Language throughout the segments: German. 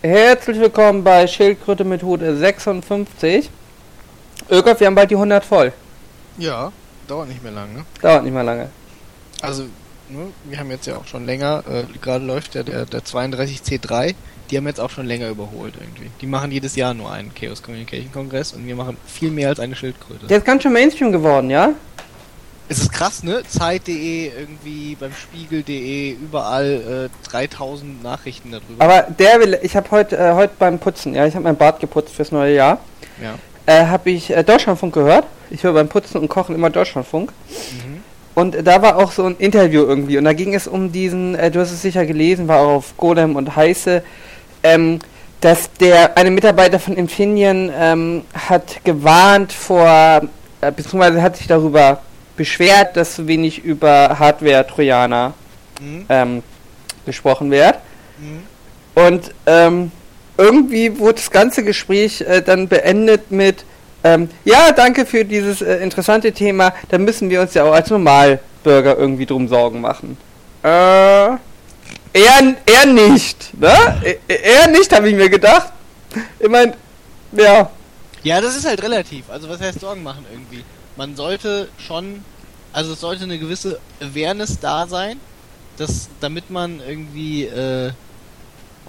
Herzlich willkommen bei Schildkröte mit Hut 56. Ökoff, wir haben bald die 100 voll. Ja, dauert nicht mehr lange. Ne? Dauert nicht mehr lange. Also, ne, wir haben jetzt ja auch schon länger, äh, gerade läuft ja der, der 32C3, die haben jetzt auch schon länger überholt irgendwie. Die machen jedes Jahr nur einen Chaos Communication Kongress und wir machen viel mehr als eine Schildkröte. Der ist ganz schön Mainstream geworden, ja? Es ist krass, ne? Zeit.de, irgendwie beim Spiegel.de, überall äh, 3000 Nachrichten darüber. Aber der will, ich habe heute äh, heute beim Putzen, ja, ich habe mein Bad geputzt fürs neue Jahr. Ja. Äh, habe ich äh, Deutschlandfunk gehört. Ich höre beim Putzen und Kochen immer Deutschlandfunk. Mhm. Und da war auch so ein Interview irgendwie. Und da ging es um diesen, äh, du hast es sicher gelesen, war auch auf Golem und Heiße, ähm, dass der eine Mitarbeiter von Infineon ähm, hat gewarnt vor, äh, beziehungsweise hat sich darüber beschwert, dass zu wenig über Hardware-Trojaner Mhm. ähm, gesprochen wird. Mhm. Und ähm, irgendwie wurde das ganze Gespräch äh, dann beendet mit, ähm, ja, danke für dieses äh, interessante Thema, da müssen wir uns ja auch als Normalbürger irgendwie drum Sorgen machen. Äh, eher, eher nicht, ne? E eher nicht, habe ich mir gedacht. Ich meine, ja, Ja, das ist halt relativ. Also was heißt Sorgen machen irgendwie? Man sollte schon, also es sollte eine gewisse Awareness da sein, dass damit man irgendwie äh,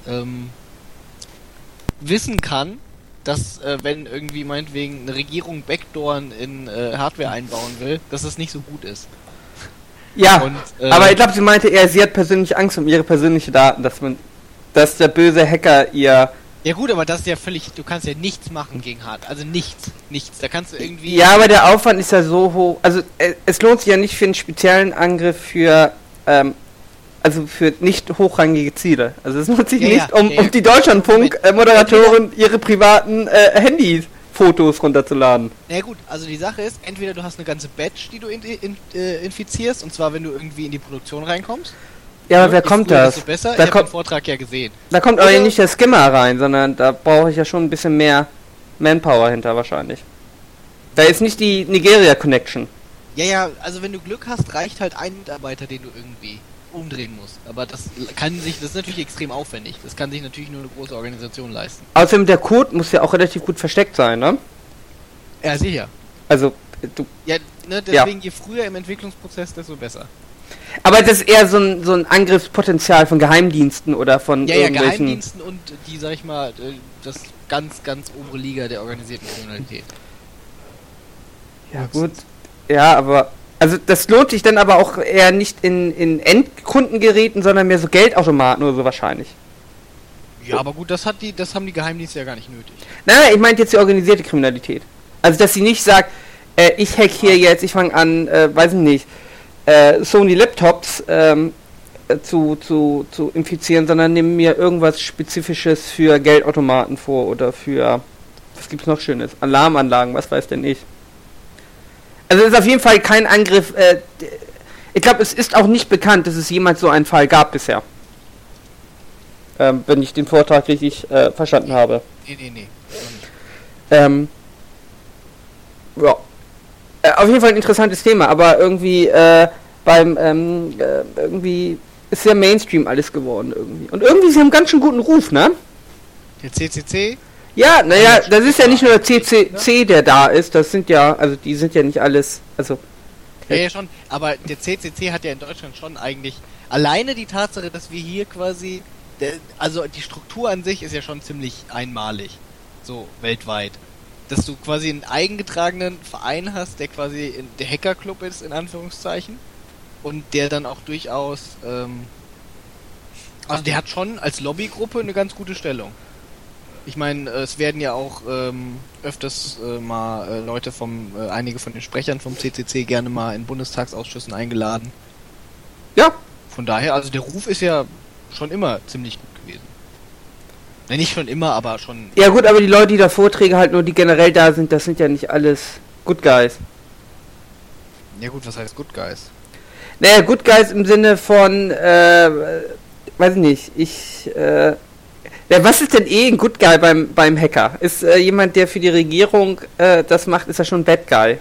ähm, wissen kann, dass äh, wenn irgendwie meinetwegen eine Regierung Backdooren in äh, Hardware einbauen will, dass das nicht so gut ist. ja. Und, äh, aber ich glaube, sie meinte eher, sie hat persönlich Angst um ihre persönlichen Daten, dass man, dass der böse Hacker ihr ja gut, aber das ist ja völlig, du kannst ja nichts machen gegen Hard, also nichts, nichts. Da kannst du irgendwie Ja, aber der Aufwand ist ja so hoch. Also äh, es lohnt sich ja nicht für einen speziellen Angriff für ähm, also für nicht hochrangige Ziele. Also es lohnt sich Ja, nicht, ja, um, ja, ja. um die Deutschlandfunk-Moderatoren ihre privaten äh, Handy-Fotos runterzuladen. Na gut, also die Sache ist, entweder du hast eine ganze Batch, die du in, in, äh, infizierst, und zwar wenn du irgendwie in die Produktion reinkommst. Ja, aber wer kommt das? Desto besser. Da ich habe kommt- den Vortrag ja gesehen. Da kommt aber nicht der Skimmer rein, sondern da brauche ich ja schon ein bisschen mehr Manpower hinter wahrscheinlich. Da ist nicht die Nigeria-Connection. Ja, ja, also wenn du Glück hast, reicht halt ein Mitarbeiter, den du irgendwie umdrehen musst. Aber das kann sich, das ist natürlich extrem aufwendig. Das kann sich natürlich nur eine große Organisation leisten. Außerdem der Code muss ja auch relativ gut versteckt sein, ne? Ja, sicher. Also du Ja, ne, deswegen je früher im Entwicklungsprozess, desto besser. Aber das ist eher so ein, so ein Angriffspotenzial von Geheimdiensten oder von Ja, ja, irgendwelchen. Geheimdiensten und die, sag ich mal, äh, das ganz, ganz obere Liga der organisierten Kriminalität. Ja, gut. Ja, aber. Also, das lohnt sich dann aber auch eher nicht in, in Endkundengeräten, sondern mehr so Geldautomaten oder so wahrscheinlich. Ja, aber gut, das hat die, das haben die Geheimdienste ja gar nicht nötig. Nein, nein, ich meinte jetzt die organisierte Kriminalität. Also, dass sie nicht sagt, äh, ich hack hier jetzt, ich fange an, äh, weiß ich nicht, äh, Sony Laptops ähm, äh, zu, zu, zu infizieren, sondern nehmen mir irgendwas Spezifisches für Geldautomaten vor oder für, was gibt's noch Schönes? Alarmanlagen, was weiß denn ich. Also es ist auf jeden Fall kein Angriff, äh, ich glaube, es ist auch nicht bekannt, dass es jemals so einen Fall gab bisher. Ähm, wenn ich den Vortrag richtig äh, verstanden habe. Nee, nee, nee. Ähm, ja. Äh, auf jeden Fall ein interessantes Thema, aber irgendwie äh, beim ähm, äh, irgendwie ist sehr Mainstream alles geworden irgendwie. Und irgendwie sie haben ganz schön guten Ruf, ne? Der CCC? Ja, naja, Ja, das ist ja nicht nur der ne? CCC, der da ist, das sind ja, also die sind ja nicht alles, also Ja, ja, schon. Aber der CCC hat ja in Deutschland schon eigentlich alleine die Tatsache, dass wir hier quasi, der, also die Struktur an sich ist ja schon ziemlich einmalig, so weltweit, dass du quasi einen eingetragenen Verein hast, der quasi in, der Hackerclub ist in Anführungszeichen und der dann auch durchaus, ähm, also der hat schon als Lobbygruppe eine ganz gute Stellung. Ich meine, es werden ja auch ähm, öfters äh, mal äh, Leute vom, äh, einige von den Sprechern vom CCC gerne mal in Bundestagsausschüssen eingeladen. ja, Von daher, also der Ruf ist ja schon immer ziemlich gut. Ne, nicht schon immer, aber schon. ja gut, aber die Leute, die da Vorträge halt nur, die generell da sind, das sind ja nicht alles Good Guys. Ja gut, was heißt Good Guys? Naja, Good Guys im Sinne von, äh, weiß ich nicht, ich, äh, ja, was ist denn eh ein Good Guy beim, beim Hacker? Ist äh, jemand, der für die Regierung äh, das macht, ist er schon ein Bad Guy?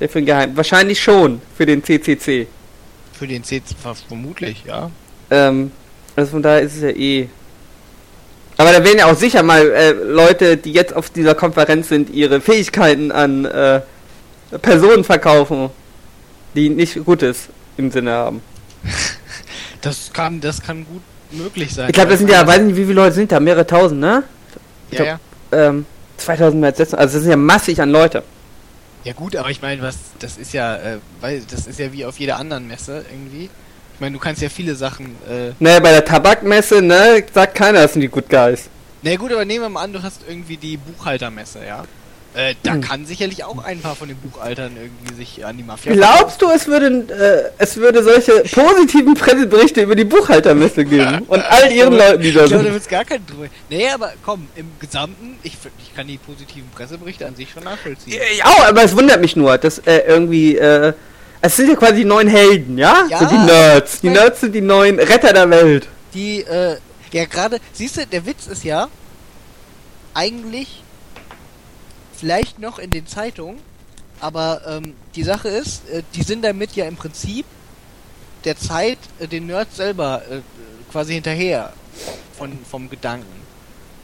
Der für den Geheim. Wahrscheinlich schon für den CCC. Für den CCC vermutlich, ja. Ähm, also von daher ist es ja eh. Aber da werden ja auch sicher mal äh, Leute, die jetzt auf dieser Konferenz sind, ihre Fähigkeiten an äh, Personen verkaufen, die nicht Gutes im Sinne haben. Das kann, das kann gut möglich sein. Ich glaube, das sind ja, weiß nicht, wie viele Leute sind da, mehrere tausend, ne? ja, ja. Ähm, 2000 mehr als letztes, also das sind ja massig an Leute. Ja gut, aber ich meine, was, das ist ja, äh, weil das ist ja wie auf jeder anderen Messe irgendwie. Ich meine, du kannst ja viele Sachen. Äh, Ne, bei der Tabakmesse, ne, sagt keiner, das sind die Good Guys. na gut, aber nehmen wir mal an, du hast irgendwie die Buchhaltermesse, ja. Äh, da Hm. kann sicherlich auch ein paar von den Buchhaltern irgendwie sich an die Mafia. Glaubst du, es würde, äh, es würde solche positiven Presseberichte über die Buchhaltermesse geben? Und all ihren Leuten, die da Ich glaube, da sind? wird es gar keinen drüber. Nee, aber komm, im Gesamten, ich, ich kann die positiven Presseberichte an sich schon nachvollziehen. Ja, aber es wundert mich nur, dass äh, irgendwie, äh, es sind ja quasi die neuen Helden, ja? Ja. So die Nerds. Die Nerds sind die neuen Retter der Welt. Die, äh, ja gerade, siehst du, der Witz ist ja, eigentlich vielleicht noch in den Zeitungen, aber ähm, die Sache ist, äh, die sind damit ja im Prinzip der Zeit äh, den Nerds selber äh, quasi hinterher von, vom Gedanken.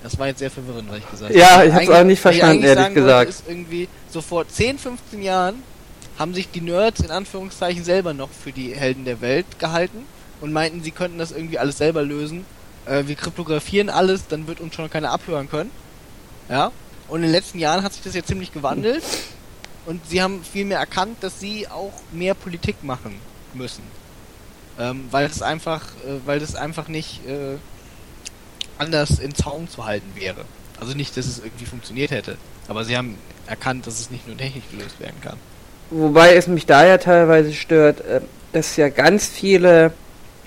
Das war jetzt sehr verwirrend, was ich gesagt habe. Ja, ich hab's auch nicht verstanden, ehrlich sagen wollte, gesagt. Ist irgendwie so vor 10, 15 Jahren haben sich die Nerds in Anführungszeichen selber noch für die Helden der Welt gehalten und meinten, sie könnten das irgendwie alles selber lösen. Äh, wir kryptografieren alles, dann wird uns schon keiner abhören können. Ja. Und in den letzten Jahren hat sich das ja ziemlich gewandelt und sie haben viel mehr erkannt, dass sie auch mehr Politik machen müssen. Ähm, weil das einfach, äh, weil das einfach nicht äh, anders in Zaum zu halten wäre. Also nicht, dass es irgendwie funktioniert hätte. Aber sie haben erkannt, dass es nicht nur technisch gelöst werden kann. Wobei es mich da ja teilweise stört, äh, dass ja ganz viele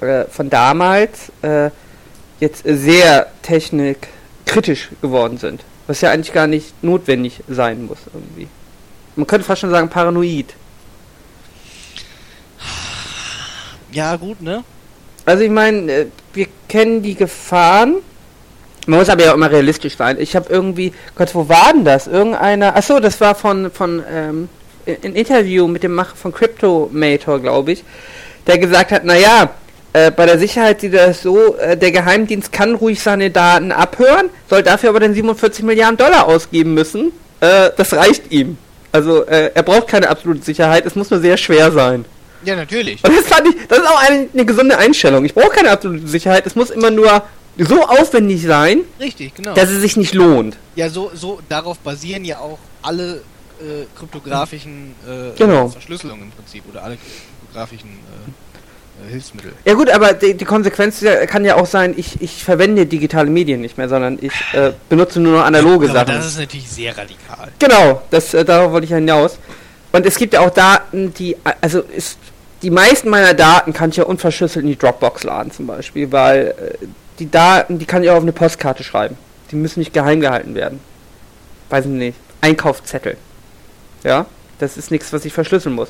äh, von damals äh, jetzt sehr technikkritisch geworden sind. Was ja eigentlich gar nicht notwendig sein muss irgendwie. Man könnte fast schon sagen paranoid. Ja, gut, ne? Also ich meine, wir kennen die Gefahren. Man muss aber ja auch immer realistisch sein. Ich habe irgendwie, Gott, wo war denn das? Irgendeiner, ach so, das war von, von ähm, ein Interview mit dem Macher von Cryptomator, glaube ich, der gesagt hat, naja, äh, bei der Sicherheit sieht das so, äh, der Geheimdienst kann ruhig seine Daten abhören, soll dafür aber dann 47 Milliarden Dollar ausgeben müssen. Äh, das reicht ihm. Also äh, er braucht keine absolute Sicherheit, es muss nur sehr schwer sein. Ja, natürlich. Und das fand ich, das ist auch eine, eine gesunde Einstellung. Ich brauche keine absolute Sicherheit, es muss immer nur so aufwendig sein, Richtig, genau. dass es sich nicht lohnt. ja, so, so, darauf basieren ja auch alle äh, kryptografischen äh, Genau. Verschlüsselungen im Prinzip oder alle kryptografischen äh, äh, Hilfsmittel. Ja gut, aber die, die Konsequenz ja- kann ja auch sein, ich, ich verwende digitale Medien nicht mehr, sondern ich äh, benutze nur noch analoge Aber Sachen. das ist natürlich sehr radikal. Genau, das, äh, darauf wollte ich ja hinaus. Und es gibt ja auch Daten, die, also ist, die meisten meiner Daten kann ich ja unverschlüsselt in die Dropbox laden zum Beispiel, weil äh, die Daten, die kann ich auch auf eine Postkarte schreiben. Die müssen nicht geheim gehalten werden. Weiß ich nicht. Einkaufszettel. Ja, das ist nichts, was ich verschlüsseln muss.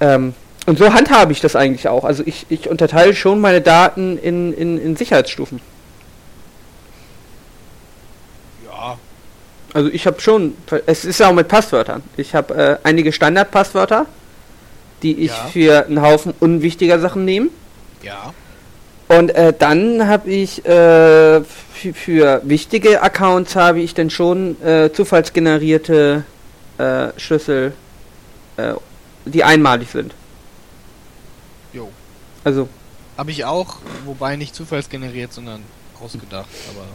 Ähm, und so handhabe ich das eigentlich auch. Also ich, ich unterteile schon meine Daten in, in, in Sicherheitsstufen. Ja. Also ich habe schon, es ist ja auch mit Passwörtern. Ich habe äh, einige Standardpasswörter, die ich Ja. für einen Haufen unwichtiger Sachen nehme. Ja. Und äh, dann habe ich äh, für, wichtige Accounts habe ich dann schon äh, zufallsgenerierte äh, Schlüssel, äh, die einmalig sind. Jo. Also Habe ich auch, wobei nicht zufallsgeneriert, sondern ausgedacht, aber.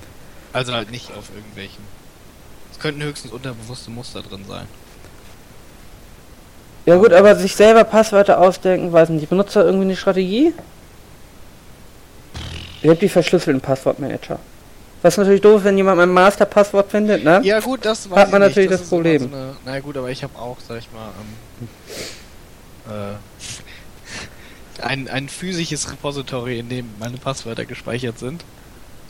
Also halt nicht auf irgendwelchen. Es könnten höchstens unterbewusste Muster drin sein. ja gut, aber sich selber Passwörter ausdenken, weiß nicht, benutzt da irgendwie eine Strategie? Ich habe die verschlüsselten Passwortmanager. Was natürlich doof ist, wenn jemand mein Masterpasswort findet, ne? Ja gut, das Hat man natürlich das immer Problem. So eine, na gut, aber ich habe auch, sag ich mal, ähm, äh, ein, ein physisches Repository, in dem meine Passwörter gespeichert sind.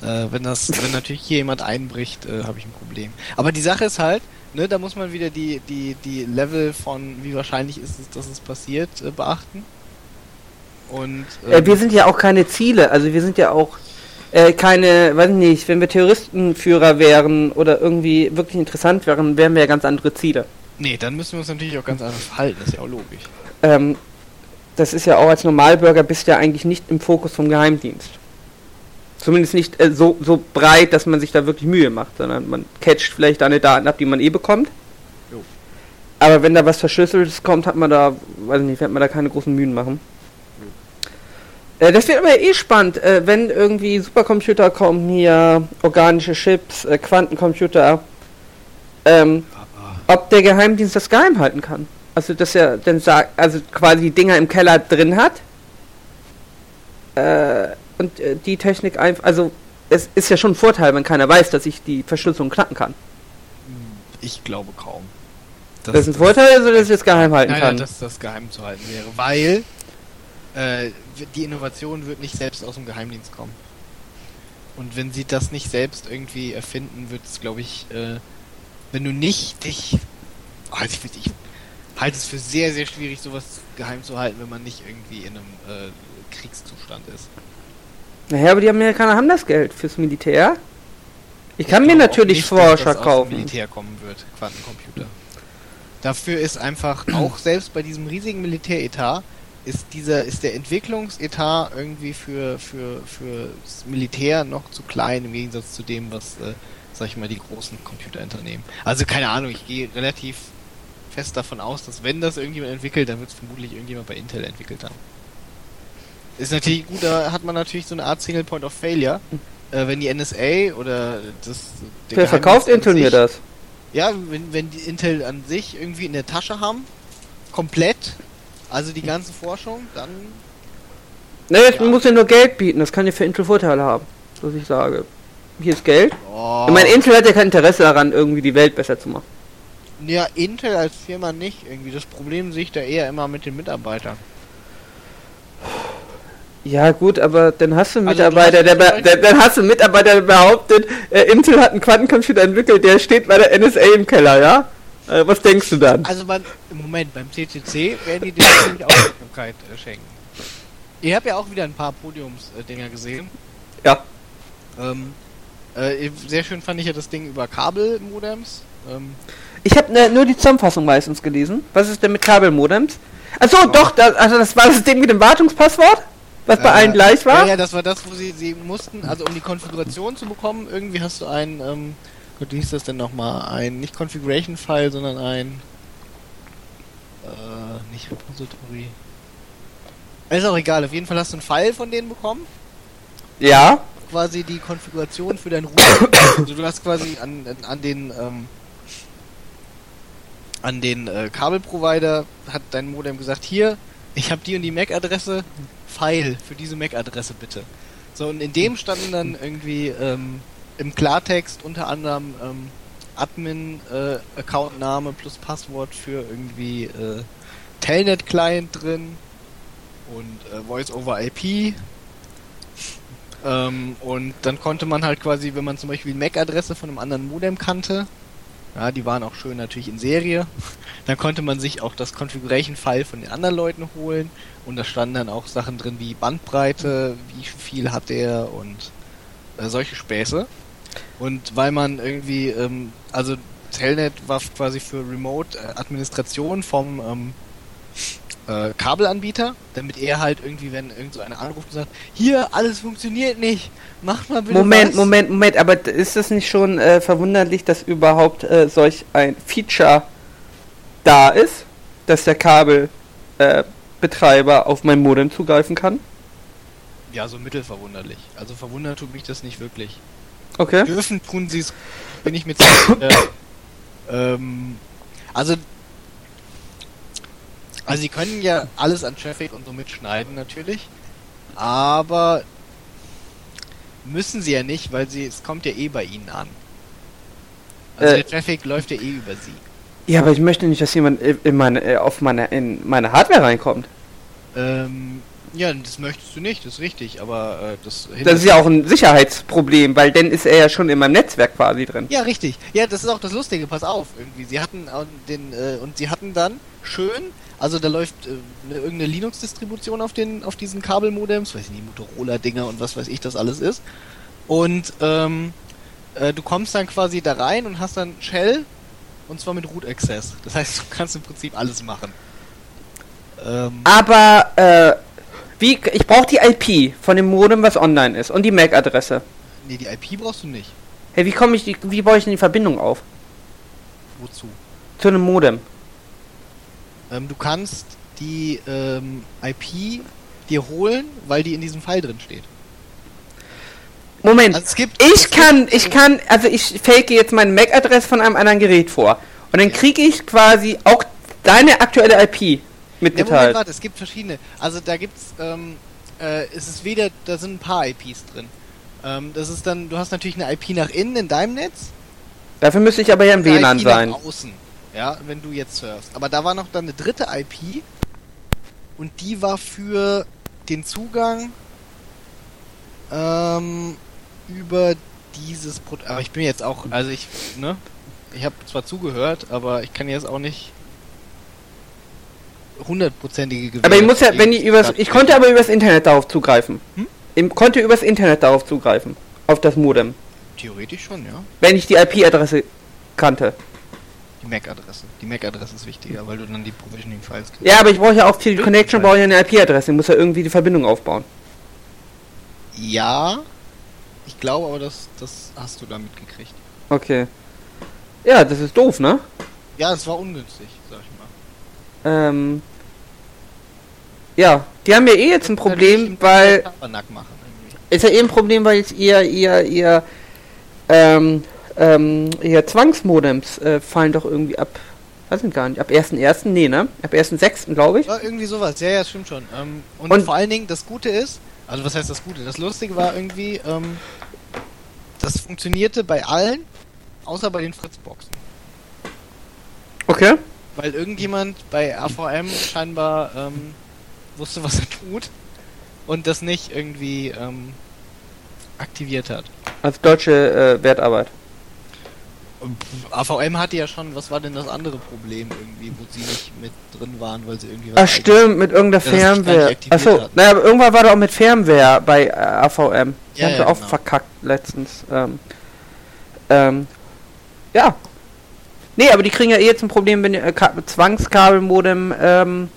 Äh, wenn das, wenn natürlich hier jemand einbricht, äh, habe ich ein Problem. Aber die Sache ist halt, ne, da muss man wieder die, die, die Level von wie wahrscheinlich ist es, dass es passiert, äh, beachten. Und Äh, ähm, wir sind ja auch keine Ziele, also wir sind ja auch äh, keine, weiß nicht, wenn wir Terroristenführer wären oder irgendwie wirklich interessant wären, wären wir ja ganz andere Ziele. nee, dann müssen wir uns natürlich auch ganz anders verhalten, das ist ja auch logisch. Ähm, das ist ja auch als Normalbürger bist du ja eigentlich nicht im Fokus vom Geheimdienst. Zumindest nicht äh, so, so breit, dass man sich da wirklich Mühe macht, sondern man catcht vielleicht eine Daten ab, die man eh bekommt. Jo. Aber wenn da was Verschlüsseltes kommt, hat man da, weiß ich nicht, wird man da keine großen Mühen machen. Äh, das wird aber eh spannend, äh, wenn irgendwie Supercomputer kommen, hier organische Chips, äh, Quantencomputer, ähm, ob der Geheimdienst das geheim halten kann. Also dass er dann sagt, also quasi die Dinger im Keller drin hat. Äh, und äh, die Technik einfach, also es ist ja schon ein Vorteil, wenn keiner weiß, dass ich die Verschlüsselung knacken kann. Ich glaube kaum. Das, ist ein Vorteil, also dass ich es geheim halten Nein, kann. nein, dass das geheim zu halten wäre, weil äh, die Innovation wird nicht selbst aus dem Geheimdienst kommen. Und wenn sie das nicht selbst irgendwie erfinden, wird es, glaube ich, äh, wenn du nicht dich. Also ich, ich halte es für sehr, sehr schwierig, sowas geheim zu halten, wenn man nicht irgendwie in einem äh, Kriegszustand ist. naja, aber die Amerikaner haben das Geld fürs Militär. Ich kann mir glaube auch natürlich nicht, dass Forscher das aus dem kaufen. Militär kommen wird, Quantencomputer. Dafür ist einfach, auch selbst bei diesem riesigen Militäretat, ist dieser, ist der Entwicklungsetat irgendwie für, für, für das Militär noch zu klein im Gegensatz zu dem, was, äh, sag ich mal, die großen Computerunternehmen. Also keine Ahnung, ich gehe relativ fest davon aus, dass wenn das irgendjemand entwickelt, dann wird es vermutlich irgendjemand bei Intel entwickelt haben. Ist natürlich gut, da hat man natürlich so eine Art Single Point of Failure. Äh, wenn die NSA oder das. Wer verkauft Intel mir das? ja, wenn, wenn die Intel an sich irgendwie in der Tasche haben, komplett, also die ganze Forschung, dann Ne, ich Ja. muss ja nur Geld bieten, das kann ja für Intel Vorteile haben, was ich sage. Hier ist Geld. oh, Ich meine, Intel hat ja kein Interesse daran, irgendwie die Welt besser zu machen. ja, Intel als Firma nicht irgendwie. Das Problem sehe ich da eher immer mit den Mitarbeitern. Ja gut, aber dann hast du einen Also, du Mitarbeiter, hast der, be- der, dann hast du einen Mitarbeiter, der behauptet, äh, Intel hat einen Quantencomputer entwickelt, der steht bei der NSA im Keller, ja? Äh, was denkst du dann? Also man, im Moment beim CCC werden die dem natürlich Aufmerksamkeit äh, schenken. Ihr habt ja auch wieder ein paar Podiumsdinger gesehen. Ja. Ähm, äh, sehr schön fand ich ja das Ding über Kabelmodems. Ähm, Ich habe ne, nur die Zusammenfassung meistens gelesen. Was ist denn mit Kabelmodems? Achso, doch, das, also das war das Ding mit dem Wartungspasswort, was bei Äh, allen gleich war. Ja, ja, das war das, wo sie, sie mussten, also um die Konfiguration zu bekommen, irgendwie hast du ein, ähm, Gott, wie hieß das denn nochmal? Ein, nicht Configuration-File, sondern ein, äh, nicht Repository. Ist auch egal, auf jeden Fall hast du einen File von denen bekommen, Ja. quasi die Konfiguration für dein Router. also du hast quasi an, an, an den, ähm, an den äh, Kabelprovider hat dein Modem gesagt, hier, ich habe die und die MAC-Adresse, File für diese MAC-Adresse bitte. So, und in dem standen dann irgendwie ähm, im Klartext unter anderem ähm, Admin-Accountname plus Passwort für irgendwie äh, Telnet-Client drin und äh, Voice-over-IP. Ähm, und dann konnte man halt quasi, wenn man zum Beispiel die MAC-Adresse von einem anderen Modem kannte, ja, die waren auch schön natürlich in Serie, dann konnte man sich auch das Configuration-File von den anderen Leuten holen und da standen dann auch Sachen drin wie Bandbreite, wie viel hat der und äh, solche Späße. Und weil man irgendwie, ähm, also Telnet war quasi für Remote-Administration vom ähm, äh, Kabelanbieter, damit er halt irgendwie, wenn irgend so einer anruft und sagt, hier, alles funktioniert nicht, mach mal bitte Moment, was. Moment, Moment, aber ist es nicht schon äh, verwunderlich, dass überhaupt äh, solch ein Feature da ist, dass der Kabelbetreiber äh, auf mein Modem zugreifen kann? Ja, so mittelverwunderlich. Also verwundert tut mich das nicht wirklich. Okay. Dürfen tun sie es, bin ich mir sicher. ähm, also, also sie können ja alles an Traffic und so mitschneiden natürlich, aber müssen sie ja nicht, weil sie es kommt ja eh bei ihnen an. Also Äh. der Traffic läuft ja eh über sie. Ja, aber ich möchte nicht, dass jemand in in meine, äh, auf meine, in meine Hardware reinkommt. Ähm, ja, das möchtest du nicht, das ist richtig, aber äh, das Das ist ja auch ein Sicherheitsproblem, weil dann ist er ja schon in meinem Netzwerk quasi drin. Ja, richtig. Ja, das ist auch das Lustige. Pass auf, irgendwie. Sie hatten auch den äh, und sie hatten dann schön, also da läuft äh, eine, irgendeine Linux-Distribution auf den auf diesen Kabelmodems, weiß ich nicht, Motorola-Dinger und was weiß ich, das alles ist. Und ähm, äh, du kommst dann quasi da rein und hast dann Shell und zwar mit Root Access. Das heißt, du kannst im Prinzip alles machen. Ähm, Aber äh, Wie, ich brauche die IP von dem Modem, was online ist und die MAC-Adresse. Nee, die IP brauchst du nicht. Hey, wie komme ich die, wie baue ich denn die Verbindung auf? Wozu? Zu einem Modem. Ähm, du kannst die ähm, IP dir holen, weil die in diesem File drin steht. Moment, Also es gibt, es ich gibt kann, so- ich kann, also ich fake jetzt meine MAC-Adresse von einem anderen Gerät vor. Und dann Ja. kriege ich quasi auch deine aktuelle IP Ja, Moment, mitgeteilt. warte, es gibt verschiedene. Also da gibt's, ähm, äh, es ist weder, da sind ein paar IPs drin. Ähm, das ist dann, du hast natürlich eine IP nach innen in deinem Netz. Dafür müsste ich aber ja im WLAN IP sein. Nach außen, ja, wenn du jetzt surfst. Aber da war noch dann eine dritte IP und die war für den Zugang ähm, über dieses Produkt. Aber ich bin jetzt auch, also ich, ne, ich habe zwar zugehört, aber ich kann jetzt auch nicht hundertprozentige Gewähr. Aber ich muss ja, wenn ich übers, ich konnte aber übers Internet darauf zugreifen. Hm? Ich konnte übers Internet darauf zugreifen. Auf das Modem. Theoretisch schon, ja. Wenn ich die IP-Adresse kannte. Die MAC-Adresse. Die MAC-Adresse ist wichtiger, weil du dann die Provisioning-Files kriegst. Ja, aber ich brauche ja auch für die Connection brauche ich eine IP-Adresse. Ich muss ja irgendwie die Verbindung aufbauen. Ja. Ich glaube aber, das, das hast du damit gekriegt. Okay. Ja, das ist doof, ne? Ja, es war ungünstig, sag ich mal. Ähm. Ja, die haben ja eh jetzt ein Problem, weil Tabernack machen irgendwie. ist ja eh ein Problem, weil jetzt ihr ihr ihr ähm, ähm, ihr Zwangsmodems äh, fallen doch irgendwie ab. Weiß ich gar nicht. Ab 1.1. Nee, ne? Ab 1.6. glaube ich. Ja, irgendwie sowas. Ja, ja, stimmt schon. Ähm, und, Und- vor allen Dingen, das Gute ist, also was heißt das Gute? Das Lustige war irgendwie, ähm, das funktionierte bei allen, außer bei den Fritzboxen. Okay. Weil irgendjemand bei AVM scheinbar ähm, wusste, was er tut und das nicht irgendwie ähm, aktiviert hat. Als deutsche äh, Wertarbeit. AVM hatte ja schon, was war denn das andere Problem irgendwie, wo sie nicht mit drin waren, weil sie irgendwie Ach was stimmt, mit irgendeiner Ja, Firmware. Achso, naja, aber irgendwann war da auch mit Firmware bei äh, AVM. Die Ja, haben ja, auch genau. verkackt letztens. Ähm, ähm, ja. Nee, aber die kriegen ja eh jetzt ein Problem, wenn äh, Ka- Zwangskabelmodem ähm,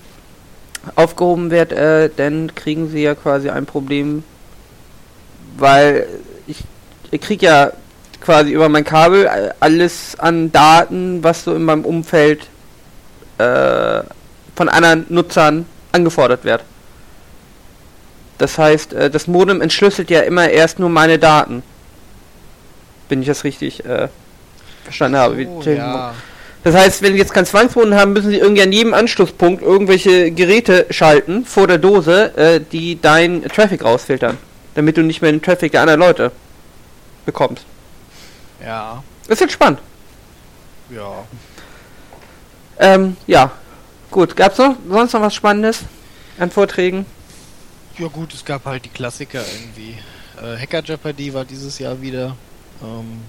aufgehoben wird, äh, dann kriegen sie ja quasi ein Problem, weil ich, ich krieg ja quasi über mein Kabel äh, alles an Daten, was so in meinem Umfeld äh, von anderen Nutzern angefordert wird. Das heißt, äh, das Modem entschlüsselt ja immer erst nur meine Daten. Wenn ich das richtig äh, verstanden habe. wie- Oh, ja. Das heißt, wenn die jetzt kein Zwangsmodem haben, müssen sie irgendwie an jedem Anschlusspunkt irgendwelche Geräte schalten vor der Dose, äh, die deinen Traffic rausfiltern. Damit du nicht mehr den Traffic der anderen Leute bekommst. Ja. Das ist jetzt spannend. Ja. Ähm, ja. Gut, gab's noch sonst noch was Spannendes an Vorträgen? Ja gut, es gab halt die Klassiker irgendwie. Äh, Hacker Jeopardy war dieses Jahr wieder. Ähm,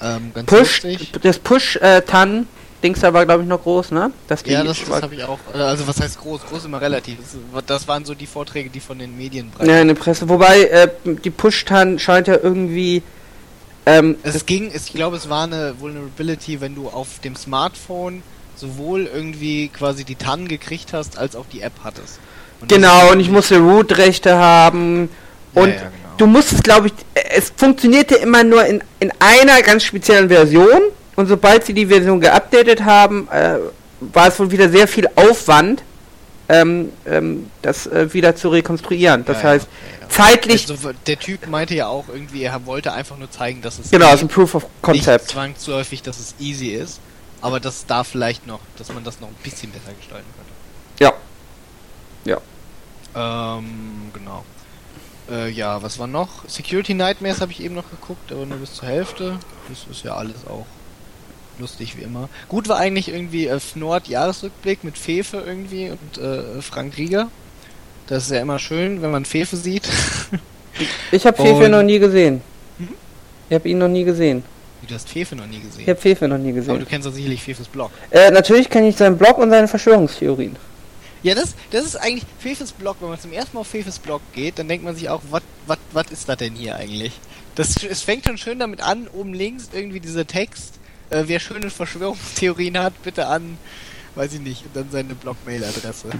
ähm, ganz Push, lustig. das Push-Tan, Dings da war glaube ich noch groß, ne? Das Ja, das, das habe ich auch. äh, Also was heißt groß? Groß immer relativ. Das, das waren so die Vorträge, die von den Medien breit. ja, in der Presse. Wobei, äh, die Push-Tan scheint ja irgendwie, ähm, Es ging, es, ich glaube, es war eine Vulnerability, wenn du auf dem Smartphone sowohl irgendwie quasi die TAN gekriegt hast, als auch die App hattest. Und genau, und ich musste Root-Rechte haben. Ja, Und ja, genau. Du musstest, glaube ich, es funktionierte immer nur in, in einer ganz speziellen Version. Und sobald sie die Version geupdatet haben, äh, war es wohl wieder sehr viel Aufwand, ähm, ähm, das äh, wieder zu rekonstruieren. Das Ja, heißt, ja, ja. zeitlich, Also, der Typ meinte ja auch irgendwie, er wollte einfach nur zeigen, dass es genau, eh ist ein Proof of nicht Concept. zwangsläufig, dass es easy ist, aber dass da vielleicht noch, dass man das noch ein bisschen besser gestalten könnte. Ja. Ja. Ähm, genau. Äh, ja, was war noch? Security Nightmares habe ich eben noch geguckt, aber nur bis zur Hälfte. Das ist ja alles auch lustig wie immer. Gut war eigentlich irgendwie äh, Nord Jahresrückblick mit Fefe irgendwie und äh, Frank Rieger. Das ist ja immer schön, wenn man Fefe sieht. Ich habe Fefe Und- noch nie gesehen. Mhm. Ich habe ihn noch nie gesehen. Du hast Fefe noch nie Ich gesehen. habe Fefe noch nie Aber du gesehen. kennst doch sicherlich Fefes Blog. Äh, natürlich kenne ich seinen Blog und seine Verschwörungstheorien. Ja, das, das ist eigentlich Fefes Blog. Wenn man zum ersten Mal auf Fefes Blog geht, dann denkt man sich auch, was ist das denn hier eigentlich? Das, es fängt schon schön damit an, oben links irgendwie dieser Text. Äh, wer schöne Verschwörungstheorien hat, bitte an, weiß ich nicht, und dann seine Blog-Mail-Adresse.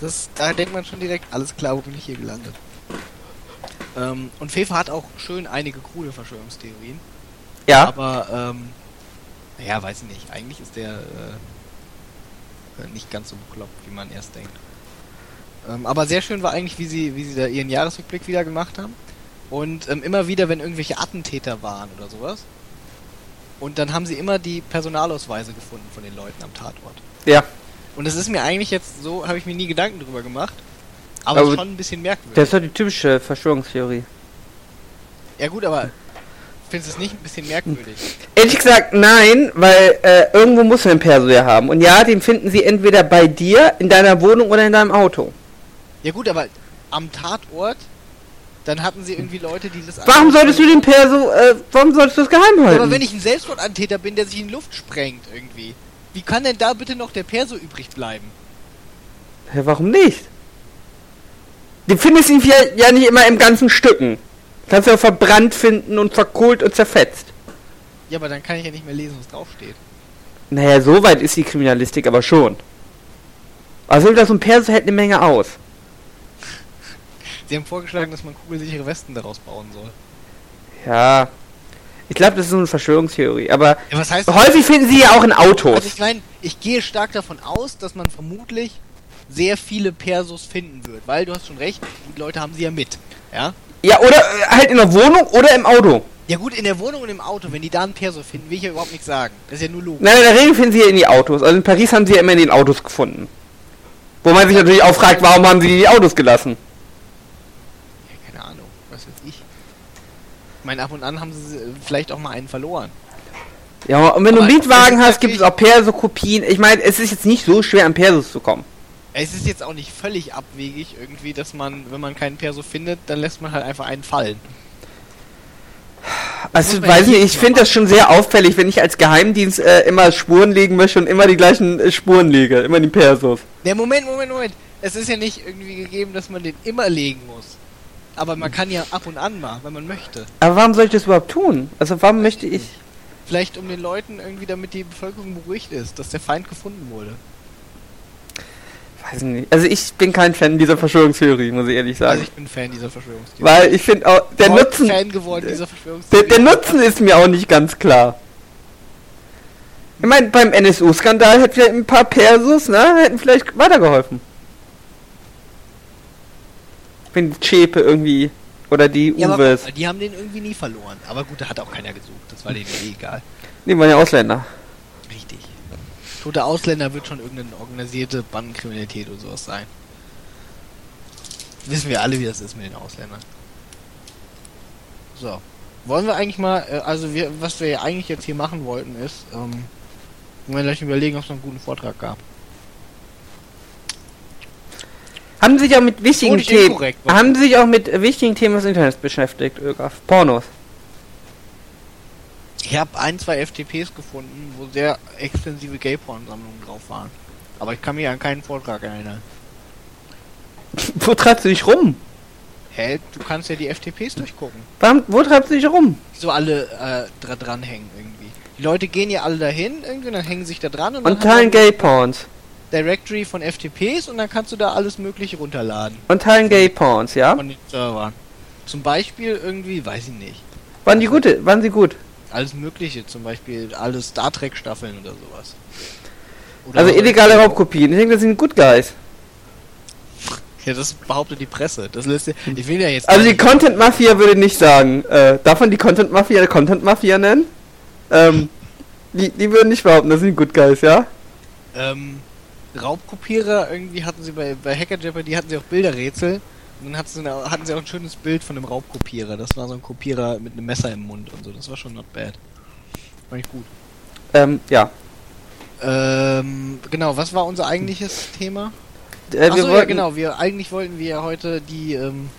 Das, da denkt man schon direkt, alles klar, wo bin ich hier gelandet? Ähm, und Fefe hat auch schön einige coole Verschwörungstheorien. Ja. Aber, ähm, naja, weiß ich nicht. Eigentlich ist der äh, nicht ganz so bekloppt, wie man erst denkt. Ähm, aber sehr schön war eigentlich, wie sie, wie sie da ihren Jahresrückblick wieder gemacht haben. Und ähm, immer wieder, wenn irgendwelche Attentäter waren oder sowas. Und dann haben sie immer die Personalausweise gefunden von den Leuten am Tatort. Ja. Und das ist mir eigentlich jetzt so, habe ich mir nie Gedanken drüber gemacht. Aber, Aber schon ein bisschen merkwürdig. Das ist doch die typische Verschwörungstheorie. Ja gut, aber findest du es nicht ein bisschen merkwürdig? Ehrlich gesagt, nein, weil äh, irgendwo muss man einen Perso ja haben. Und ja, den finden sie entweder bei dir, in deiner Wohnung oder in deinem Auto. Ja gut, aber am Tatort, dann hatten sie irgendwie Leute, die das... Warum solltest du den Perso, äh, warum solltest du das geheim halten? aber wenn ich ein Selbstmordantäter bin, der sich in die Luft sprengt irgendwie, wie kann denn da bitte noch der Perso übrig bleiben? ja, warum nicht? Du findest ihn ja, ja nicht immer im ganzen Stücken. Kannst du ja verbrannt finden und verkohlt und zerfetzt. Ja, aber dann kann ich ja nicht mehr lesen, was draufsteht. Naja, so weit ist die Kriminalistik aber schon. Also das so ein Perso hält eine Menge aus. Sie haben vorgeschlagen, dass man kugelsichere Westen daraus bauen soll. Ja. Ich glaube, das ist so eine Verschwörungstheorie. Aber Ja, was heißt häufig finden sie ja auch in Autos. Also ich meine, ich gehe stark davon aus, dass man vermutlich sehr viele Persos finden wird, weil du hast schon recht, die Leute haben sie ja mit. Ja? Ja, oder äh, halt in der Wohnung oder im Auto. Ja gut, in der Wohnung und im Auto, wenn die da einen Perso finden, will ich ja überhaupt nichts sagen. Das ist ja nur logisch. Nein, in der Regel finden sie ja in die Autos. Also in Paris haben sie ja immer in den Autos gefunden. Wo man sich natürlich auch fragt, warum haben sie die Autos gelassen? Ja, keine Ahnung, was weiß ich. Ich meine, ab und an haben sie äh, vielleicht auch mal einen verloren. Ja, und wenn du Aber einen Mietwagen hast, gibt es auch Perso-Kopien. Ich meine, es ist jetzt nicht so schwer, an Persos zu kommen. Es ist jetzt auch nicht völlig abwegig irgendwie, dass man, wenn man keinen Perso findet, dann lässt man halt einfach einen fallen. Also, weiß nicht, ich finde das schon sehr auffällig, wenn ich als Geheimdienst äh, immer Spuren legen möchte und immer die gleichen äh, Spuren lege. Immer die Persos. Der Moment, Moment, Moment. Es ist ja nicht irgendwie gegeben, dass man den immer legen muss. Aber man kann ja ab und an mal, wenn man möchte. Aber warum soll ich das überhaupt tun? Also, warum möchte ich... Vielleicht um den Leuten irgendwie, damit die Bevölkerung beruhigt ist, dass der Feind gefunden wurde. Weiß nicht. Also, ich bin kein Fan dieser Verschwörungstheorie, muss ich ehrlich sagen. Also ich bin Fan dieser Verschwörungstheorie. Weil ich finde auch, der Heute Nutzen... Fan geworden dieser Der, Verschwörungstheorie. der Nutzen ist mir auch nicht ganz klar. Ich meine, beim NSU-Skandal hätten vielleicht ein paar Persos, ne, hätten vielleicht weitergeholfen. Wenn die Chepe irgendwie oder die Ja, Uwes. die haben den irgendwie nie verloren. Aber gut, da hat auch keiner gesucht. Das war denen eh egal. Die waren ja Ausländer. Tote Ausländer wird schon irgendeine organisierte Bandenkriminalität oder sowas sein. Wissen wir alle, wie das ist mit den Ausländern. So. Wollen wir eigentlich mal, äh, also wir, was wir eigentlich jetzt hier machen wollten ist, ähm, wir gleich überlegen, ob es noch einen guten Vortrag gab. Haben Sie sich auch mit wichtigen Themen, haben Sie sich auch mit wichtigen Themen des Internets beschäftigt, Ögraf? Pornos. Ich habe ein, zwei FTPs gefunden, wo sehr extensive Gay-Porn-Sammlungen drauf waren. Aber ich kann mich an keinen Vortrag erinnern. Wo treibst du dich rum? Hä? Du kannst ja die FTPs durchgucken. Warum, wo treibst du dich rum? So alle äh, dra dranhängen irgendwie. Die Leute gehen ja alle dahin irgendwie und dann hängen sich da dran und, Und teilen Gay-Porns. Directory von FTPs und dann kannst du da alles mögliche runterladen. Und teilen Gay-Porns, ja? Von den Servern. Zum Beispiel irgendwie, weiß ich nicht. Waren die gute? Waren sie gut? Alles mögliche, zum Beispiel alle Star Trek Staffeln oder sowas. Oder Also illegale Raubkopien. Ich denke, das sind Good Guys. Ja, das behauptet die Presse. Das lässt, ich will ja jetzt. Also die Content Mafia würde nicht sagen. Äh, darf man die Content Mafia Content Mafia nennen? Ähm, die, die würden nicht behaupten, das sind Good Guys, ja? ähm, Raubkopierer, irgendwie hatten sie bei, bei Hacker Jeopardy hatten sie auch Bilderrätsel. Dann hatten sie, eine, hatten sie auch ein schönes Bild von einem Raubkopierer. Das war so ein Kopierer mit einem Messer im Mund und so. Das war schon not bad. Fand ich gut. Ähm, ja. Ähm, genau, was war unser eigentliches Thema? Äh, Achso, wir ja wollten, genau, wir, eigentlich wollten wir ja heute die, ähm,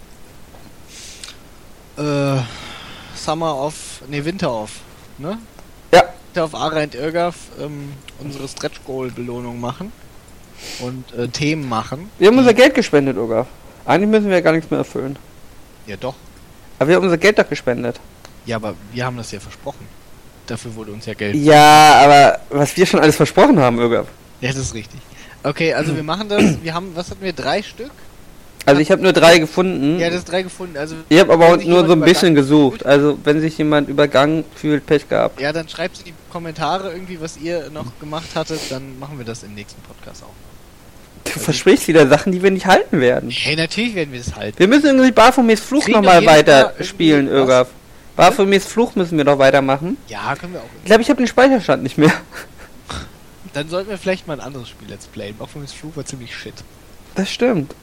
äh, Summer of, ne, Winter of, ne? Ja. Winter of Ara und Irgaf, ähm, unsere Stretch Goal Belohnung machen. Und, äh, Themen machen. Wir haben unser Geld gespendet, Ogaf. Eigentlich müssen wir ja gar nichts mehr erfüllen. Ja, doch. Aber wir haben unser Geld doch gespendet. Ja, aber wir haben das ja versprochen. Dafür wurde uns ja Geld. Ja, aber was wir schon alles versprochen haben, Ogaf. Ja, das ist richtig. Okay, also wir machen das. Wir haben, was hatten wir, drei Stück? Also ich habe nur drei gefunden. Ja, das ist drei gefunden. Also ich habe aber nur so ein bisschen gesucht. Also wenn sich jemand übergangen fühlt, Pech gehabt. Ja, dann schreibt in die Kommentare irgendwie, was ihr noch gemacht hattet, dann machen wir das im nächsten Podcast auch. Du versprichst wieder Sachen, die wir nicht halten werden. Hey, natürlich werden wir das halten. Wir müssen irgendwie Baphomets Fluch nochmal doch jedes Mal weiter irgendwie spielen, was. Irgaf. Baphomets Fluch müssen wir doch weitermachen. Ja, können wir auch. Ich glaube, ich habe den Speicherstand nicht mehr. Dann sollten wir vielleicht mal ein anderes Spiel let's playen. Das Flug war ziemlich shit. Das stimmt.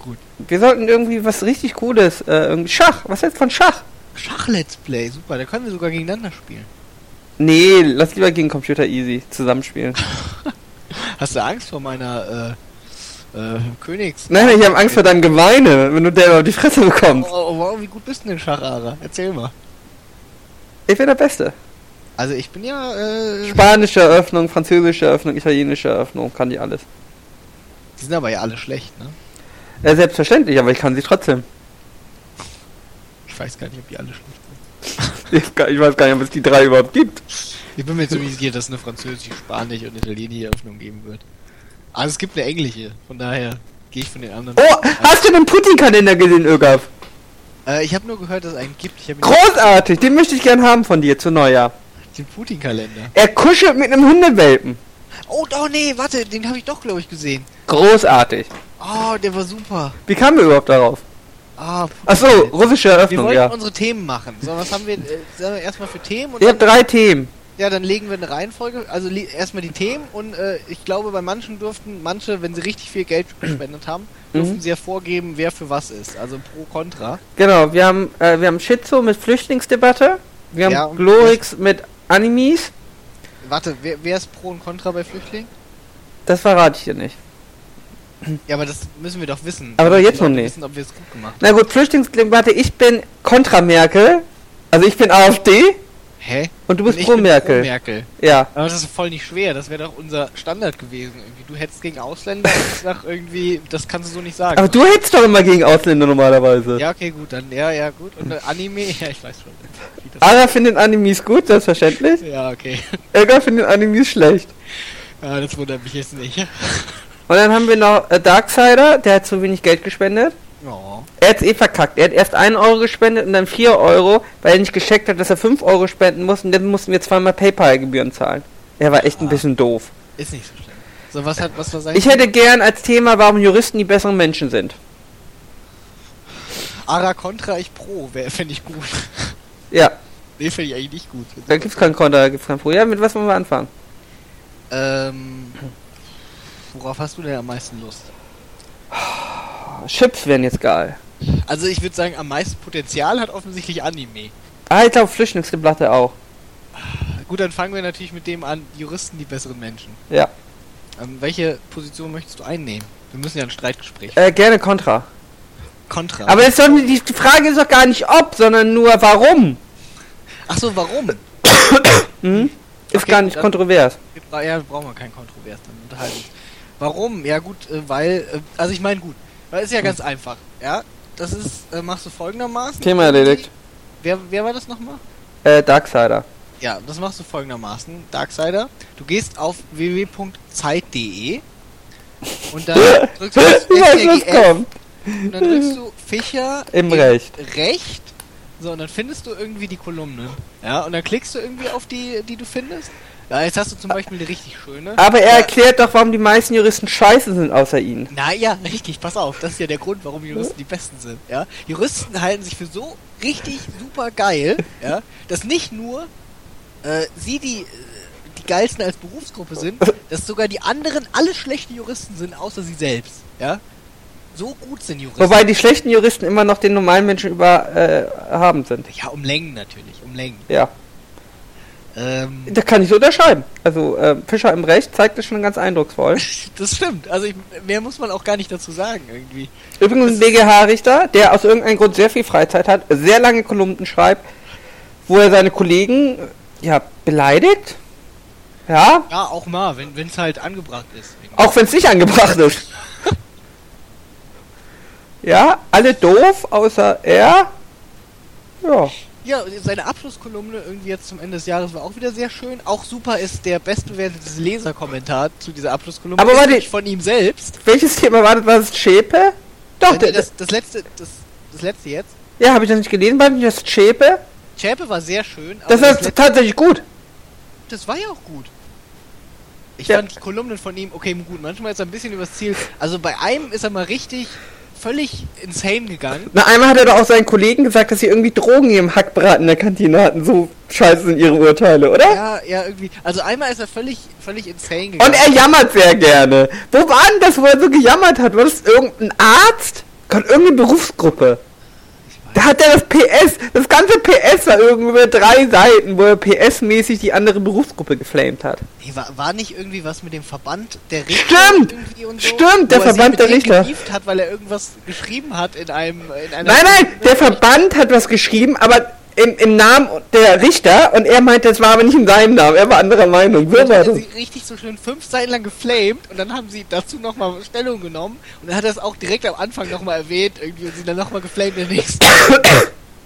Gut. Wir sollten irgendwie was richtig Cooles, äh, irgendwie Schach. Was hältst du von Schach? Schach-Let's Play, super. Da können wir sogar gegeneinander spielen. Nee, lass lieber gegen Computer Easy zusammenspielen. Hast du Angst vor meiner, äh, äh, Königs... Nein, ich habe Angst vor deinem Geweine, wenn du der auf die Fresse Oh, bekommst. oh, wow, wie gut bist du denn Schach, Ara? Erzähl mal. Ich bin der Beste. Also ich bin ja, äh... Spanische Eröffnung, französische Eröffnung, italienische Eröffnung, kann die alles. Die sind aber ja alle schlecht, ne? Ja, selbstverständlich, aber ich kann sie trotzdem. Ich weiß gar nicht, ob die alle schlecht sind. Ich weiß gar nicht, ob es die drei überhaupt gibt. Ich bin mir ziemlich sicher, dass es eine französische, spanische und italienische Eröffnung geben wird. Also es gibt eine englische, von daher gehe ich von den anderen. Oh, hast du den Putin-Kalender gesehen, Ögaf? Äh, ich habe nur gehört, dass es einen gibt. Großartig, den möchte ich gern haben von dir zu Neujahr. den Putin-Kalender. Er kuschelt mit einem Hundewelpen. Oh, oh nee, warte, den habe ich doch, glaube ich, gesehen. Großartig. Oh, der war super. Wie kamen wir überhaupt darauf? Ah, Achso, russische Wir Eröffnung, wollten ja. unsere Themen machen. So, was haben wir, äh, sagen wir erstmal für Themen und Ich habe dann, drei Themen. Ja, dann legen wir eine Reihenfolge. Also erstmal die Themen und äh, ich glaube, bei manchen durften, manche, wenn sie richtig viel Geld gespendet haben, durften Mhm. sie ja vorgeben, wer für was ist. Also pro, contra. Genau, wir haben, äh, wir haben Schizo mit Flüchtlingsdebatte. Wir haben Ja, Glorix mit Animes. Warte, wer, wer ist pro und contra bei Flüchtlingen? Das verrate ich dir nicht. Ja, aber das müssen wir doch wissen. Aber doch jetzt noch nicht. Wissen, ob wir es gut gemacht haben. Na gut, Flüchtlingsdebatte, ich bin kontra Merkel. Also ich bin AfD Hä? und du bist Und pro Merkel. Pro Merkel. Ja. Aber das ist voll nicht schwer. Das wäre doch unser Standard gewesen. Irgendwie. Du hättest gegen Ausländer sag irgendwie, das kannst du so nicht sagen. Aber du hättest doch immer gegen Ausländer normalerweise. Ja, okay, gut, dann, ja, ja, gut. Und Anime, ja, ich weiß schon. das- Ara findet Animes gut, selbstverständlich. Ja, okay. Elga findet Animes schlecht. Ja, das wundert mich jetzt nicht. Und dann haben wir noch äh, Darksider, der hat zu wenig Geld gespendet. Oh. Er hat's eh verkackt. Er hat erst 1 Euro gespendet und dann 4 Euro, weil er nicht gecheckt hat, dass er 5 Euro spenden muss und dann mussten wir zweimal PayPal-Gebühren zahlen. Er war echt ein Ah. bisschen doof. Ist nicht so schlimm. So, was hat, was war sein? Ich hätte gern als Thema, warum Juristen die besseren Menschen sind. Ara Contra, ich Pro, fände ich gut. Ja, Nee, finde ich eigentlich nicht gut. da gibt's kein Konter, da gibt's kein Pro. Ja, mit was wollen wir anfangen? Ähm, worauf hast du denn am meisten Lust? Chips wären jetzt geil. Also ich würde sagen, am meisten Potenzial hat offensichtlich Anime. Ah, ich glaube Flüchtlingsdebatte auch. Gut, dann fangen wir natürlich mit dem an, Juristen die besseren Menschen. Ja. Ähm, welche Position möchtest du einnehmen? Wir müssen ja ein Streitgespräch. Äh, gerne Kontra. Kontra. Aber es soll, die, Frage ist doch gar nicht ob, sondern nur warum. Ach so, warum? Hm? Ist Okay, gar nicht dann- kontrovers. Ja, brauchen wir kein Kontrovers, dann unterhalten wir uns. Warum? Ja gut, äh, weil, äh, also ich meine gut, weil ist ja ganz einfach, ja? Das ist, äh, machst du folgendermaßen. Thema erledigt. Wer, wer war das nochmal? Äh, Darksider. Ja, das machst du folgendermaßen, Darksider. Du gehst auf www.zeit.de und dann drückst du das weiß, kommt. und dann drückst du Fischer Im Recht. Recht. So, und dann findest du irgendwie die Kolumne. Ja, und dann klickst du irgendwie auf die, die du findest. Ja, jetzt hast du zum Beispiel eine richtig schöne. Aber er Ja. erklärt doch, warum die meisten Juristen scheiße sind, außer ihn. Na ja, richtig, pass auf, das ist ja der Grund, warum Juristen die Besten sind, ja. Juristen halten sich für so richtig super geil, ja, dass nicht nur äh, sie die, äh, die geilsten als Berufsgruppe sind, dass sogar die anderen alle schlechte Juristen sind, außer sie selbst, ja. So gut sind Juristen. Wobei die schlechten Juristen immer noch den normalen Menschen über äh, haben sind. ja, um Längen natürlich, um Längen. Ja. Ähm, Da kann ich so unterschreiben. Also äh, Fischer im Recht zeigt das schon ganz eindrucksvoll. das stimmt, also ich, mehr muss man auch gar nicht dazu sagen, irgendwie. Übrigens ein BGH-Richter, der aus irgendeinem Grund sehr viel Freizeit hat, sehr lange Kolumnen schreibt, wo er seine Kollegen ja beleidigt. Ja, Ja, auch mal, wenn es halt angebracht ist. auch wenn es nicht angebracht ist. ja, alle doof, außer er. Ja. Ja, seine Abschlusskolumne irgendwie jetzt zum Ende des Jahres war auch wieder sehr schön. Auch super ist der bestbewertete Leserkommentar zu dieser Abschlusskolumne. Aber warte- von ihm selbst. Welches Thema war das? War das Schäpe? Doch, nee, das, das letzte, das, das letzte jetzt. ja, habe ich das nicht gelesen? War nicht das Schäpe? Chäpe war sehr schön. aber Das war letzte- tatsächlich gut. Das war ja auch gut. Ich Ja. fand die Kolumnen von ihm, okay, gut, manchmal ist er ein bisschen übers Ziel. Also bei einem ist er mal richtig völlig insane gegangen. Na, einmal hat er doch auch seinen Kollegen gesagt, dass sie irgendwie Drogen im Hackbraten in der Kantine hatten. So scheiße sind ihre Urteile, oder? Ja, ja, irgendwie. Also einmal ist er völlig, völlig insane gegangen. Und er jammert sehr gerne. Wo war denn das, wo er so gejammert hat? War das irgendein Arzt? Gott, irgendeine Berufsgruppe. Da hat er das PS, das ganze PS war irgendwie über drei Seiten, wo er PS-mäßig die andere Berufsgruppe geflamed hat. Nee, war, war nicht irgendwie was mit dem Verband der Richter? Stimmt! so, Stimmt, der er Verband der Richter. hat, weil er irgendwas geschrieben hat in einem... In Nein, nein, der Verband hat was geschrieben, aber im, im Namen der Richter und er meinte, das war aber nicht in seinem Namen, er war anderer Meinung. So war das. sie richtig so schön fünf Seiten lang geflamed und dann haben sie dazu nochmal Stellung genommen und dann hat er es auch direkt am Anfang nochmal erwähnt irgendwie und sie dann nochmal geflamed in der nächsten.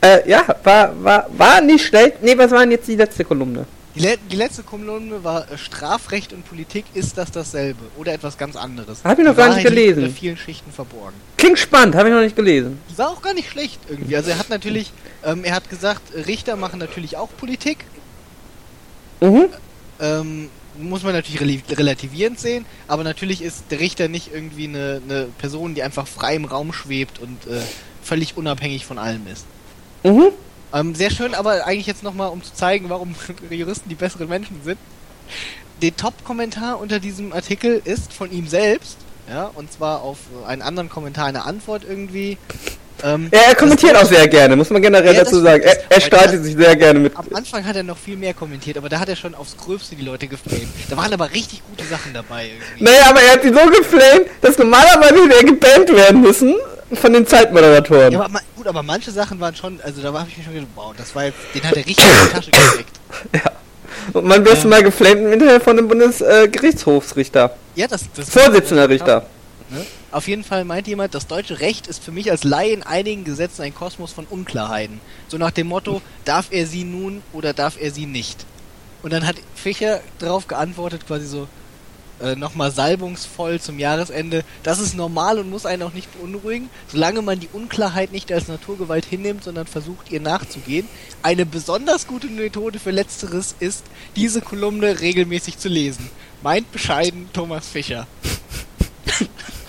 Äh, ja, war, war, war nicht schlecht. Nee, was war denn jetzt die letzte Kolumne? Die, le die letzte Kolumne war äh, Strafrecht und Politik, ist das dasselbe oder etwas ganz anderes? Hab ich noch Die gar nicht gelesen. unter vielen Schichten verborgen. Klingt spannend, habe ich noch nicht gelesen. Die war auch gar nicht schlecht irgendwie. Also er hat natürlich, ähm, er hat gesagt, Richter machen natürlich auch Politik. Mhm. Ähm, muss man natürlich rel relativierend sehen, aber natürlich ist der Richter nicht irgendwie eine, eine Person, die einfach frei im Raum schwebt und äh, völlig unabhängig von allem ist. Mhm. Ähm, sehr schön, aber eigentlich jetzt nochmal, um zu zeigen, warum Juristen die besseren Menschen sind. Der Top-Kommentar unter diesem Artikel ist von ihm selbst, ja, und zwar auf einen anderen Kommentar, eine Antwort irgendwie. Ähm, Ja, er kommentiert auch sehr gerne, muss man generell Ja, dazu sagen. Er, er streitet sich sehr gerne mit. Am Anfang hat er noch viel mehr kommentiert, aber da hat er schon aufs Gröbste die Leute geflamed. Da waren aber richtig gute Sachen dabei irgendwie. Naja, aber er hat sie so geflamed, dass normalerweise hätte er gebannt werden müssen von den Zeitmoderatoren. Ja, aber gut, aber manche Sachen waren schon, also da habe ich mir schon gedacht, wow, das war jetzt, den hat er richtig in die Tasche gesteckt. Und man wird Ja. mal geflamed im Internet von dem Bundesgerichtshofsrichter. Ja, das, das Vorsitzender Richter. Ne? Auf jeden Fall meint jemand, das deutsche Recht ist für mich als Laie in einigen Gesetzen ein Kosmos von Unklarheiten. So nach dem Motto, darf er sie nun oder darf er sie nicht? Und dann hat Fischer darauf geantwortet, quasi so, äh, nochmal salbungsvoll zum Jahresende, das ist normal und muss einen auch nicht beunruhigen, solange man die Unklarheit nicht als Naturgewalt hinnimmt, sondern versucht, ihr nachzugehen. Eine besonders gute Methode für Letzteres ist, diese Kolumne regelmäßig zu lesen. Meint bescheiden Thomas Fischer.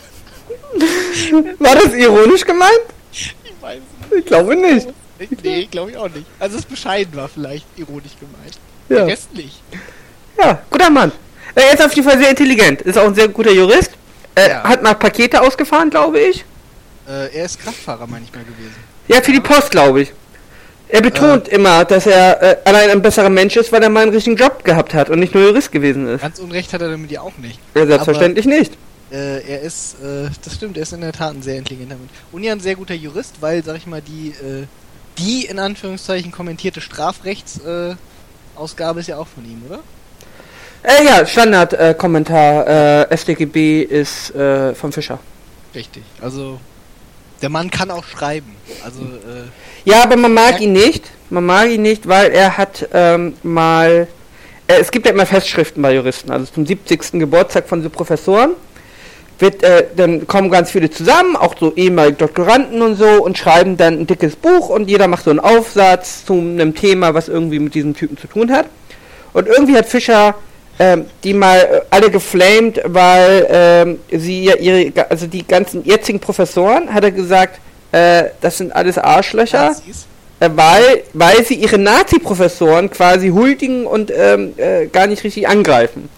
War das ironisch gemeint? Ich weiß es Ich glaube nicht. nicht. Nee, glaube ich auch nicht. Also es bescheiden war vielleicht ironisch gemeint. Ja, Der Rest nicht. ja guter Mann. Er ist auf jeden Fall sehr intelligent. Ist auch ein sehr guter Jurist. Er Ja. hat mal Pakete ausgefahren, glaube ich. Äh, er ist Kraftfahrer manchmal gewesen. Ja, für die Post, glaube ich. Er betont immer, dass er äh, allein ein besserer Mensch ist, weil er mal einen richtigen Job gehabt hat und nicht nur Jurist gewesen ist. Ganz unrecht hat er damit ja auch nicht. Ja, selbstverständlich nicht. Äh, er ist, äh, das stimmt, er ist in der Tat ein sehr intelligenter Mensch. Und ja ein sehr guter Jurist, weil, sag ich mal, die, äh, die in Anführungszeichen kommentierte Strafrechtsausgabe äh, Ausgabe ist ja auch von ihm, oder? Äh, ja, Standard-Kommentar. Äh, StGB ist äh, von Fischer. Richtig. Also, der Mann kann auch schreiben. Also, äh, Ja, aber man mag ihn nicht. Man mag ihn nicht, weil er hat ähm, mal. Äh, es gibt ja immer Festschriften bei Juristen. Also zum 70. Geburtstag von so Professoren wird, äh, dann kommen ganz viele zusammen, auch so ehemalige Doktoranden und so, und schreiben dann ein dickes Buch und jeder macht so einen Aufsatz zu einem Thema, was irgendwie mit diesem Typen zu tun hat. Und irgendwie hat Fischer ähm, die mal äh, alle geflamed, weil ähm, sie ja ihre, also die ganzen jetzigen Professoren, hat er gesagt, äh, das sind alles Arschlöcher. Nazis. Äh, weil, weil sie ihre Nazi-Professoren quasi huldigen und ähm, äh, gar nicht richtig angreifen.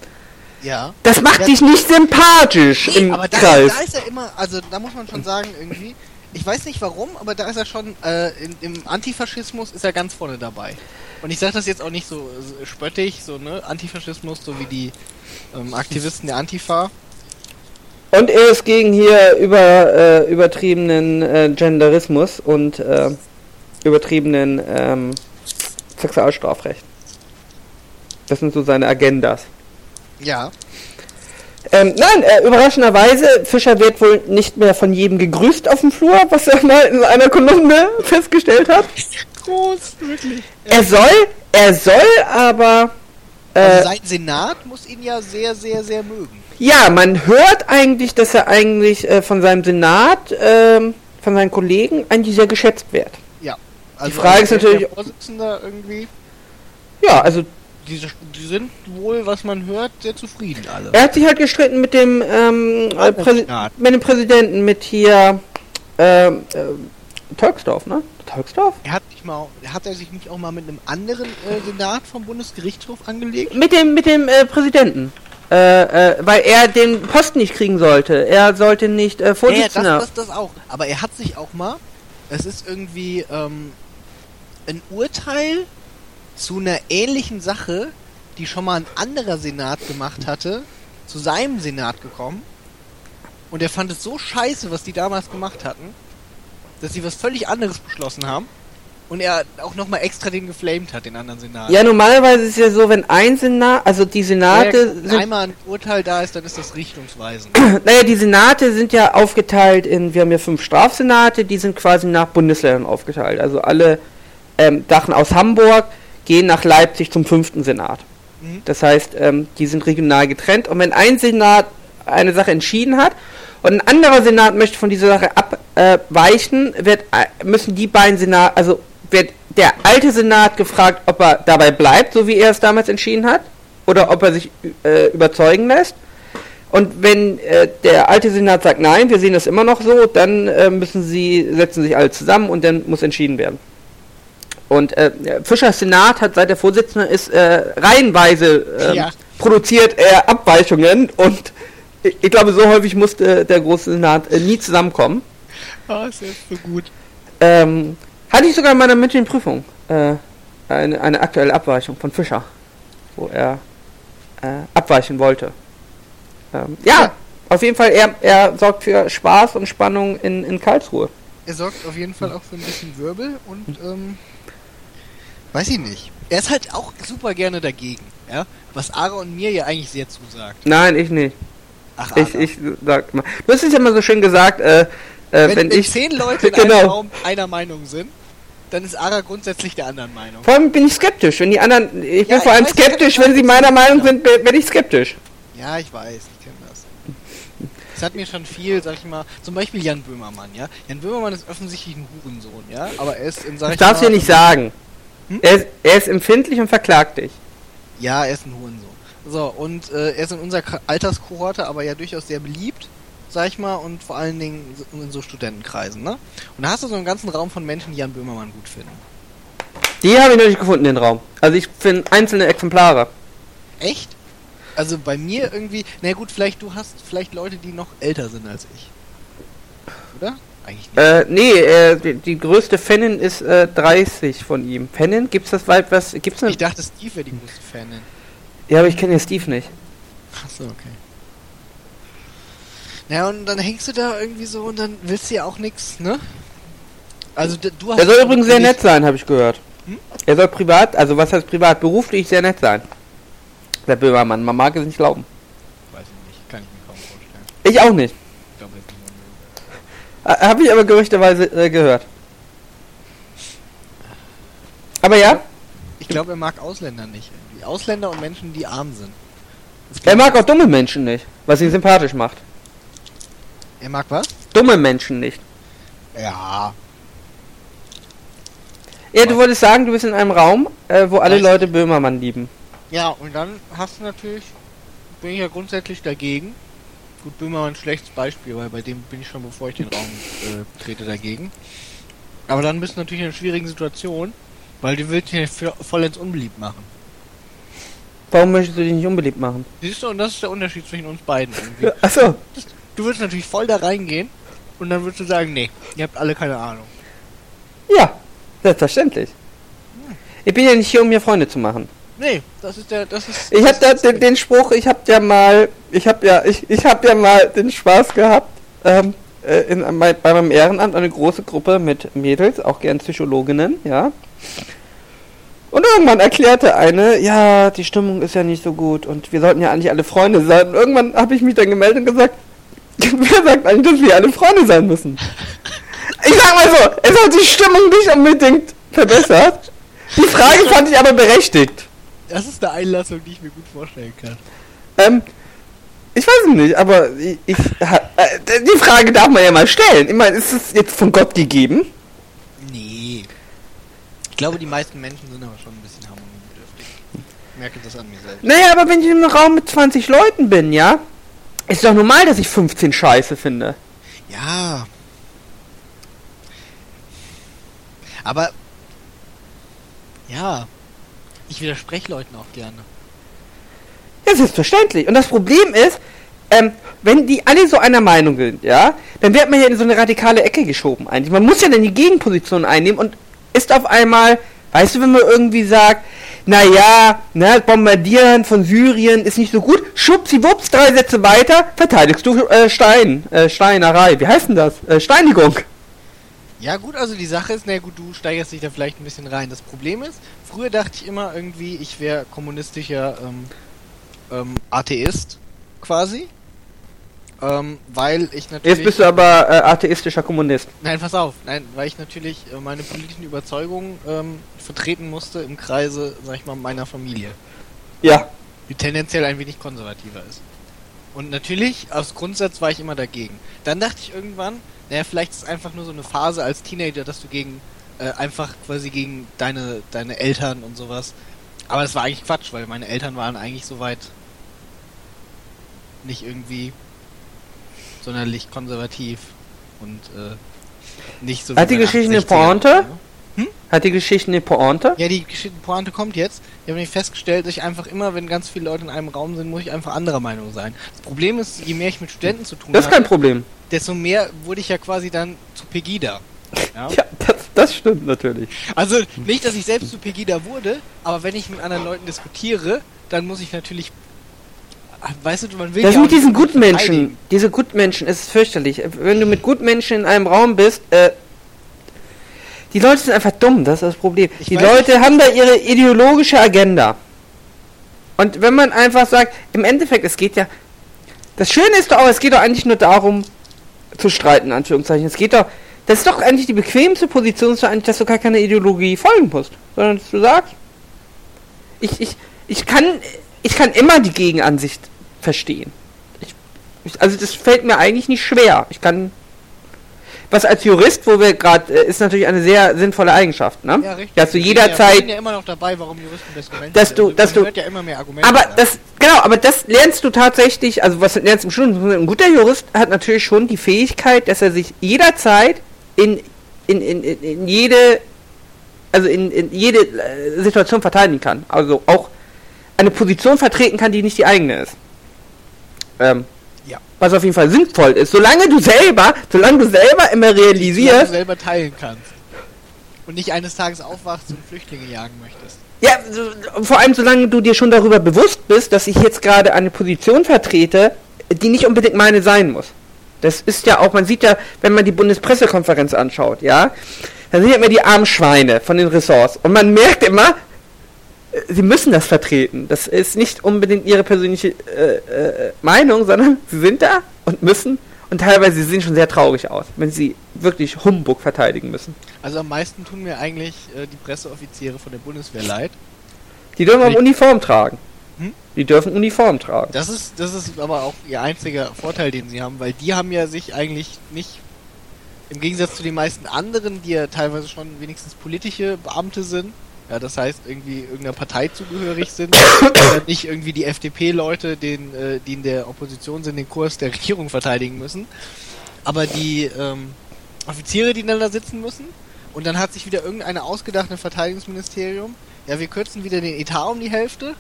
Ja. Das macht Ja, dich nicht sympathisch Nee, im aber da, Kreis. da ist er immer, also da muss man schon sagen, irgendwie, ich weiß nicht warum, aber da ist er schon, äh, in, im Antifaschismus ist er ganz vorne dabei. Und ich sage das jetzt auch nicht so, so spöttig, so, ne, Antifaschismus, so wie die ähm, Aktivisten der Antifa. Und er ist gegen hier über, äh, übertriebenen äh, Genderismus und äh, übertriebenen ähm, Sexualstrafrecht. Das sind so seine Agendas. Ja. Ähm, nein, äh, überraschenderweise, Fischer wird wohl nicht mehr von jedem gegrüßt auf dem Flur, was er mal in einer Kolumne festgestellt hat. groß, wirklich. Er soll, er soll aber. Äh, Also sein Senat muss ihn ja sehr, sehr, sehr mögen. ja, man hört eigentlich, dass er eigentlich äh, von seinem Senat, ähm, von seinen Kollegen, eigentlich sehr geschätzt wird. Ja. Also Frage ist natürlich- Der Vorsitzende irgendwie, Ja, also die, die sind wohl, was man hört, sehr zufrieden alle. er hat sich halt gestritten mit dem, ähm, äh, mit dem Präsidenten, mit hier, ähm, äh, Tölksdorf, ne? Tölksdorf? Er hat, sich mal, hat er sich nicht auch mal mit einem anderen äh, Senat vom Bundesgerichtshof angelegt? Mit dem, mit dem äh, Präsidenten. Äh, äh, weil er den Posten nicht kriegen sollte. Er sollte nicht äh, Ja, ja, Vorsitzender. das, das, das auch. Aber er hat sich auch mal, es ist irgendwie ähm, ein Urteil zu einer ähnlichen Sache, die schon mal ein anderer Senat gemacht hatte, zu seinem Senat gekommen. Und er fand es so scheiße, was die damals gemacht hatten, dass sie was völlig anderes beschlossen haben. Und er auch nochmal extra den geflamed hat, den anderen Senat. ja, normalerweise ist es ja so, wenn ein Senat, also die Senate wenn einmal ein Urteil da ist, dann ist das richtungsweisend. naja, die Senate sind ja aufgeteilt in, wir haben ja fünf Strafsenate, die sind quasi nach Bundesländern aufgeteilt. Also alle ähm, Sachen aus Hamburg gehen nach Leipzig zum fünften Senat. Mhm. Das heißt, ähm, die sind regional getrennt. Und wenn ein Senat eine Sache entschieden hat und ein anderer Senat möchte von dieser Sache abweichen, wird, äh, müssen die beiden Senat, also wird der alte Senat gefragt, ob er dabei bleibt, so wie er es damals entschieden hat, oder ob er sich äh, überzeugen lässt. Und wenn äh, der alte Senat sagt, nein, wir sehen das immer noch so, dann äh, müssen sie, setzen sich alle zusammen und dann muss entschieden werden. Und äh, der Fischers Senat hat seit der Vorsitzende ist äh, reihenweise ähm, Ja. produziert er Abweichungen und ich, ich glaube, so häufig musste der große Senat äh, nie zusammenkommen. Ah, ist ja so gut. Ähm, hatte ich sogar in meiner mündlichen Prüfung äh, eine, eine aktuelle Abweichung von Fischer, wo er äh, abweichen wollte. Ähm, ja, Ja. auf jeden Fall, er, er sorgt für Spaß und Spannung in, in Karlsruhe. Er sorgt auf jeden Fall auch für ein bisschen Wirbel und ähm, weiß ich nicht. Er ist halt auch super gerne dagegen, ja. Was Ara und mir ja eigentlich sehr zusagt. Nein, ich nicht. Ach, Ara. Ich, ich sag mal. Du hast es ja immer so schön gesagt, äh, äh, wenn, wenn, wenn ich. zehn Leute in Genau. einem Raum einer Meinung sind, dann ist Ara grundsätzlich der anderen Meinung. Vor allem bin ich skeptisch. Wenn die anderen. Ich bin Ja, vor allem skeptisch, wenn sie meiner Meinung weiß. sind, werde ich skeptisch. Ja, ich weiß, ich kenne das. Es hat mir schon viel, sag ich mal, zum Beispiel Jan Böhmermann, ja. Jan Böhmermann ist offensichtlich ein Hurensohn, ja. Aber er ist in, Das ich darfst du mal, ja nicht sagen. Hm? Er, ist, er ist empfindlich und verklagt dich. Ja, er ist ein Hurensohn. So, und äh, er ist in unserer Alterskohorte aber ja durchaus sehr beliebt, sag ich mal, und vor allen Dingen in so Studentenkreisen, ne? Und da hast du so einen ganzen Raum von Menschen, die Jan Böhmermann gut finden. Die habe ich noch nicht gefunden, den Raum. Also ich finde einzelne Exemplare. Echt? Also bei mir irgendwie, na gut, vielleicht du hast vielleicht Leute, die noch älter sind als ich. Oder? Eigentlich nicht. Äh, nee, äh, die, die größte Fanin ist äh, 30 von ihm. Fanin? Gibt's das weit was? Gibt's eine? ich dachte, Steve wäre die größte Fanin. Ja, aber ich kenne ja Steve nicht. Achso, okay. Naja, und dann hängst du da irgendwie so und dann willst du ja auch nix, ne? Also du hast... Er soll übrigens sehr nett sein, habe ich gehört. Hm? Er soll privat, also was heißt privat, beruflich sehr nett sein. Der Böhmermann, man mag es nicht glauben. Weiß ich nicht, kann ich mir kaum vorstellen. Ich auch nicht. Ich glaube jetzt nicht. Äh, Habe ich aber gerüchteweise äh, gehört. Aber ja, Ich glaube, er mag Ausländer nicht. Irgendwie. Ausländer und Menschen, die arm sind. Er mag auch dumme Menschen nicht, was ihn sympathisch macht. Er mag was? Dumme Menschen nicht. Ja. Ja, du wolltest sagen, du bist in einem Raum, äh, wo alle Weiß Leute Böhmermann lieben. Ja, und dann hast du natürlich... Bin ich ja grundsätzlich dagegen. Gut, Böhmermann ein schlechtes Beispiel, weil bei dem bin ich schon, bevor ich den Raum äh, trete, dagegen. Aber dann bist du natürlich in einer schwierigen Situation, weil du willst dich vollends unbeliebt machen. Warum möchtest du dich nicht unbeliebt machen? Siehst du, und das ist der Unterschied zwischen uns beiden irgendwie. Achso. Du würdest natürlich voll da reingehen und dann würdest du sagen, nee, ihr habt alle keine Ahnung. Ja, selbstverständlich. Ich bin ja nicht hier, um mir Freunde zu machen. Nee, das ist der, das ist... Ich das hab da den, den Spruch, ich hab ja mal, ich hab ja, ich, ich hab ja mal den Spaß gehabt, ähm, äh, in, bei, bei meinem Ehrenamt eine große Gruppe mit Mädels, auch gern Psychologinnen, ja. Und irgendwann erklärte eine, ja, die Stimmung ist ja nicht so gut und wir sollten ja eigentlich alle Freunde sein. Und irgendwann habe ich mich dann gemeldet und gesagt, wer sagt eigentlich, dass wir alle Freunde sein müssen? Ich sag mal so, es hat die Stimmung nicht unbedingt verbessert? Die Frage fand ich aber berechtigt. Das ist eine Einlassung, die ich mir gut vorstellen kann. Ähm, ich weiß es nicht, aber ich, ich äh, die Frage darf man ja mal stellen. Ich meine, ist es jetzt von Gott gegeben? Nee. Ich glaube, die meisten Menschen sind aber schon ein bisschen harmoniebedürftig. Ich merke das an mir selbst. Naja, aber wenn ich in einem Raum mit 20 Leuten bin, ja, ist doch normal, dass ich 15 Scheiße finde. Ja. Aber. Ja. Ich widerspreche Leuten auch gerne. Ja, selbstverständlich. Und das Problem ist, ähm, wenn die alle so einer Meinung sind, ja, dann wird man ja in so eine radikale Ecke geschoben eigentlich. Man muss ja dann die Gegenposition einnehmen und ist auf einmal, weißt du, wenn man irgendwie sagt, naja, ne, Bombardieren von Syrien ist nicht so gut, schubsiwups, drei Sätze weiter, verteidigst du äh, Stein, äh, Steinerei, wie heißt denn das? Äh, Steinigung. Ja gut, also die Sache ist, na gut, du steigerst dich da vielleicht ein bisschen rein. Das Problem ist, früher dachte ich immer irgendwie, ich wäre kommunistischer ähm, ähm, Atheist, quasi. Ähm, weil ich natürlich... Jetzt bist du aber äh, atheistischer Kommunist. Nein, pass auf. Nein, weil ich natürlich äh, meine politischen Überzeugungen ähm, vertreten musste im Kreise, sag ich mal, meiner Familie. Ja. Die tendenziell ein wenig konservativer ist. Und natürlich, aus Grundsatz war ich immer dagegen. Dann dachte ich irgendwann, naja, vielleicht ist es einfach nur so eine Phase als Teenager, dass du gegen, äh, einfach quasi gegen deine, deine Eltern und sowas. Aber das war eigentlich Quatsch, weil meine Eltern waren eigentlich soweit nicht irgendwie sonderlich konservativ und äh, nicht so Hat die Geschichte eine Pointe? Hm? Hat die Geschichte eine Pointe? Ja, die Geschichte Pointe kommt jetzt. Ich habe nämlich festgestellt, dass ich einfach immer, wenn ganz viele Leute in einem Raum sind, muss ich einfach anderer Meinung sein. Das Problem ist, je mehr ich mit Studenten zu tun habe, Das ist kein Problem. desto mehr wurde ich ja quasi dann zu Pegida. Ja? Ja, das, das stimmt natürlich. Also nicht, dass ich selbst zu Pegida wurde, aber wenn ich mit anderen Leuten diskutiere, dann muss ich natürlich. Weißt du, man will Das ja mit diesen nicht Gutmenschen, diese Gutmenschen, ist fürchterlich. Wenn du mit Gutmenschen in einem Raum bist, äh, die Leute sind einfach dumm, das ist das Problem. Ich die Leute haben da ihre ideologische Agenda. Und wenn man einfach sagt, im Endeffekt, es geht ja. Das Schöne ist doch auch, es geht doch eigentlich nur darum, zu streiten, Anführungszeichen. Es geht doch. Das ist doch eigentlich die bequemste Position, dass du gar keine Ideologie folgen musst. Sondern dass du sagst, ich, ich, ich kann, ich kann immer die Gegenansicht verstehen. Ich, ich, also das fällt mir eigentlich nicht schwer. Ich kann, was als Jurist, wo wir gerade, äh, ist natürlich eine sehr sinnvolle Eigenschaft, ne? Ja, richtig. Dass du ja, jederzeit sind ja immer noch dabei, warum Juristen bessere Menschen Dass du- Also, dass du- ja immer mehr Argumente. Aber da. das, genau, aber das lernst du tatsächlich, also was du lernst im Studium, ein guter Jurist hat natürlich schon die Fähigkeit, dass er sich jederzeit in, in, in, in, jede, also in, in jede äh, Situation verteidigen kann. Also auch eine Position vertreten kann, die nicht die eigene ist. Ähm, Ja. Was auf jeden Fall sinnvoll ist. Solange du selber, solange du selber immer Solange du realisierst, selber teilen kannst. Und nicht eines Tages aufwachst und Flüchtlinge jagen möchtest. Ja, vor allem solange du dir schon darüber bewusst bist, dass ich jetzt gerade eine Position vertrete, die nicht unbedingt meine sein muss. Das ist ja auch, man sieht ja, wenn man die Bundespressekonferenz anschaut, ja, dann sind ja immer die armen Schweine von den Ressorts. Und man merkt immer, äh, sie müssen das vertreten. Das ist nicht unbedingt ihre persönliche äh, äh, Meinung, sondern sie sind da und müssen. Und teilweise sie sehen schon sehr traurig aus, wenn sie wirklich Humbug verteidigen müssen. Also am meisten tun mir eigentlich äh, die Presseoffiziere von der Bundeswehr leid. Die dürfen auch Uniform tragen. Hm? Die dürfen Uniform tragen. Das ist, das ist aber auch ihr einziger Vorteil, den sie haben, weil die haben ja sich eigentlich nicht, im Gegensatz zu den meisten anderen, die ja teilweise schon wenigstens politische Beamte sind, ja, das heißt irgendwie irgendeiner Partei zugehörig sind, nicht irgendwie die FDP-Leute, den, äh, die in der Opposition sind, den Kurs der Regierung verteidigen müssen, aber die ähm, Offiziere, die dann da sitzen müssen, und dann hat sich wieder irgendeine ausgedacht im Verteidigungsministerium, ja, wir kürzen wieder den Etat um die Hälfte,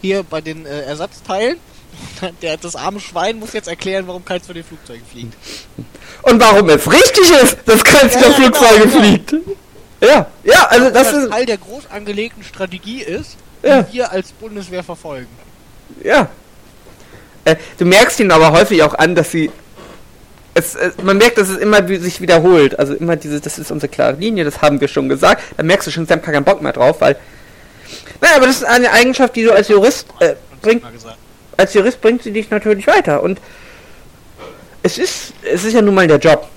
hier bei den äh, Ersatzteilen. Der, das arme Schwein muss jetzt erklären, warum keins von den Flugzeugen fliegt. Und warum es richtig ist, dass keins Ja, der ja, Flugzeuge genau, genau. fliegt. Ja, ja, also das was ist, Teil der groß angelegten Strategie ist, Ja. die wir als Bundeswehr verfolgen. ja. Äh, du merkst ihnen aber häufig auch an, dass sie, es, äh, man merkt, dass es immer wie, sich wiederholt. Also immer diese, das ist unsere klare Linie, das haben wir schon gesagt. Dann merkst du schon, sie haben keinen Bock mehr drauf, weil, naja, aber das ist eine Eigenschaft, die du als Jurist äh, bringt, als Jurist bringt sie dich natürlich weiter. Und es ist, es ist ja nun mal der Job,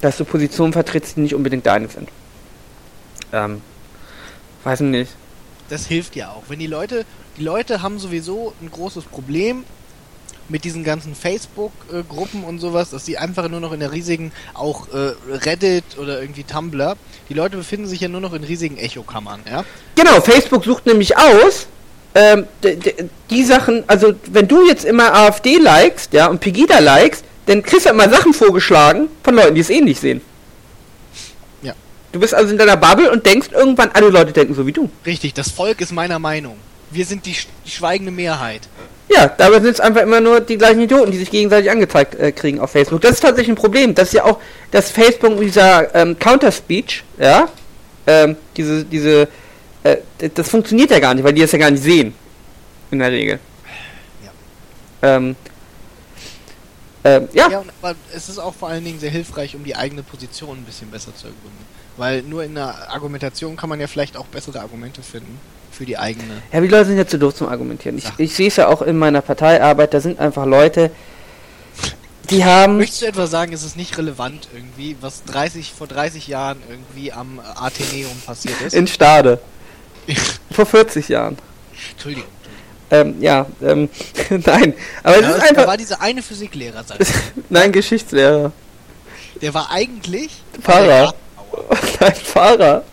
dass du Positionen vertrittst, die nicht unbedingt deine sind. ähm, weiß nicht. Das hilft ja auch. Wenn die Leute, die Leute haben sowieso ein großes Problem mit diesen ganzen Facebook-Gruppen und sowas, dass die einfach nur noch in der riesigen, auch äh, Reddit oder irgendwie Tumblr, die Leute befinden sich ja nur noch in riesigen Echokammern, ja? Genau, Facebook sucht nämlich aus, ähm, die Sachen, also wenn du jetzt immer AfD likest, ja, und Pegida likest, dann kriegst du immer Sachen vorgeschlagen von Leuten, die es ähnlich sehen. Ja. Du bist also in deiner Bubble und denkst irgendwann, alle Leute denken so wie du. Richtig, das Volk ist meiner Meinung. Wir sind die, die schweigende Mehrheit. Ja, dabei sind es einfach immer nur die gleichen Idioten, die sich gegenseitig angezeigt äh, kriegen auf Facebook. Das ist tatsächlich ein Problem. Das ist ja auch das Facebook dieser ähm, Counter-Speech, ja, ähm, diese, diese, äh, das funktioniert ja gar nicht, weil die das ja gar nicht sehen. In der Regel. Ja. Ähm, ähm, ja. ja, aber es ist auch vor allen Dingen sehr hilfreich, um die eigene Position ein bisschen besser zu ergründen. Weil nur in der Argumentation kann man ja vielleicht auch bessere Argumente finden für die eigene. Ja, die Leute sind ja zu doof zum Argumentieren. Ich, ich sehe es ja auch in meiner Parteiarbeit, da sind einfach Leute, die haben. Möchtest du etwa sagen, ist es nicht relevant irgendwie, was 30, vor 30 Jahren irgendwie am Atheneum passiert ist? In Stade. vor 40 Jahren. Entschuldigung. Ähm, ja, ähm, nein. Aber ja, es ist Da einfach. war dieser eine Physiklehrer, sag ich. nein, Geschichtslehrer. Der war eigentlich Fahrer. Nein, Fahrer.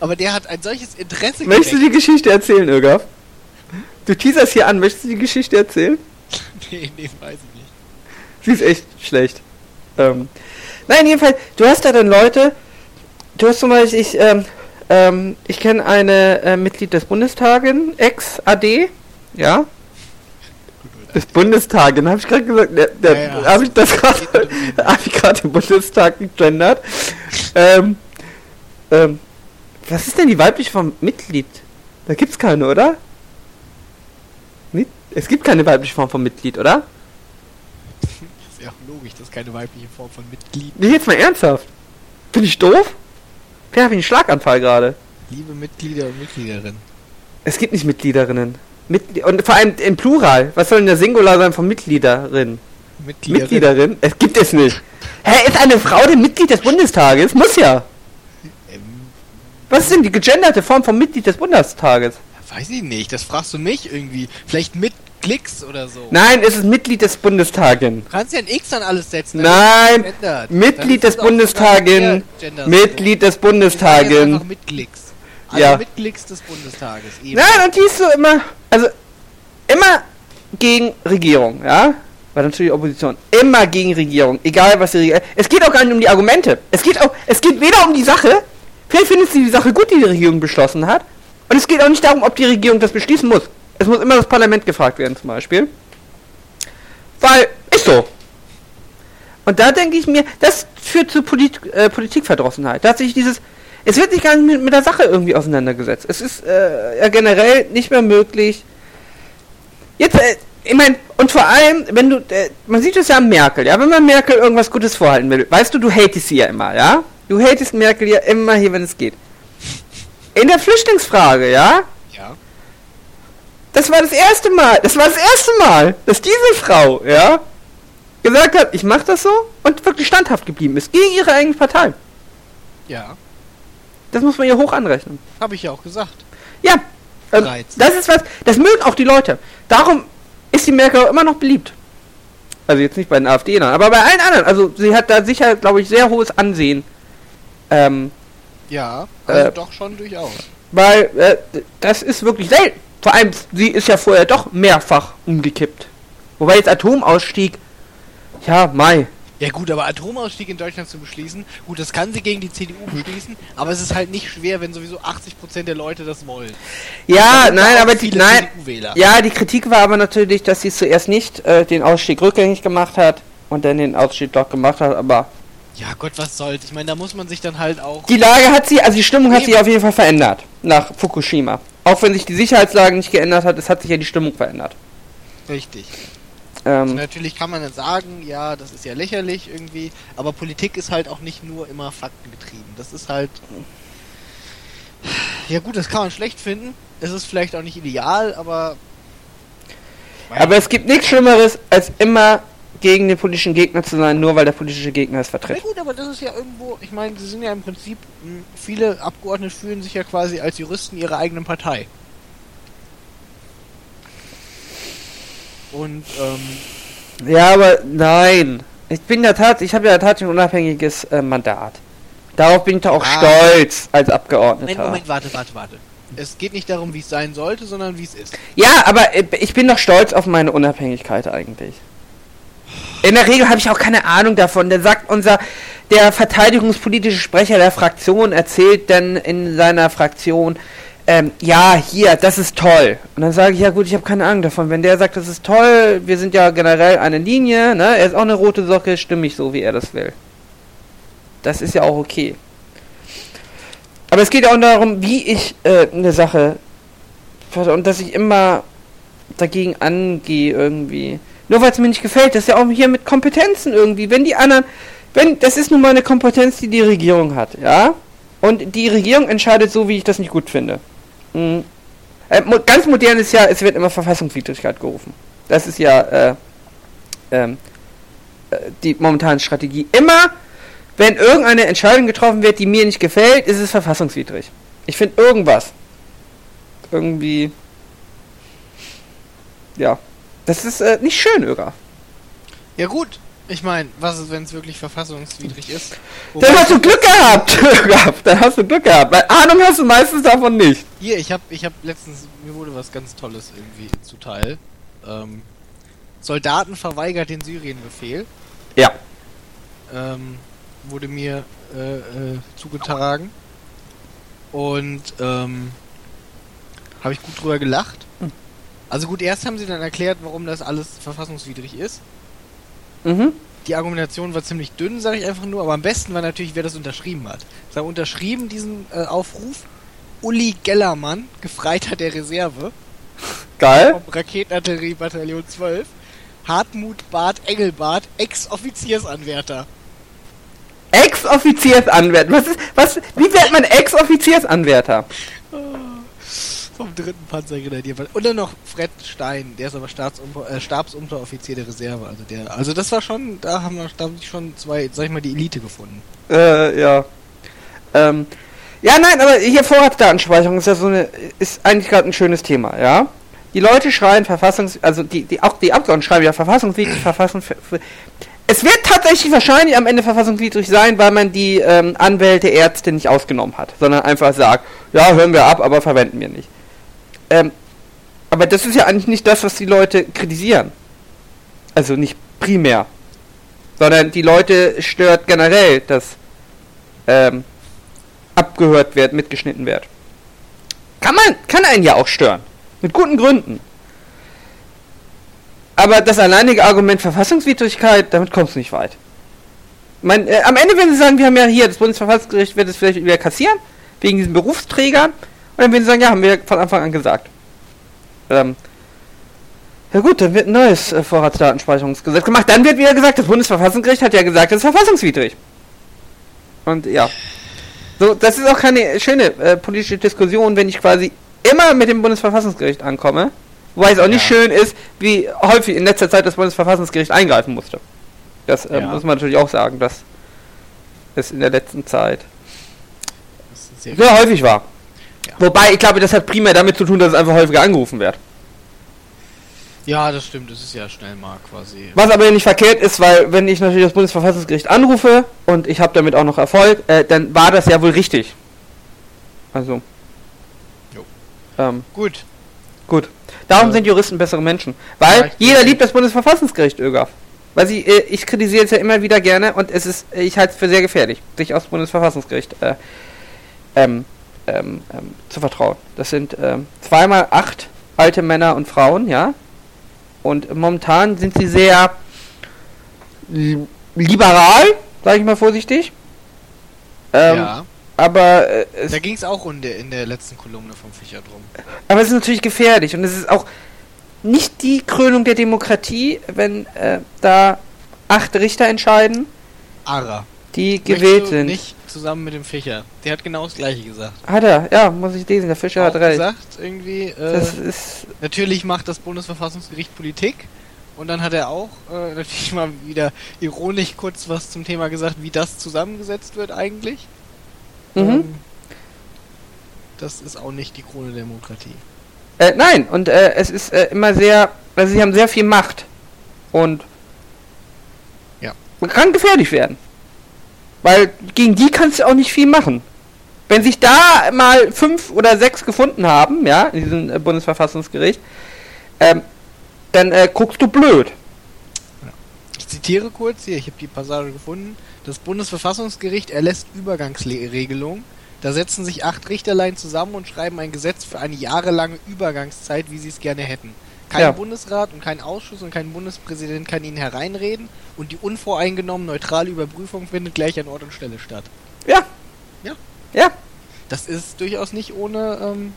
Aber der hat ein solches Interesse Möchtest du geweckt. die Geschichte erzählen, Irgaf? Du teaserst hier an, möchtest du die Geschichte erzählen? nee, nee, weiß ich nicht. Sie ist echt schlecht. Ähm, nein, jedenfalls, du hast da dann Leute, du hast zum Beispiel, ich, ähm, ähm, ich kenne eine äh, Mitglied des Bundestages, Ex-AD, ja, des Bundestages, habe ich gerade gesagt, der, der, Ja, ja. habe ich das gerade, habe ich gerade den Bundestag gegendert. ähm, ähm, was ist denn die weibliche Form Mitglied? Da gibt's keine, oder? Mit? Es gibt keine weibliche Form von Mitglied, oder? Ist ja auch logisch, das ist keine weibliche Form von Mitglied. Nee, jetzt mal ernsthaft. Bin ich doof? Wer habe ich einen Schlaganfall gerade? Liebe Mitglieder und Mitgliederinnen. Es gibt nicht Mitgliederinnen. Mitgli und vor allem im Plural. Was soll denn der Singular sein von Mitgliederin? Mitgliederin. Mitgliederin? Es gibt es nicht. Hä, ist eine Frau denn Mitglied des Bundestages? Muss ja. Ähm, Was ist denn die gegenderte Form von Mitglied des Bundestages? weiß ich nicht, das fragst du mich irgendwie. Vielleicht mit Klicks oder so. Nein, es ist Mitglied des Bundestages. Du kannst ja ein X an alles setzen. Nein. Mitglied des ist es auch sogar Bundestages. Mitglied des einfach mit Klicks. Also Ja. mit Klicks des Bundestages. Eben. Nein, und die ist so immer, also immer gegen Regierung, ja? Weil natürlich Opposition. Immer gegen Regierung, egal was die Regierung. Es geht auch gar nicht um die Argumente. Es geht auch, es geht weder um die Sache, vielleicht findet sie die Sache gut, die die Regierung beschlossen hat, und es geht auch nicht darum, ob die Regierung das beschließen muss. Es muss immer das Parlament gefragt werden, zum Beispiel. Weil, ist so. Und da denke ich mir, das führt zu Polit äh, Politikverdrossenheit. Da hat sich dieses, es wird sich gar nicht mit, mit der Sache irgendwie auseinandergesetzt. Es ist äh, ja generell nicht mehr möglich. Jetzt, äh, ich meine, und vor allem, wenn du, äh, man sieht es ja an Merkel, ja, wenn man Merkel irgendwas Gutes vorhalten will, weißt du, du hatest sie ja immer, ja? Du hatest Merkel ja immer hier, wenn es geht. In der Flüchtlingsfrage, ja? Ja. Das war das erste Mal, das war das erste Mal, dass diese Frau, ja, gesagt hat, ich mach das so und wirklich standhaft geblieben ist, gegen ihre eigene Partei. Ja. Das muss man ihr hoch anrechnen. Habe ich ja auch gesagt. Ja, ähm, das ist was, das mögen auch die Leute. Darum ist die Merkel immer noch beliebt. Also jetzt nicht bei den AfD, aber bei allen anderen. Also sie hat da sicher, glaube ich, sehr hohes Ansehen. Ähm, Ja, also Äh, doch schon durchaus. weil äh, das ist wirklich selten. Vor allem, sie ist ja vorher doch mehrfach umgekippt. Wobei jetzt Atomausstieg, ja, Mai. Ja gut, aber Atomausstieg in Deutschland zu beschließen, gut, das kann sie gegen die CDU beschließen, aber es ist halt nicht schwer, wenn sowieso 80% der Leute das wollen. Ja, nein, aber die, nein, ja, die Kritik war aber natürlich, dass sie zuerst nicht äh, den Ausstieg rückgängig gemacht hat und dann den Ausstieg doch gemacht hat, aber Ja Gott, was soll's. Ich meine, da muss man sich dann halt auch... Die Lage hat sie, also die Stimmung hat sich auf jeden Fall verändert nach Fukushima. Auch wenn sich die Sicherheitslage nicht geändert hat, es hat sich ja die Stimmung verändert. Richtig. Ähm, Natürlich kann man dann sagen, ja, das ist ja lächerlich irgendwie, aber Politik ist halt auch nicht nur immer faktengetrieben. Das ist halt... Ja gut, das kann man schlecht finden. Es ist vielleicht auch nicht ideal, aber... aber es gibt nichts Schlimmeres, als immer gegen den politischen Gegner zu sein, nur weil der politische Gegner es Na vertritt. gut, aber das ist ja irgendwo, ich meine, sie sind ja im Prinzip, viele Abgeordnete fühlen sich ja quasi als Juristen ihrer eigenen Partei. Und, ähm, Ja, aber nein. Ich bin ja tat, ich habe ja tatsächlich ein unabhängiges äh, Mandat. Darauf bin ich doch auch Ah. stolz als Moment, Abgeordneter. Moment, warte, warte, warte. Es geht nicht darum, wie es sein sollte, sondern wie es ist. Ja, aber äh, ich bin doch stolz auf meine Unabhängigkeit eigentlich. In der Regel habe ich auch keine Ahnung davon. Der sagt unser, der verteidigungspolitische Sprecher der Fraktion erzählt dann in seiner Fraktion, ähm, ja, hier, das ist toll. Und dann sage ich, ja gut, ich habe keine Ahnung davon. Wenn der sagt, das ist toll, wir sind ja generell eine Linie, ne? Er ist auch eine rote Socke, stimme ich so, wie er das will. Das ist ja auch okay. Aber es geht auch darum, wie ich äh, eine Sache und dass ich immer dagegen angehe irgendwie. Nur weil es mir nicht gefällt, das ist ja auch hier mit Kompetenzen irgendwie. Wenn die anderen, wenn, das ist nun mal eine Kompetenz, die die Regierung hat, ja? Und die Regierung entscheidet so, wie ich das nicht gut finde. Mhm. Äh, ganz modern ist ja, es wird immer Verfassungswidrigkeit gerufen. Das ist ja äh, ähm, äh, die momentane Strategie. Immer, wenn irgendeine Entscheidung getroffen wird, die mir nicht gefällt, ist es verfassungswidrig. Ich finde irgendwas. Irgendwie. Ja. Das ist äh, nicht schön, Öger. Ja gut, ich meine, was ist, wenn es wirklich verfassungswidrig ist? Dann hast du Glück gehabt. Dann hast du Glück gehabt. Weil Ahnung hast du meistens davon nicht. Hier, ich habe ich hab letztens, mir wurde was ganz Tolles irgendwie zuteil. Ähm, Soldaten verweigert den Syrienbefehl. Ja. Ähm, wurde mir äh, äh, zugetragen. Und ähm, habe ich gut drüber gelacht. Hm. Also gut, erst haben sie dann erklärt, warum das alles verfassungswidrig ist. Mhm. Die Argumentation war ziemlich dünn, sage ich einfach nur, aber am besten war natürlich, wer das unterschrieben hat. Es haben unterschrieben diesen äh, Aufruf Uli Gellermann, Gefreiter der Reserve, Geil. vom Raketenartillerie-Bataillon 12, Hartmut Barth Engelbart, Ex-Offiziersanwärter. Ex-Offiziersanwärter. Was ist, was, wie wird man Ex-Offiziersanwärter? Vom dritten Panzergrenadierball. Und dann noch Fred Stein, der ist aber äh, Stabsunteroffizier der Reserve. Also der, also das war schon, da haben wir da haben schon zwei, sag ich mal, die Elite gefunden. Äh, ja. Ähm, ja, nein, aber hier Vorratsdatenspeicherung ist ja so eine, ist eigentlich gerade ein schönes Thema, ja? Die Leute schreien Verfassungs, also die, die, auch die Abgeordneten schreiben ja verfassungswidrig, Verfassung, es wird tatsächlich wahrscheinlich am Ende verfassungswidrig sein, weil man die ähm, Anwälte, Ärzte nicht ausgenommen hat, sondern einfach sagt, ja, hören wir ab, aber verwenden wir nicht. Ähm, aber das ist ja eigentlich nicht das, was die Leute kritisieren. Also nicht primär. Sondern die Leute stört generell, dass ähm, abgehört wird, mitgeschnitten wird. Kann man, kann einen ja auch stören. Mit guten Gründen. Aber das alleinige Argument Verfassungswidrigkeit, damit kommst du nicht weit. Mein, äh, am Ende werden sie sagen, wir haben ja hier, das Bundesverfassungsgericht wird es vielleicht wieder kassieren, wegen diesen Berufsträgern. Und dann werden sie sagen, ja, haben wir von Anfang an gesagt. Ähm, ja gut, dann wird ein neues äh, Vorratsdatenspeicherungsgesetz gemacht. Dann wird wieder gesagt, das Bundesverfassungsgericht hat ja gesagt, das ist verfassungswidrig. Und ja. So, das ist auch keine schöne äh, politische Diskussion, wenn ich quasi immer mit dem Bundesverfassungsgericht ankomme. Wobei es auch nicht Ja. schön ist, wie häufig in letzter Zeit das Bundesverfassungsgericht eingreifen musste. Das äh, Ja. muss man natürlich auch sagen, dass es in der letzten Zeit sehr sehr häufig war. Wobei, ich glaube, das hat primär damit zu tun, dass es einfach häufiger angerufen wird. Ja, das stimmt, das ist ja schnell mal quasi. Was aber nicht verkehrt ist, weil wenn ich natürlich das Bundesverfassungsgericht anrufe und ich habe damit auch noch Erfolg, äh, dann war das ja wohl richtig. Also. Jo. Ähm, Gut. gut. Darum Ja. sind Juristen bessere Menschen. Weil jeder liebt das Bundesverfassungsgericht, Ögaf. Weil sie, äh, ich kritisiere es ja immer wieder gerne und es ist, ich halte es für sehr gefährlich, sich aufs Bundesverfassungsgericht äh, ähm, ähm, ähm, zu vertrauen. Das sind ähm, zweimal acht alte Männer und Frauen, ja. Und momentan sind sie sehr li- liberal, sage ich mal vorsichtig. Ähm, ja. Aber äh, es Da ging es auch in der, in der letzten Kolumne vom Fischer drum. Aber es ist natürlich gefährlich und es ist auch nicht die Krönung der Demokratie, wenn äh, da acht Richter entscheiden, Ara. die gewählt sind. Nicht zusammen mit dem Fischer. Der hat genau das gleiche gesagt. Hat er, ja, muss ich lesen, der Fischer hat Auch recht. gesagt, irgendwie, äh, Das ist, natürlich macht das Bundesverfassungsgericht Politik Und dann hat er auch äh, natürlich mal wieder ironisch kurz was zum Thema gesagt, wie das zusammengesetzt wird eigentlich. Mhm. Ähm, das ist auch nicht die Krone der Demokratie. Äh, nein, und äh, es ist äh, immer sehr, also sie haben sehr viel Macht. Und Ja. man kann gefährlich werden. Weil gegen die kannst du auch nicht viel machen. Wenn sich da mal fünf oder sechs gefunden haben, ja, in diesem äh, Bundesverfassungsgericht, ähm, dann äh, guckst du blöd. Ich zitiere kurz hier, ich habe die Passage gefunden. Das Bundesverfassungsgericht erlässt Übergangsregelungen. Da setzen sich acht Richterlein zusammen und schreiben ein Gesetz für eine jahrelange Übergangszeit, wie sie es gerne hätten. Kein Ja. Bundesrat und kein Ausschuss und kein Bundespräsident kann ihnen hereinreden und die unvoreingenommen neutrale Überprüfung findet gleich an Ort und Stelle statt. Ja. Ja. Ja. Das ist durchaus nicht ohne. Ähm,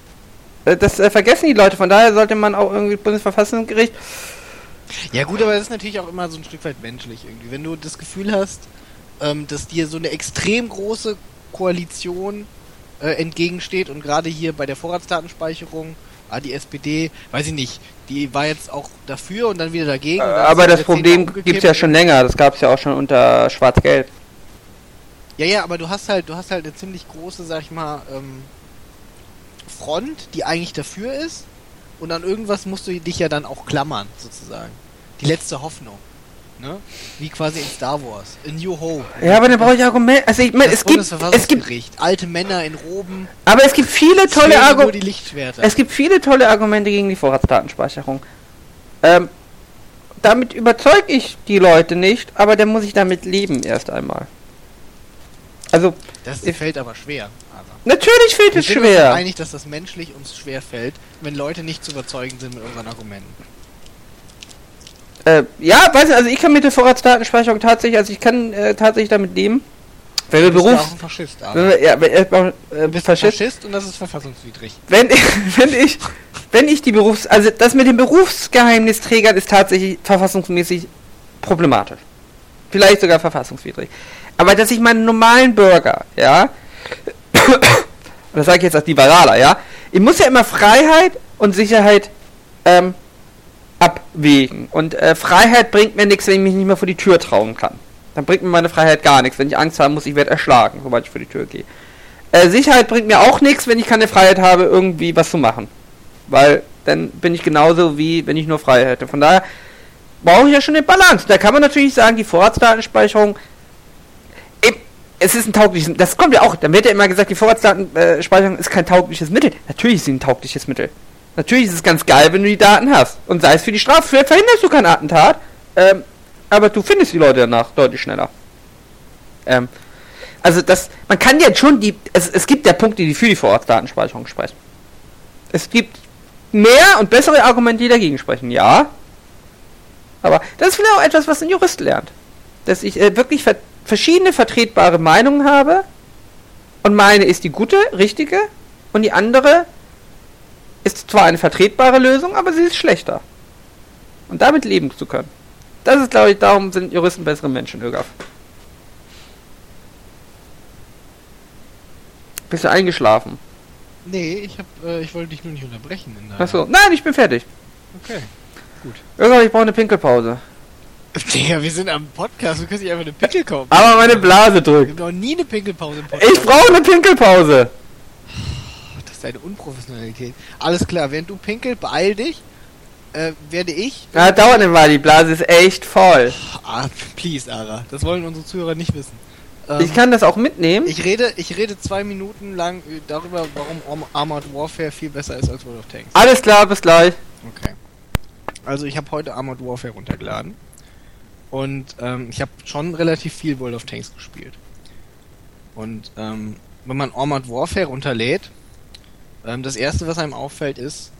Äh, Das äh, vergessen die Leute, von daher sollte man auch irgendwie Bundesverfassungsgericht. ja gut, aber das ist natürlich auch immer so ein Stück weit menschlich irgendwie. Wenn du das Gefühl hast, ähm, dass dir so eine extrem große Koalition äh, entgegensteht und gerade hier bei der Vorratsdatenspeicherung, ah, die SPD, weiß ich nicht, die war jetzt auch dafür und dann wieder dagegen. Äh, dann aber das Problem gibt es ja schon länger. Das gab es ja auch schon unter Schwarz-Gelb. Ja, ja, aber du hast halt, du hast halt eine ziemlich große, sag ich mal, ähm, Front, die eigentlich dafür ist. Und an irgendwas musst du dich ja dann auch klammern, sozusagen. Die letzte Hoffnung. Ne? Wie quasi in Star Wars. In New Hope. Ja, aber dann brauche ich Argumente. Also ich meine, es gibt, es gibt. Alte Männer in Roben. aber es gibt viele tolle Argumente. Es gibt viele tolle Argumente gegen die Vorratsdatenspeicherung. Ähm, damit überzeuge ich die Leute nicht, aber dann muss ich damit leben erst einmal. Also, das ich- fällt aber schwer. Natürlich fällt es sind uns schwer. einig, dass das menschlich uns schwer fällt, wenn Leute nicht zu überzeugen sind mit unseren Argumenten. Äh, ja, weiß nicht, also ich kann mit der Vorratsdatenspeicherung tatsächlich, also ich kann äh, tatsächlich damit leben. Wenn wir Du Berufs... auch ein Faschist, aber. ja, wenn, äh, äh, bist Faschist, Faschist und das ist verfassungswidrig. wenn ich, wenn ich, wenn ich die Berufs, also das mit den Berufsgeheimnisträgern ist tatsächlich verfassungsmäßig problematisch. Vielleicht sogar verfassungswidrig. Aber dass ich meinen normalen Bürger, ja, das sage ich jetzt als Liberaler, ja, ich muss ja immer Freiheit und Sicherheit ähm, abwägen. Und äh, Freiheit bringt mir nichts, wenn ich mich nicht mehr vor die Tür trauen kann. Dann bringt mir meine Freiheit gar nichts, wenn ich Angst haben muss, ich werde erschlagen, sobald ich vor die Tür gehe. Äh, Sicherheit bringt mir auch nichts, wenn ich keine Freiheit habe, irgendwie was zu machen. Weil dann bin ich genauso wie wenn ich nur Freiheit hätte. Von daher brauche ich ja schon eine Balance. Da kann man natürlich sagen, die Vorratsdatenspeicherung, es ist ein taugliches, das kommt ja auch, dann wird ja immer gesagt, die Vorratsdatenspeicherung ist kein taugliches Mittel. Natürlich ist sie ein taugliches Mittel. Natürlich ist es ganz geil, wenn du die Daten hast. Und sei es für die Strafe, vielleicht verhinderst du kein Attentat, ähm, aber du findest die Leute danach deutlich schneller. Ähm, also das, man kann jetzt schon die, es, es gibt ja Punkte, die für die Vorratsdatenspeicherung sprechen. Es gibt mehr und bessere Argumente, die dagegen sprechen, ja. Aber das ist vielleicht auch etwas, was ein Jurist lernt. Dass ich äh, wirklich ver verschiedene vertretbare Meinungen habe und meine ist die gute, richtige und die andere ist zwar eine vertretbare Lösung, aber sie ist schlechter. Und damit leben zu können. Das ist, glaube ich, darum sind Juristen bessere Menschen, Ögaf. Bist du eingeschlafen? Nee, ich hab, äh, ich wollte dich nur nicht unterbrechen. In Achso, nein, ich bin fertig. Okay. Ögaf, ich brauche eine Pinkelpause. Digga, wir sind am Podcast, du kannst nicht einfach eine Pinkel kaufen. Aber meine Blase drückt. haben noch nie eine Pinkelpause im Podcast. Ich brauche eine Pinkelpause. Das ist eine Unprofessionalität. Alles klar, während du pinkel, beeil dich. Äh, werde ich. Ja, dauert nicht mal, die Blase ist echt voll. Ah, please, Ara. Das wollen unsere Zuhörer nicht wissen. Ähm, Ich kann das auch mitnehmen. ich rede, ich rede zwei Minuten lang darüber, warum Arm- Armored Warfare viel besser ist als World of Tanks. Alles klar, bis gleich. Okay. Also ich habe heute Armored Warfare runtergeladen. Und ähm, ich habe schon relativ viel World of Tanks gespielt. Und ähm, wenn man Armored Warfare runterlädt, ähm, das erste, was einem auffällt, ist.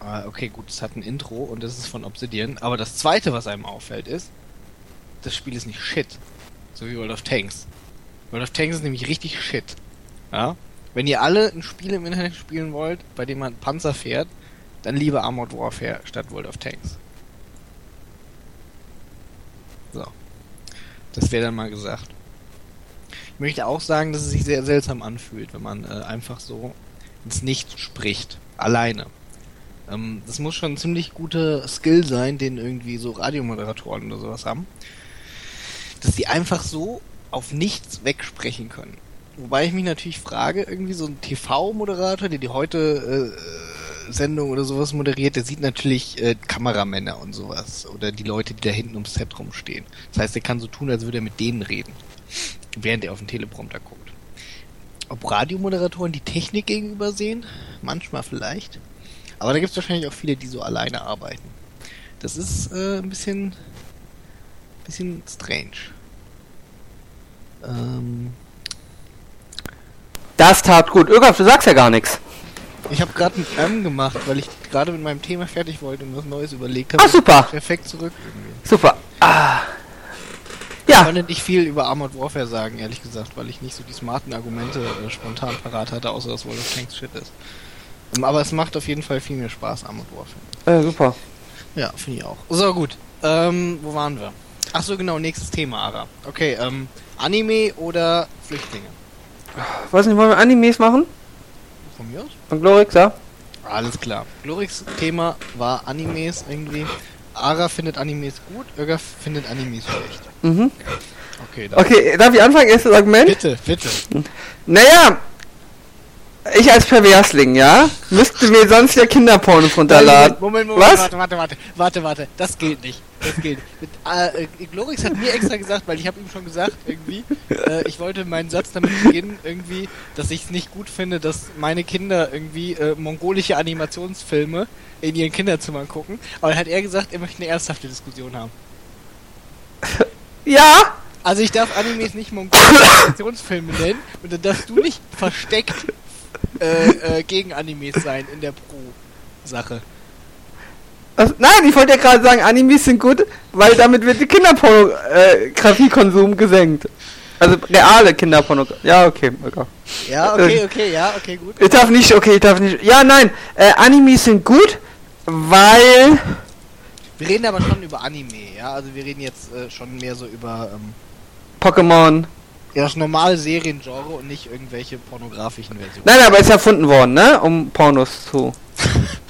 Ah, okay, gut, es hat ein Intro und das ist von Obsidian. Aber das zweite, was einem auffällt, ist, das Spiel ist nicht shit. So wie World of Tanks. World of Tanks ist nämlich richtig shit. Ja? Wenn ihr alle ein Spiel im Internet spielen wollt, bei dem man Panzer fährt, dann lieber Armored Warfare statt World of Tanks. So. Das wäre dann mal gesagt. Ich möchte auch sagen, dass es sich sehr seltsam anfühlt, wenn man äh, einfach so ins Nichts spricht. Alleine. Ähm, das muss schon ein ziemlich guter Skill sein, den irgendwie so Radiomoderatoren oder sowas haben. Dass die einfach so auf nichts wegsprechen können. Wobei ich mich natürlich frage, irgendwie so ein TV-Moderator, der die heute äh, Sendung oder sowas moderiert, der sieht natürlich äh, Kameramänner und sowas. Oder die Leute, die da hinten ums Set rumstehen. Das heißt, er kann so tun, als würde er mit denen reden. Während er auf den Teleprompter guckt. Ob Radiomoderatoren die Technik gegenüber sehen? Manchmal vielleicht. Aber da gibt es wahrscheinlich auch viele, die so alleine arbeiten. Das ist äh, ein bisschen, bisschen strange. Ähm, Das tat gut. Irgaf, du sagst ja gar nichts. ich habe gerade ein M gemacht, weil ich gerade mit meinem Thema fertig wollte und was Neues überlegt habe. Ach, super. Perfekt zurück irgendwie. Super. Ah. Ich Ja, konnte nicht viel über Armored Warfare sagen, ehrlich gesagt, weil ich nicht so die smarten Argumente äh, spontan parat hatte, außer dass World of Tanks Shit ist. Ähm, aber es macht auf jeden Fall viel mehr Spaß, Armored Warfare. äh, super. Ja, finde ich auch. So, gut. Ähm, wo waren wir? Ach so, genau, nächstes Thema, Ara. Okay, ähm, Anime oder Flüchtlinge? Weiß nicht, wollen wir Animes machen? Von mir aus? Von Glorix, ja? Alles klar. Glorix Thema war Animes irgendwie. Ara findet Animes gut, Öger findet Animes schlecht. Mhm. Okay, dann. Okay, darf ich anfangen? Erstes Argument? Bitte, bitte. Naja, ich als Perversling, ja, müsste mir sonst ja Kinderpornos runterladen. Moment, Moment, Was? warte, warte, warte, warte, warte, das geht nicht. Das geht. Mit, äh, äh, Glorix hat mir extra gesagt, weil ich habe ihm schon gesagt, irgendwie, äh, ich wollte meinen Satz damit beginnen, irgendwie, dass ich es nicht gut finde, dass meine Kinder irgendwie äh, mongolische Animationsfilme in ihren Kinderzimmern gucken. Aber dann hat er gesagt, er möchte eine ernsthafte Diskussion haben. Ja, Also ich darf Animes nicht mongolische Animationsfilme nennen und dann darfst du nicht versteckt äh, äh, gegen Animes sein in der Pro-Sache. Also, nein, ich wollte ja gerade sagen, Animes sind gut, weil damit wird der Kinderpornografiekonsum gesenkt. Also reale Kinderpornografie. Ja, okay, okay. Ja, okay, okay, ja, okay, gut. Ich darf nicht, okay, ich darf nicht. Ja, nein, äh, Animes sind gut, weil Wir reden aber schon über Anime, ja. Also wir reden jetzt äh, schon mehr so über ähm, Pokémon. ja, das normale Seriengenre und nicht irgendwelche pornografischen Versionen. Nein, aber ist erfunden worden, ne? Um Pornos zu.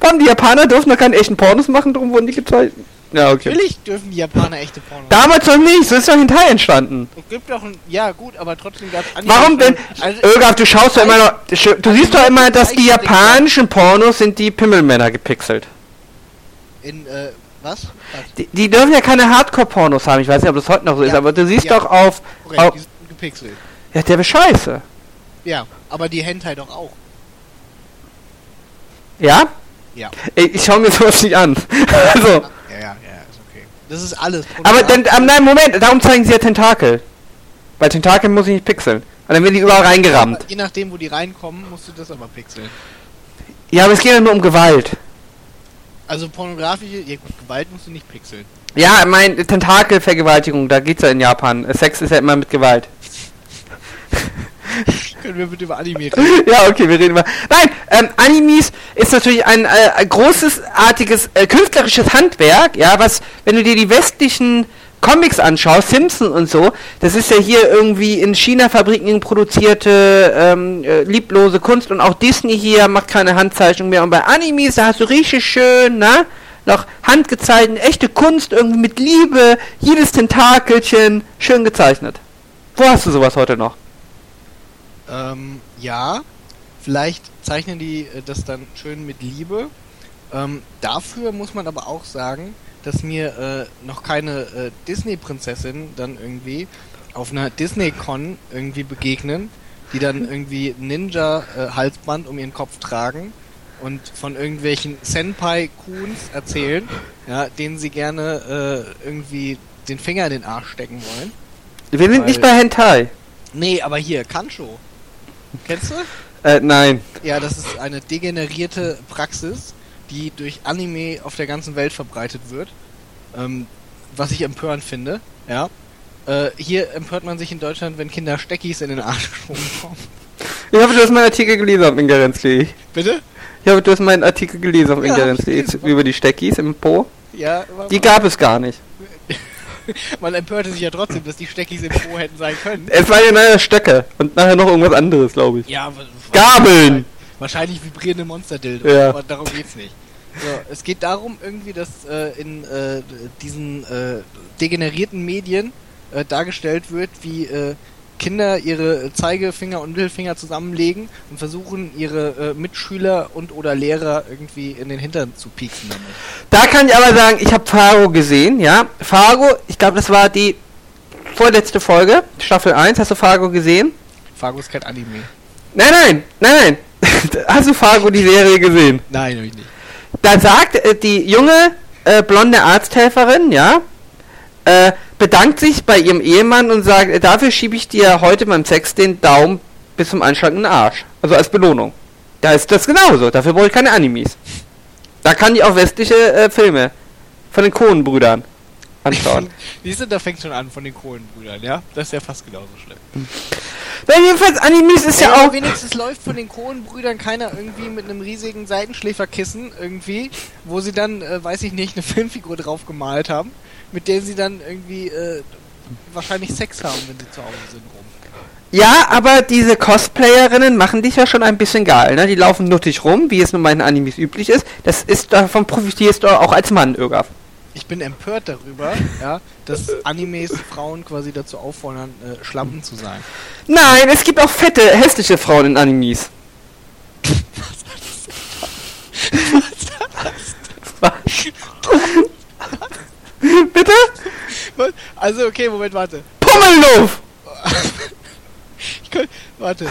Warum die Japaner dürfen noch keine echten Pornos machen, darum wurden die gezeigt. Ja, okay. Natürlich dürfen die Japaner echte Pornos. Damals noch nicht, so ist doch Hinterher entstanden. Es gibt doch ein, ja gut, aber trotzdem gab es Warum denn? Also, Irgaf, du schaust doch immer noch. Du Also siehst doch immer, dass die japanischen Pornos sind die Pimmelmänner gepixelt. in, äh, was? was? Die, die dürfen ja keine Hardcore-Pornos haben, ich weiß nicht, ob das heute noch so ist, Ja. aber du siehst Ja. doch auf. Korrekt, auf die sind gepixelt. ja, der ist scheiße. Ja, aber die Hentai doch auch. Ja? Ja. Ich, ich schau mir sowas nicht an. also. Ja, ja, ja, ist okay. Das ist alles. Aber dann, ähm, nein, Moment, darum zeigen sie ja Tentakel. Bei Tentakel muss ich nicht pixeln. Und dann werden die überall reingerammt. Je nachdem, wo die reinkommen, musst du das aber pixeln. Ja, aber es geht ja nur um Gewalt. Also pornografische, ja gut, Gewalt musst du nicht pixeln. Ja, mein Tentakelvergewaltigung, da geht's ja in Japan. Sex ist ja immer mit Gewalt. Können wir bitte über Anime reden? ja, okay, wir reden mal. Nein, ähm, Animes ist natürlich ein, äh, großes, äh, künstlerisches Handwerk, ja, was, wenn du dir die westlichen Comics anschaust, Simpson und so, das ist ja hier irgendwie in China-Fabriken produzierte ähm, äh, lieblose Kunst und auch Disney hier macht keine Handzeichnung mehr. Und bei Animes, da hast du richtig schön, ne? Noch handgezeichnet, echte Kunst, irgendwie mit Liebe, jedes Tentakelchen, schön gezeichnet. Wo hast du sowas heute noch? Ähm, ja. Vielleicht zeichnen die äh, das dann schön mit Liebe. Ähm, dafür muss man aber auch sagen, dass mir äh, noch keine äh, Disney-Prinzessin dann irgendwie auf einer Disney-Con irgendwie begegnen, die dann irgendwie Ninja-Halsband um ihren Kopf tragen und von irgendwelchen Senpai-Kuns erzählen, ja, denen sie gerne äh, irgendwie den Finger in den Arsch stecken wollen. Wir sind nicht bei Weil- Hentai. Nee, aber hier, Kancho. Kennst du? Äh, nein. Ja, das ist eine degenerierte Praxis, die durch Anime auf der ganzen Welt verbreitet wird. Ähm, was ich empörend finde, ja. Äh, hier empört man sich in Deutschland, wenn Kinder Steckis in den Arsch geschoben bekommen. Ich habe, du hast meinen Artikel gelesen auf Ingerenz.de. Bitte? Ich habe, du hast meinen Artikel gelesen auf Ja, Ingerenz.de über die Steckis im Po. Ja, Die gab es gar nicht. man empörte sich ja trotzdem, dass die Steckis im Po hätten sein können. Es war ja nachher Stöcke und nachher noch irgendwas anderes, glaube ich. Ja, Gabeln! wahrscheinlich vibrierende Monster-Dildo, Ja. aber darum geht's nicht. So, es geht darum irgendwie, dass äh, in äh, diesen äh, degenerierten Medien äh, dargestellt wird, wie äh, Kinder ihre Zeigefinger und Mittelfinger zusammenlegen und versuchen, ihre äh, Mitschüler und oder Lehrer irgendwie in den Hintern zu pieksen damit. Da kann ich aber sagen, ich habe Fargo gesehen, ja. Fargo, ich glaube, das war die vorletzte Folge, Staffel 1. Hast du Fargo gesehen? Fargo ist kein Anime. Nein, nein, nein, nein. Hast du Fargo die Serie gesehen? Nein, hab ich nicht. Da sagt äh, die junge äh, blonde Arzthelferin, ja, äh, bedankt sich bei ihrem Ehemann und sagt, äh, dafür schiebe ich dir heute beim Sex den Daumen bis zum Anschlag in den Arsch. Also als Belohnung. Da ist das genauso. Dafür brauche ich keine Animes. Da kann ich auch westliche äh, Filme von den Coen-Brüdern anschauen. Siehst du, da fängt schon an von den Kohlenbrüdern, ja? Das ist ja fast genauso schlimm. Weil jedenfalls Animes ist ja aber auch... wenigstens läuft von den Kohlenbrüdern keiner irgendwie mit einem riesigen Seitenschläferkissen irgendwie, wo sie dann, äh, weiß ich nicht, eine Filmfigur drauf gemalt haben, mit der sie dann irgendwie äh, wahrscheinlich Sex haben, wenn sie zu Hause sind rum. Ja, aber diese Cosplayerinnen machen dich ja schon ein bisschen geil, ne? Die laufen nuttig rum, wie es nun bei den Animes üblich ist. Das ist, davon profitierst du auch als Mann, Ögaf. Ich bin empört darüber, ja, dass Animes Frauen quasi dazu auffordern, äh, Schlampen zu sein. Nein, es gibt auch fette, hässliche Frauen in Animes. Bitte? Was? Also, okay, Moment, warte. Pummelluff! Ich kann, warte.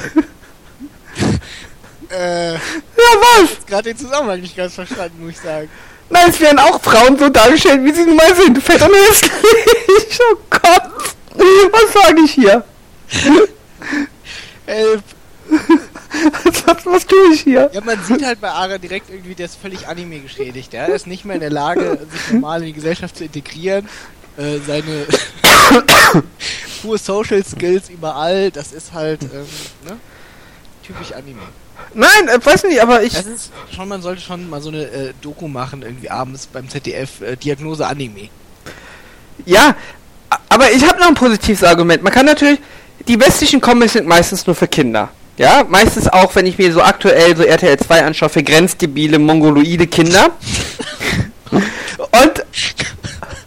äh, Ja, was? gerade den Zusammenhang nicht ganz verstanden, muss ich sagen. Nein, es werden auch Frauen so dargestellt, wie sie nun mal sind. Fett und hässlich. Oh Gott. Was sage ich hier? Help. Was, was tue ich hier? Ja, man sieht halt bei Ara direkt irgendwie, der ist völlig Anime geschädigt. Er ist nicht mehr in der Lage, sich normal in die Gesellschaft zu integrieren. Äh, seine hohe Social Skills überall, das ist halt ähm, ne? typisch Anime. Nein, äh, weiß nicht, aber ich... Das ist schon, man sollte schon mal so eine äh, Doku machen, irgendwie abends beim ZDF, äh, Diagnose Anime. Ja, aber ich habe noch ein positives Argument. Man kann natürlich, die westlichen Comics sind meistens nur für Kinder. Ja, meistens auch, wenn ich mir so aktuell so RTL 2 anschaue, für grenzdebile, mongoloide Kinder. Und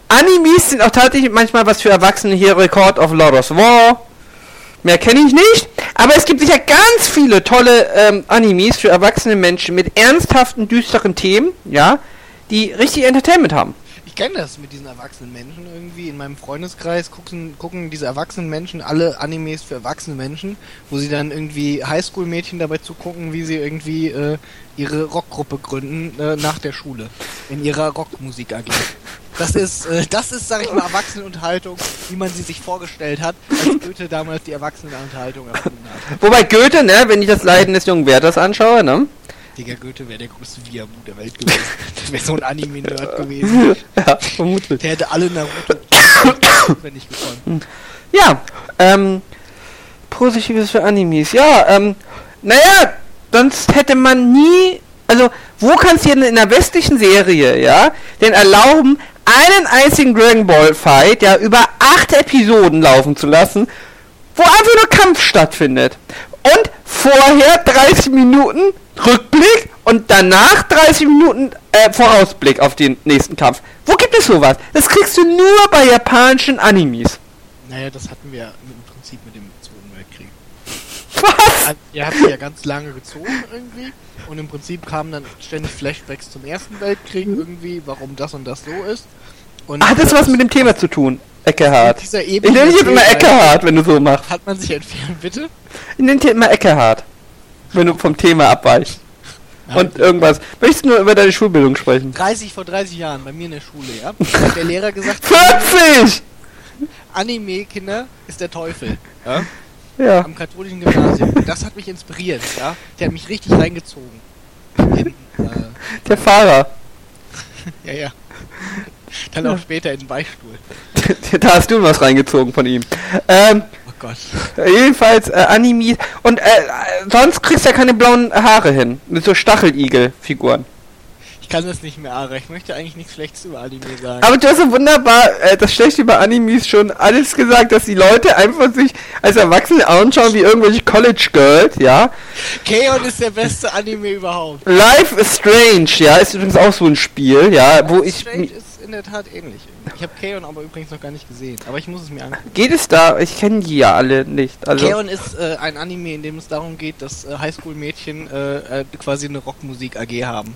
Animes sind auch tatsächlich manchmal was für Erwachsene hier, Record of Lord of War. Mehr kenne ich nicht. Aber es gibt sicher ganz viele tolle ähm, Animes für erwachsene Menschen mit ernsthaften, düsteren Themen, ja, die richtig Entertainment haben. Kenne das mit diesen erwachsenen Menschen irgendwie. In meinem Freundeskreis gucken, gucken diese erwachsenen Menschen alle Animes für erwachsene Menschen, wo sie dann irgendwie Highschool-Mädchen dabei zugucken, wie sie irgendwie äh, ihre Rockgruppe gründen äh, nach der Schule. In ihrer Rockmusik AG. Das ist, äh, das ist, sag ich mal, Erwachsenenunterhaltung, wie man sie sich vorgestellt hat, als Goethe damals die Erwachsenenunterhaltung erfunden hat. Wobei Goethe, ne, wenn ich das Leiden des jungen Werthers anschaue, ne? Digga, Goethe wäre der größte Viamu der Welt gewesen. Das wäre so ein Anime-Nerd gewesen. ja, vermutlich. Der hätte alle Naruto wenn nicht gekonnt. Ja, ähm, Positives für Animes. Ja, ähm, naja, sonst hätte man nie, also, wo kannst du denn in einer westlichen Serie, ja, denn erlauben, einen einzigen Dragon Ball Fight, ja, über acht Episoden laufen zu lassen, wo einfach nur Kampf stattfindet. Und vorher 30 Minuten Rückblick und danach 30 Minuten äh, Vorausblick auf den nächsten Kampf. Wo gibt es sowas? Das kriegst du nur bei japanischen Animes. Naja, das hatten wir im Prinzip mit dem Zweiten Weltkrieg. Was? Also, Ihr habt ja ganz lange gezogen irgendwie und im Prinzip kamen dann ständig Flashbacks zum Ersten Weltkrieg irgendwie, warum das und das so ist. Und Hat das was mit dem Thema zu tun, Eckehard? dieser Ich nenne dich immer Eckehard, wenn du so machst. Hat man sich entfernt, bitte? Ich nenne dich immer Eckehard, wenn du vom Thema abweichst. Und irgendwas. Möchtest du nur über deine Schulbildung sprechen? 30 vor 30 Jahren bei mir in der Schule, ja, hat der Lehrer gesagt, 40! Anime, Kinder, ist der Teufel. Ja? Ja. am katholischen Gymnasium. Das hat mich inspiriert, ja. Der hat mich richtig reingezogen. In, äh, Der Fahrer. ja, ja. Dann auch später in den Beichtstuhl. da hast du was reingezogen von ihm. Ähm, Gott. jedenfalls äh, Animes. Und äh, äh, sonst kriegst du ja keine blauen Haare hin. Mit so Stacheligel-Figuren. Ich kann das nicht mehr, Ara. Ich möchte eigentlich nichts Schlechtes über Anime sagen. Aber du hast so wunderbar äh, das Schlechte über Animes schon alles gesagt, dass die Leute einfach sich als Erwachsene anschauen wie irgendwelche College Girls, ja. Keon ist der beste Anime überhaupt. Life is Strange, ja, ist übrigens auch so ein Spiel, ja, wo ich... Strange ist in der Tat ähnlich. Ich habe Keon aber übrigens noch gar nicht gesehen. Aber ich muss es mir angucken. Geht es da? Ich kenne die ja alle nicht. Also Keon ist äh, ein Anime, in dem es darum geht, dass äh, Highschool-Mädchen äh, äh, quasi eine Rockmusik AG haben.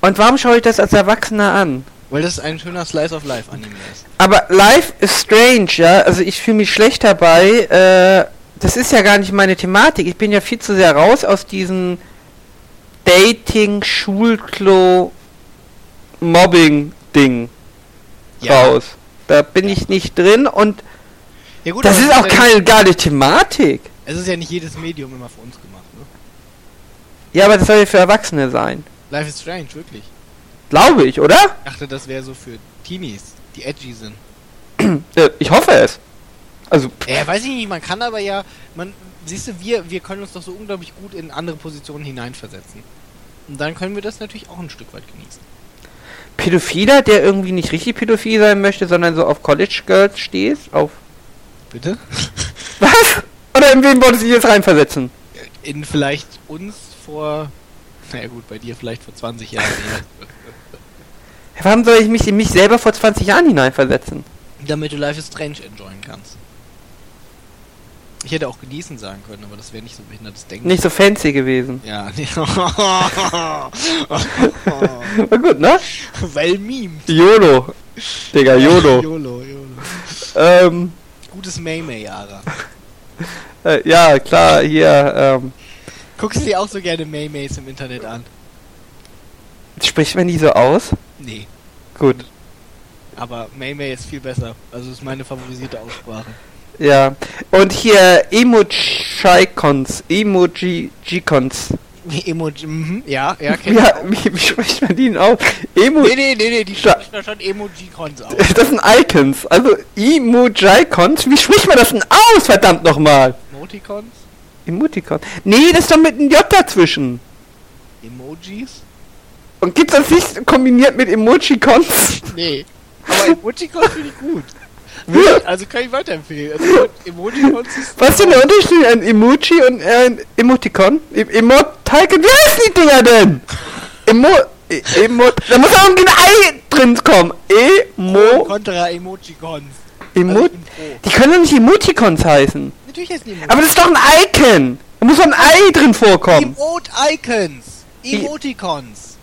Und warum schaue ich das als Erwachsener an? Weil das ein schöner Slice of Life Anime ist. Aber Life is Strange, ja. Also ich fühle mich schlecht dabei. Äh, das ist ja gar nicht meine Thematik. Ich bin ja viel zu sehr raus aus diesem Dating, Schulklo, Mobbing-Ding raus. Da bin ich nicht drin und Ja gut, das ist auch ja keine geile Thematik. Es ist ja nicht jedes Medium immer für uns gemacht. Ne? Ja, aber das soll ja für Erwachsene sein. Life is Strange, wirklich. Glaube ich, oder? Ich dachte, das wäre so für Teenies, die edgy sind. Äh, ich hoffe es. Also, Ja, weiß ich nicht, man kann aber ja, man, siehst du, wir, wir können uns doch so unglaublich gut in andere Positionen hineinversetzen. Und dann können wir das natürlich auch ein Stück weit genießen. Pädophiler, der irgendwie nicht richtig pädophil sein möchte, sondern so auf College Girls steht, auf Bitte? Was? Oder in wen wolltest du dich jetzt reinversetzen? In vielleicht uns vor, naja gut, bei dir vielleicht vor 20 Jahren. ja. Warum soll ich mich in mich selber vor 20 Jahren hineinversetzen? Damit du Life is Strange enjoyen kannst. Ich hätte auch genießen sagen können, aber das wäre nicht so behindertes Denken. Nicht so fancy gewesen. Ja, nee. War gut, ne? well meme. YOLO. Digga, YOLO. YOLO, YOLO. ähm, Gutes Maymay, Ara. äh, ja, klar, hier, ähm, Guckst du dir auch so gerne Maymays im Internet an? spricht man die so aus? Nee. Gut. Aber Maymay ist viel besser. Also ist meine favorisierte Aussprache. Ja. Und hier Emoji-Cons. Emoji-Cons. Emoji, mhm, ja, ja, kenn Ja, wie, wie spricht man die denn aus? Emo Nee, nee, nee, nee, die sprechen da schon Emoji-Cons aus. Das sind Icons. Also Emoji-Cons. Wie spricht man das denn aus, verdammt nochmal? Emoticons? Emoticon. Nee, das ist doch mit einem J dazwischen. Emojis? Und gibt's das nicht kombiniert mit Emojicons? Nee. Aber Emojicons finde ich gut. Also kann ich weiterempfehlen. Also Emojicons ist. Was ist denn der Unterschied an Emoji und äh, ein Emoticon? E Emoticon? Wie heißen die Dinger denn? Emo... E Emo... Da muss auch irgendwie ein Ei drin kommen. Emo... Contra Emojicons. Emo... Also. Die können doch nicht Emoticons heißen. Natürlich ist nicht Aber das ist doch ein Icon. Da muss doch ein Ei drin vorkommen. Emote-Icons. Emoticons.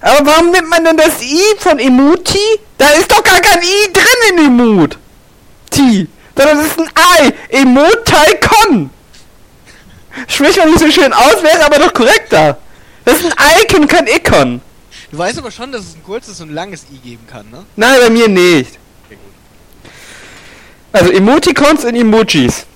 Aber warum nimmt man denn das I von Emoti? Da ist doch gar kein I drin in Emot. T. Sondern das ist ein Ei. Emoticon. Spricht man nicht so schön aus, wäre aber doch korrekter. Das ist ein Icon, kein Icon. Du weißt aber schon, dass es ein kurzes und langes I geben kann, ne? Nein, bei mir nicht. Also Emoticons und Emojis.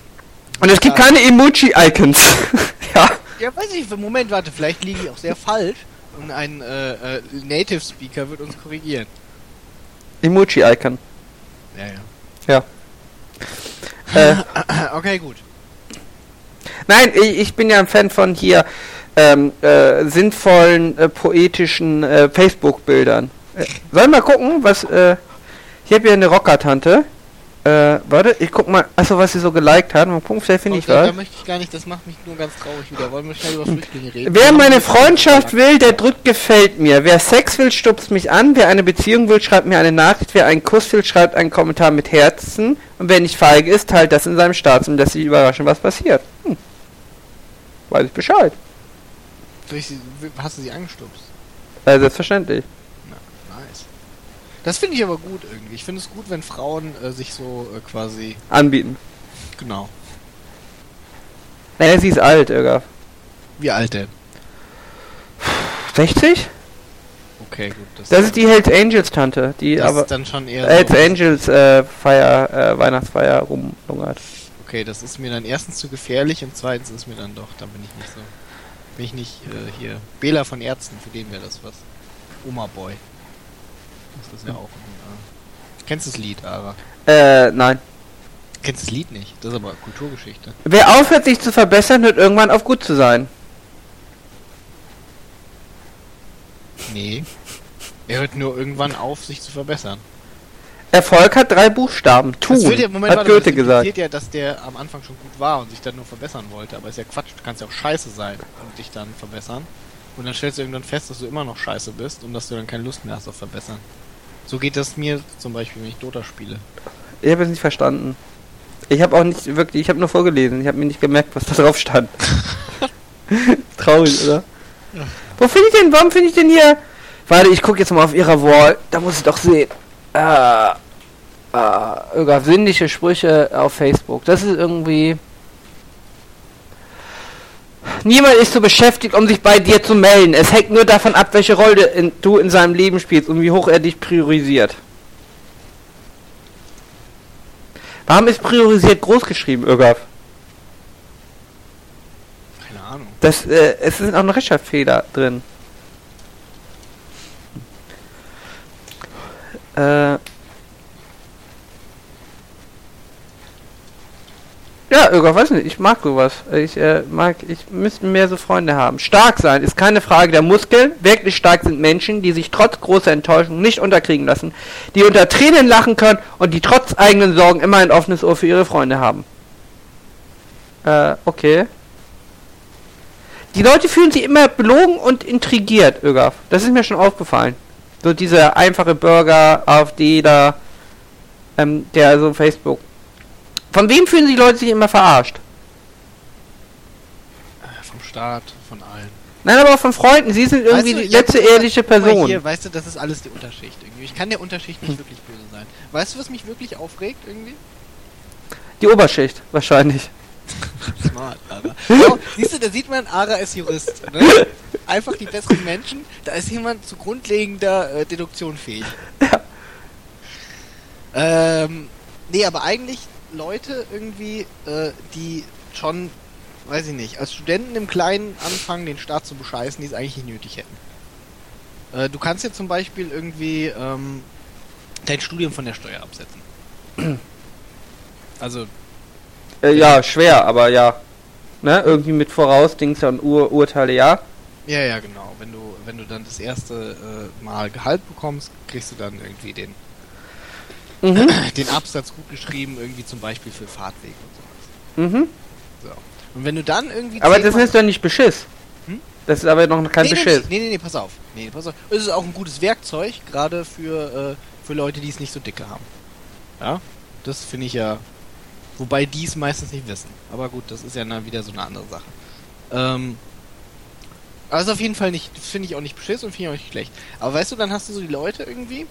Und es gibt Ja. keine Emoji-Icons. ja. Ja, weiß ich, Moment, warte, vielleicht liege ich auch sehr falsch. Und ein äh, äh, Native Speaker wird uns korrigieren. Emoji-Icon. Ja, ja. Ja. Äh, okay, gut. Nein, ich, ich bin ja ein Fan von hier ähm, äh, sinnvollen, äh, poetischen äh, Facebook-Bildern. Äh, soll ich mal gucken, was. Äh, ich habe hier eine Rockertante. Äh, warte, ich guck mal, achso, was sie so geliked hat. Mal gucken, vielleicht finde ich Okay, Da was. möchte ich gar nicht, das macht mich nur ganz traurig wieder. Wollen wir schnell über Flüchtlinge reden? Wer meine haben- Freundschaft will, der drückt gefällt mir. Wer Sex will, stupst mich an. Wer eine Beziehung will, schreibt mir eine Nachricht. Wer einen Kuss will, schreibt einen Kommentar mit Herzen. Und wer nicht feige ist, teilt das in seinem Status und lässt sich überraschen, was passiert. Hm. Weiß ich Bescheid. Hast du sie angestupst? Äh, selbstverständlich. Das finde ich aber gut irgendwie. Ich finde es gut, wenn Frauen äh, sich so äh, quasi. Anbieten. Genau. Naja, sie ist alt, Irga. Wie alt denn? 60? Okay, gut. Das ist die Hells Angels Tante, die das aber ist dann schon eher. Hells so, Angels äh, Feier, äh, Weihnachtsfeier rumlungert. okay, das ist mir dann erstens zu gefährlich und zweitens ist mir dann doch, dann bin ich nicht so. Bin ich nicht äh, hier. Bela von Ärzten, für den wäre das was. Oma Boy. Das ist ja auch ein. Äh, kennst du das Lied, Ara? Äh, nein. Kennst das Lied nicht? Das ist aber Kulturgeschichte. Wer aufhört, sich zu verbessern, hört irgendwann auf gut zu sein. Nee. Er hört nur irgendwann auf, sich zu verbessern. Erfolg hat drei Buchstaben. Tun, Das wird ja, Moment, hat warte, Goethe das gesagt. ja, dass der am Anfang schon gut war und sich dann nur verbessern wollte. Aber ist ja Quatsch, du kannst ja auch scheiße sein und dich dann verbessern. Und dann stellst du irgendwann fest, dass du immer noch scheiße bist und dass du dann keine Lust mehr hast auf Verbessern. So geht das mir zum Beispiel, wenn ich Dota spiele. Ich habe es nicht verstanden. Ich habe auch nicht wirklich, ich habe nur vorgelesen. Ich habe mir nicht gemerkt, was da drauf stand. Traurig, oder? Wo finde ich denn, warum finde ich denn hier... Warte, ich gucke jetzt mal auf ihrer Wall. Da muss ich doch sehen. Ah, irgendwas sinnliche Sprüche auf Facebook. Das ist irgendwie... Niemand ist so beschäftigt, um sich bei dir zu melden. Es hängt nur davon ab, welche Rolle in, du in seinem Leben spielst und wie hoch er dich priorisiert. Warum ist priorisiert groß geschrieben, Irgaf? Keine Ahnung. Das, äh, es ist auch ein Rechtschreibfehler drin. Äh. Ja, Irgaf, weiß nicht, ich mag sowas. Ich äh, mag, ich müsste mehr so Freunde haben. Stark sein ist keine Frage der Muskeln. Wirklich stark sind Menschen, die sich trotz großer Enttäuschung nicht unterkriegen lassen, die unter Tränen lachen können und die trotz eigenen Sorgen immer ein offenes Ohr für ihre Freunde haben. Äh, okay. Die Leute fühlen sich immer belogen und intrigiert, Ögaf. Das ist mir schon aufgefallen. So dieser einfache Bürger, AfD da, ähm, der so Facebook. Von wem fühlen sich die Leute sich immer verarscht? Äh, vom Staat, von allen. Nein, aber auch von Freunden. Sie sind irgendwie Weißt du, die ja, letzte ehrliche Person. Hier, weißt du, das ist alles die Unterschicht irgendwie. Ich kann der Unterschicht nicht wirklich böse sein. Weißt du, was mich wirklich aufregt irgendwie? Die Oberschicht, wahrscheinlich. Smart, Ara. Oh, siehst du, da sieht man, Ara ist Jurist. Ne? Einfach die besseren Menschen. Da ist jemand zu grundlegender äh, Deduktion fähig. Ja. Ähm, nee, aber eigentlich Leute irgendwie, äh, die schon, weiß ich nicht, als Studenten im Kleinen anfangen, den Staat zu bescheißen, die es eigentlich nicht nötig hätten. Äh, du kannst ja zum Beispiel irgendwie ähm, dein Studium von der Steuer absetzen. Also Äh, ja, schwer, aber ja. Ne? Irgendwie mit voraus, Dings und Ur Urteile, ja. Ja, ja, genau. Wenn du, wenn du dann das erste äh, Mal Gehalt bekommst, kriegst du dann irgendwie den, Mhm. den Absatz gut geschrieben, irgendwie zum Beispiel für Fahrtweg und sowas. mhm. So. Und wenn du dann irgendwie. Aber das ist doch nicht Beschiss. Hm? Das ist aber noch kein nee, Beschiss. nee, nee, nee, pass auf. Nee, nee, pass auf. Es ist auch ein gutes Werkzeug, gerade für, äh, für Leute, die es nicht so dicke haben. Ja? Das finde ich ja. Wobei die es meistens nicht wissen. Aber gut, das ist ja dann wieder so eine andere Sache. Ähm. Also auf jeden Fall nicht, finde ich auch nicht beschiss und finde ich auch nicht schlecht. Aber weißt du, dann hast du so die Leute irgendwie,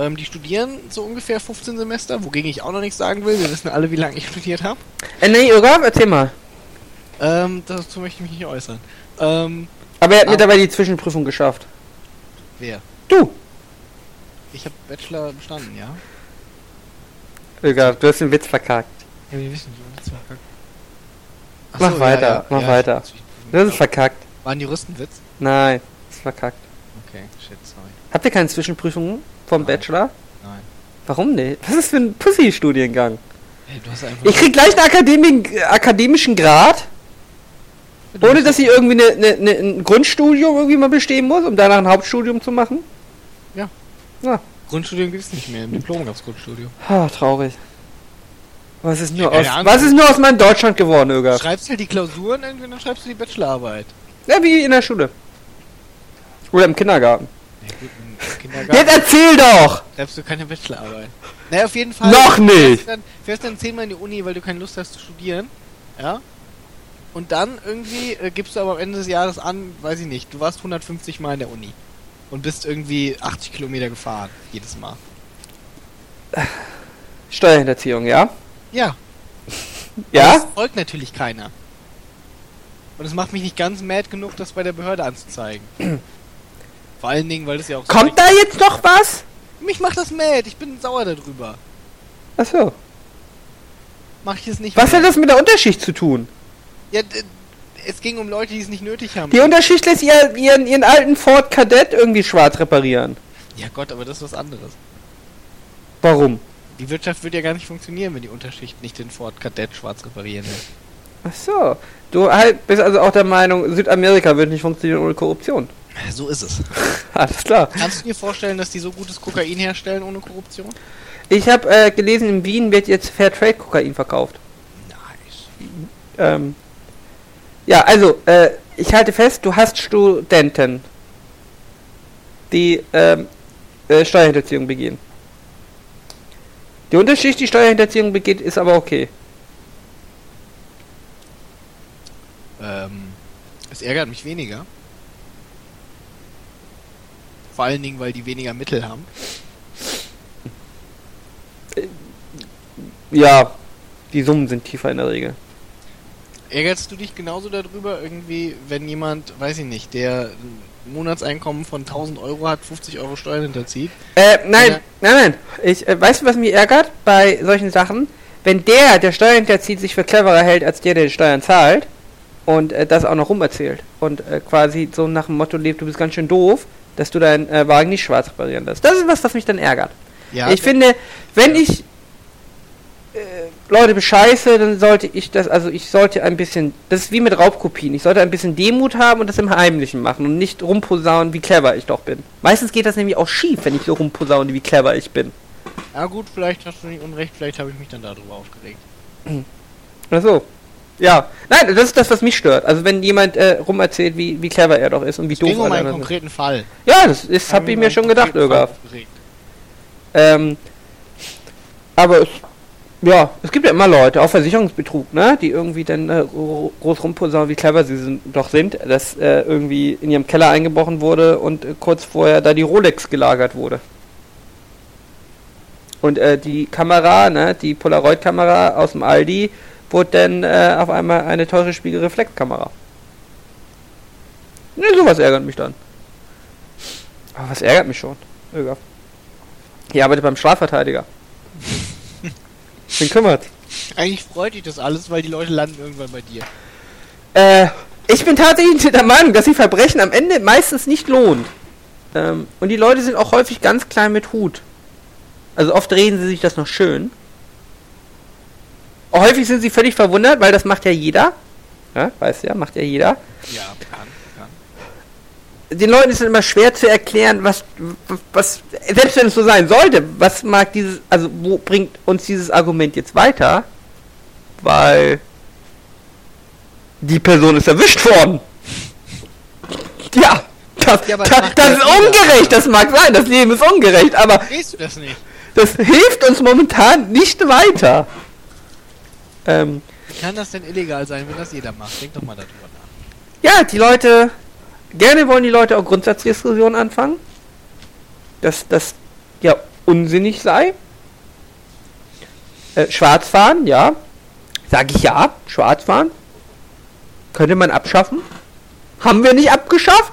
ähm, die studieren so ungefähr 15 Semester, wogegen ich auch noch nichts sagen will. Wir wissen alle, wie lange ich studiert habe. Äh, nee, Irgaf, erzähl mal. Ähm, dazu möchte ich mich nicht äußern. Ähm, Aber er hat Ah. mittlerweile die Zwischenprüfung geschafft. wer? Du! Ich habe Bachelor bestanden, ja? Irgaf, du hast den Witz verkackt. Ja, wir wissen schon, das war verkackt. Ach Mach weiter, mach weiter. Das ist verkackt. War ein Juristenwitz? Nein, das ist verkackt. Okay, shit, sorry. Habt ihr keine Zwischenprüfungen vom Nein. Bachelor? Nein. Warum nicht? Was ist für ein Pussy-Studiengang? Hey, du. Ich krieg gleich einen Akademik akademischen Grad, ohne dass ich irgendwie eine, eine, eine, ein Grundstudium irgendwie mal bestehen muss, um danach ein Hauptstudium zu machen. Ja. Ja. Grundstudium gibt's nicht mehr. Im Diplom gab's Grundstudium. Ah, traurig. Was ist nur aus, was ist nur aus meinem Deutschland geworden, Öger? Schreibst halt die Klausuren irgendwie und dann schreibst du die Bachelorarbeit. Ja, wie in der Schule. Oder im Kindergarten. Ja, gut, Kindergarten Jetzt erzähl doch! schreibst du keine Bachelorarbeit. Naja, auf jeden Fall. Noch nicht. Fährst dann, fährst dann zehnmal in die Uni, weil du keine Lust hast zu studieren. Ja? Und dann irgendwie äh, gibst du aber am Ende des Jahres an, weiß ich nicht, du warst 150 Mal in der Uni. Und bist irgendwie 80 Kilometer gefahren, jedes Mal. Steuerhinterziehung, ja? Ja. Ja? Das folgt natürlich keiner. Und es macht mich nicht ganz mad genug, das bei der Behörde anzuzeigen. Vor allen Dingen, weil das ja auch so Kommt da jetzt noch was? Mich macht das mad, ich bin sauer darüber. Achso. Mach ich es nicht Was hat mad. das mit der Unterschicht zu tun? Ja, es ging um Leute, die es nicht nötig haben. Die Unterschicht lässt ihr, ihren, ihren alten Ford Kadett irgendwie schwarz reparieren. ja Gott, aber das ist was anderes. Warum? Die Wirtschaft wird ja gar nicht funktionieren, wenn die Unterschicht nicht den Ford Kadett schwarz reparieren will. Ach so. Du halt bist also auch der Meinung, Südamerika wird nicht funktionieren ohne Korruption. So ist es. Alles klar. Kannst du dir vorstellen, dass die so gutes Kokain herstellen ohne Korruption? Ich habe äh, gelesen, in Wien wird jetzt Fairtrade Kokain verkauft. Nice. Ähm, ja, also, äh, ich halte fest, du hast Studenten, die ähm, äh, Steuerhinterziehung begehen. Die Unterschicht, die Steuerhinterziehung begeht, ist aber okay. Ähm, es ärgert mich weniger. Vor allen Dingen, weil die weniger Mittel haben. Ja, die Summen sind tiefer in der Regel. Ärgerst du dich genauso darüber, irgendwie, wenn jemand, weiß ich nicht, der ein Monatseinkommen von 1000 Euro hat, 50 Euro Steuern hinterzieht? Äh, nein, nein, nein. Ich, äh, weißt du, was mich ärgert bei solchen Sachen? Wenn der, der Steuern hinterzieht, sich für cleverer hält, als der, der die Steuern zahlt und äh, das auch noch rumerzählt und äh, quasi so nach dem Motto lebt, du bist ganz schön doof, dass du deinen äh, Wagen nicht schwarz reparieren lässt. Das ist was, was mich dann ärgert. Ja, ich finde, wenn ich äh, Leute bescheiße, dann sollte ich das, also ich sollte ein bisschen, das ist wie mit Raubkopien, ich sollte ein bisschen Demut haben und das im Heimlichen machen und nicht rumposaunen, wie clever ich doch bin. Meistens geht das nämlich auch schief, wenn ich so rumposaune, wie clever ich bin. ja gut, vielleicht hast du nicht unrecht, vielleicht habe ich mich dann darüber aufgeregt. Ach so. Ja, nein, das ist das, was mich stört. Also wenn jemand äh, rumerzählt, wie, wie clever er doch ist und wie Es doof um alle einen anderen sind. konkreten Fall. Ja, das ist, hab ich mir schon gedacht, Irga. Ähm, aber es, ja, es gibt ja immer Leute, auch Versicherungsbetrug, ne, die irgendwie dann äh, gro- groß rumposaunen, wie clever sie sind, doch sind, dass äh, irgendwie in ihrem Keller eingebrochen wurde und äh, kurz vorher da die Rolex gelagert wurde. Und äh, die Kamera, ne, die Polaroid-Kamera aus dem Aldi, wurde dann äh, auf einmal eine teure Spiegelreflexkamera. Ne, sowas ärgert mich dann. Aber was ärgert mich schon? Irga. Ich arbeite beim Strafverteidiger. Den kümmert. Eigentlich freut dich das alles, weil die Leute landen irgendwann bei dir. Äh, ich bin tatsächlich der Meinung, dass sich Verbrechen am Ende meistens nicht lohnt. Ähm, und die Leute sind auch häufig ganz klein mit Hut. Also oft reden sie sich das noch schön. Häufig sind sie völlig verwundert, weil das macht ja jeder. Ja, weißt du ja, macht ja jeder. Ja, kann, kann. den Leuten ist es immer schwer zu erklären, was, was, selbst wenn es so sein sollte, was mag dieses, also wo bringt uns dieses Argument jetzt weiter? Weil die Person ist erwischt worden. Ja, das, Ja, das, das ja ist ungerecht, das mag sein, das Leben ist ungerecht, aber Verstehst du das nicht? das hilft uns momentan nicht weiter. Ähm, Wie kann das denn illegal sein, wenn das jeder macht? Denk doch mal darüber nach. Ja, die Leute, gerne wollen die Leute auch Grundsatzdiskussionen anfangen, dass das ja unsinnig sei. Äh, Schwarzfahren, ja. Sag ich ja, Schwarzfahren. Könnte man abschaffen. Haben wir nicht abgeschafft?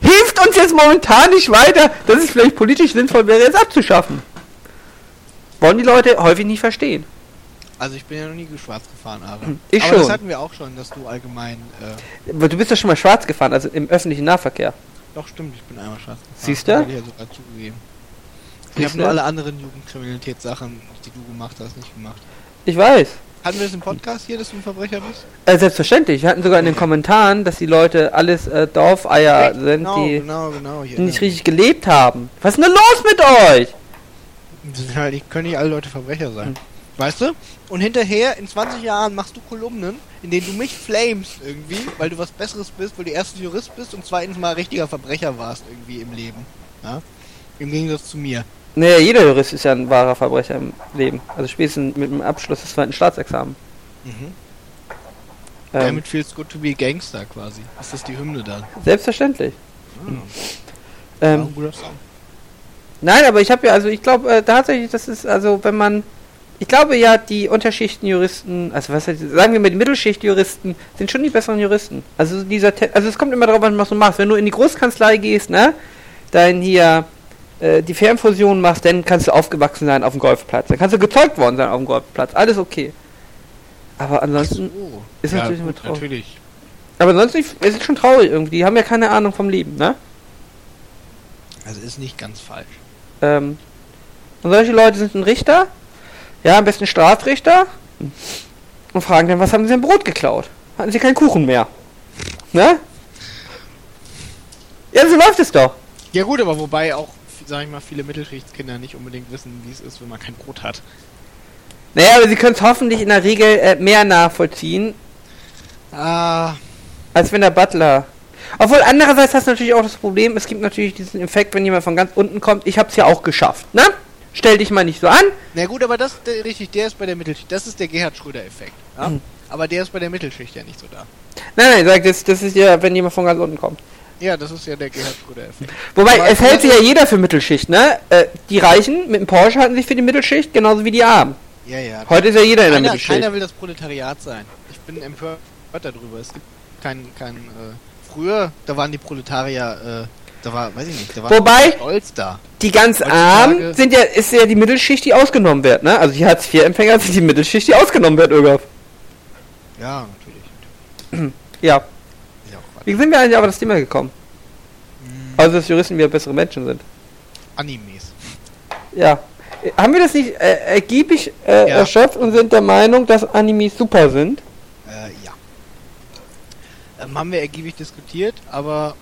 Hilft uns jetzt momentan nicht weiter, dass es vielleicht politisch sinnvoll wäre, es abzuschaffen. Wollen die Leute häufig nicht verstehen. Also ich bin ja noch nie schwarz gefahren, aber. Ich aber schon. das hatten wir auch schon, dass du allgemein. Äh, Du bist ja schon mal schwarz gefahren, also im öffentlichen Nahverkehr. doch stimmt, ich bin einmal schwarz gefahren. Siehst du? Ich ja sogar zugegeben. Ich Siehst habe nur alle anderen Jugendkriminalitätssachen, die du gemacht hast, nicht gemacht. Ich weiß. Hatten wir das im Podcast hier, dass du ein Verbrecher bist? Äh, selbstverständlich. Wir hatten sogar in den Kommentaren, dass die Leute alles äh, Dorfeier sind, genau, die genau, genau. Hier, nicht richtig gelebt haben. Was ist denn los mit euch? Nicht- können nicht alle Leute Verbrecher sein. Hm. Weißt du? Und hinterher, in 20 Jahren, machst du Kolumnen, in denen du mich flamest irgendwie, weil du was Besseres bist, weil du erstens Jurist bist und zweitens mal richtiger Verbrecher warst irgendwie im Leben. Ja? Im Gegensatz zu mir. Naja, jeder Jurist ist ja ein wahrer Verbrecher im Leben. Also spätestens mit dem Abschluss des zweiten Staatsexamens. Mhm. Ähm, Damit feels good to be a gangster quasi. Ist das die Hymne dann? selbstverständlich. Ah, Ähm, ein guter Song. Nein, aber ich habe ja, also ich glaube äh, tatsächlich, das ist, also wenn man, ich glaube ja, die Unterschichtenjuristen, also was heißt, sagen wir mal, die Mittelschichtjuristen sind schon die besseren Juristen. Also dieser, Te also es kommt immer darauf an, was du machst. Wenn du in die Großkanzlei gehst, ne, dann hier äh, die Fernfusion machst, dann kannst du aufgewachsen sein auf dem Golfplatz. Dann kannst du gezeugt worden sein auf dem Golfplatz. Alles okay. Aber ansonsten, So. ist ja, natürlich gut, immer traurig. natürlich. aber ansonsten ist es schon traurig irgendwie. Die haben ja keine Ahnung vom Leben, ne? Also ist nicht ganz falsch. Ähm, und solche Leute sind ein Richter, ja, am besten Strafrichter, und fragen dann, was haben sie denn Brot geklaut? Hatten sie keinen Kuchen mehr? Ne? Ja, so läuft es doch. Ja gut, aber wobei auch, sag ich mal, viele Mittelschichtskinder nicht unbedingt wissen, wie es ist, wenn man kein Brot hat. Naja, aber sie können es hoffentlich in der Regel äh, mehr nachvollziehen, Ah, als wenn der Butler. Obwohl, andererseits hast du natürlich auch das Problem, es gibt natürlich diesen Effekt, wenn jemand von ganz unten kommt, ich hab's ja auch geschafft, ne? Stell dich mal nicht so an. na gut, aber das, der, richtig, der ist bei der Mittelschicht, das ist der Gerhard Schröder-Effekt. Ja? Mhm. Aber der ist bei der Mittelschicht ja nicht so da. Nein, nein, sag, das, das ist ja, wenn jemand von ganz unten kommt. Ja, das ist ja der Gerhard Schröder-Effekt. Wobei, Aber es hält sich ja jeder für Mittelschicht, ne? Äh, die Reichen mit dem Porsche halten sich für die Mittelschicht, genauso wie die Armen. Ja, ja. Heute ist ja jeder in der keiner, Mittelschicht. keiner will das Proletariat sein. Ich bin empört darüber. Es gibt kein, kein, äh, früher, da waren die Proletarier, äh, da war, weiß ich nicht, da war Wobei- da. Die ganz Armen sind ja, ist ja die Mittelschicht, die ausgenommen wird, ne? Also die Hartz-IV-Empfänger sind die Mittelschicht, die ausgenommen wird, Irgaf. Ja, natürlich. Ja. Ja. Wie sind wir eigentlich auf das Thema gekommen? Hm, Also, dass Juristen wieder bessere Menschen sind. Animes. Ja. Haben wir das nicht äh, ergiebig äh, Ja. erschöpft und sind der Meinung, dass Animes super sind? Äh, ja. Ähm, haben wir ergiebig diskutiert, aber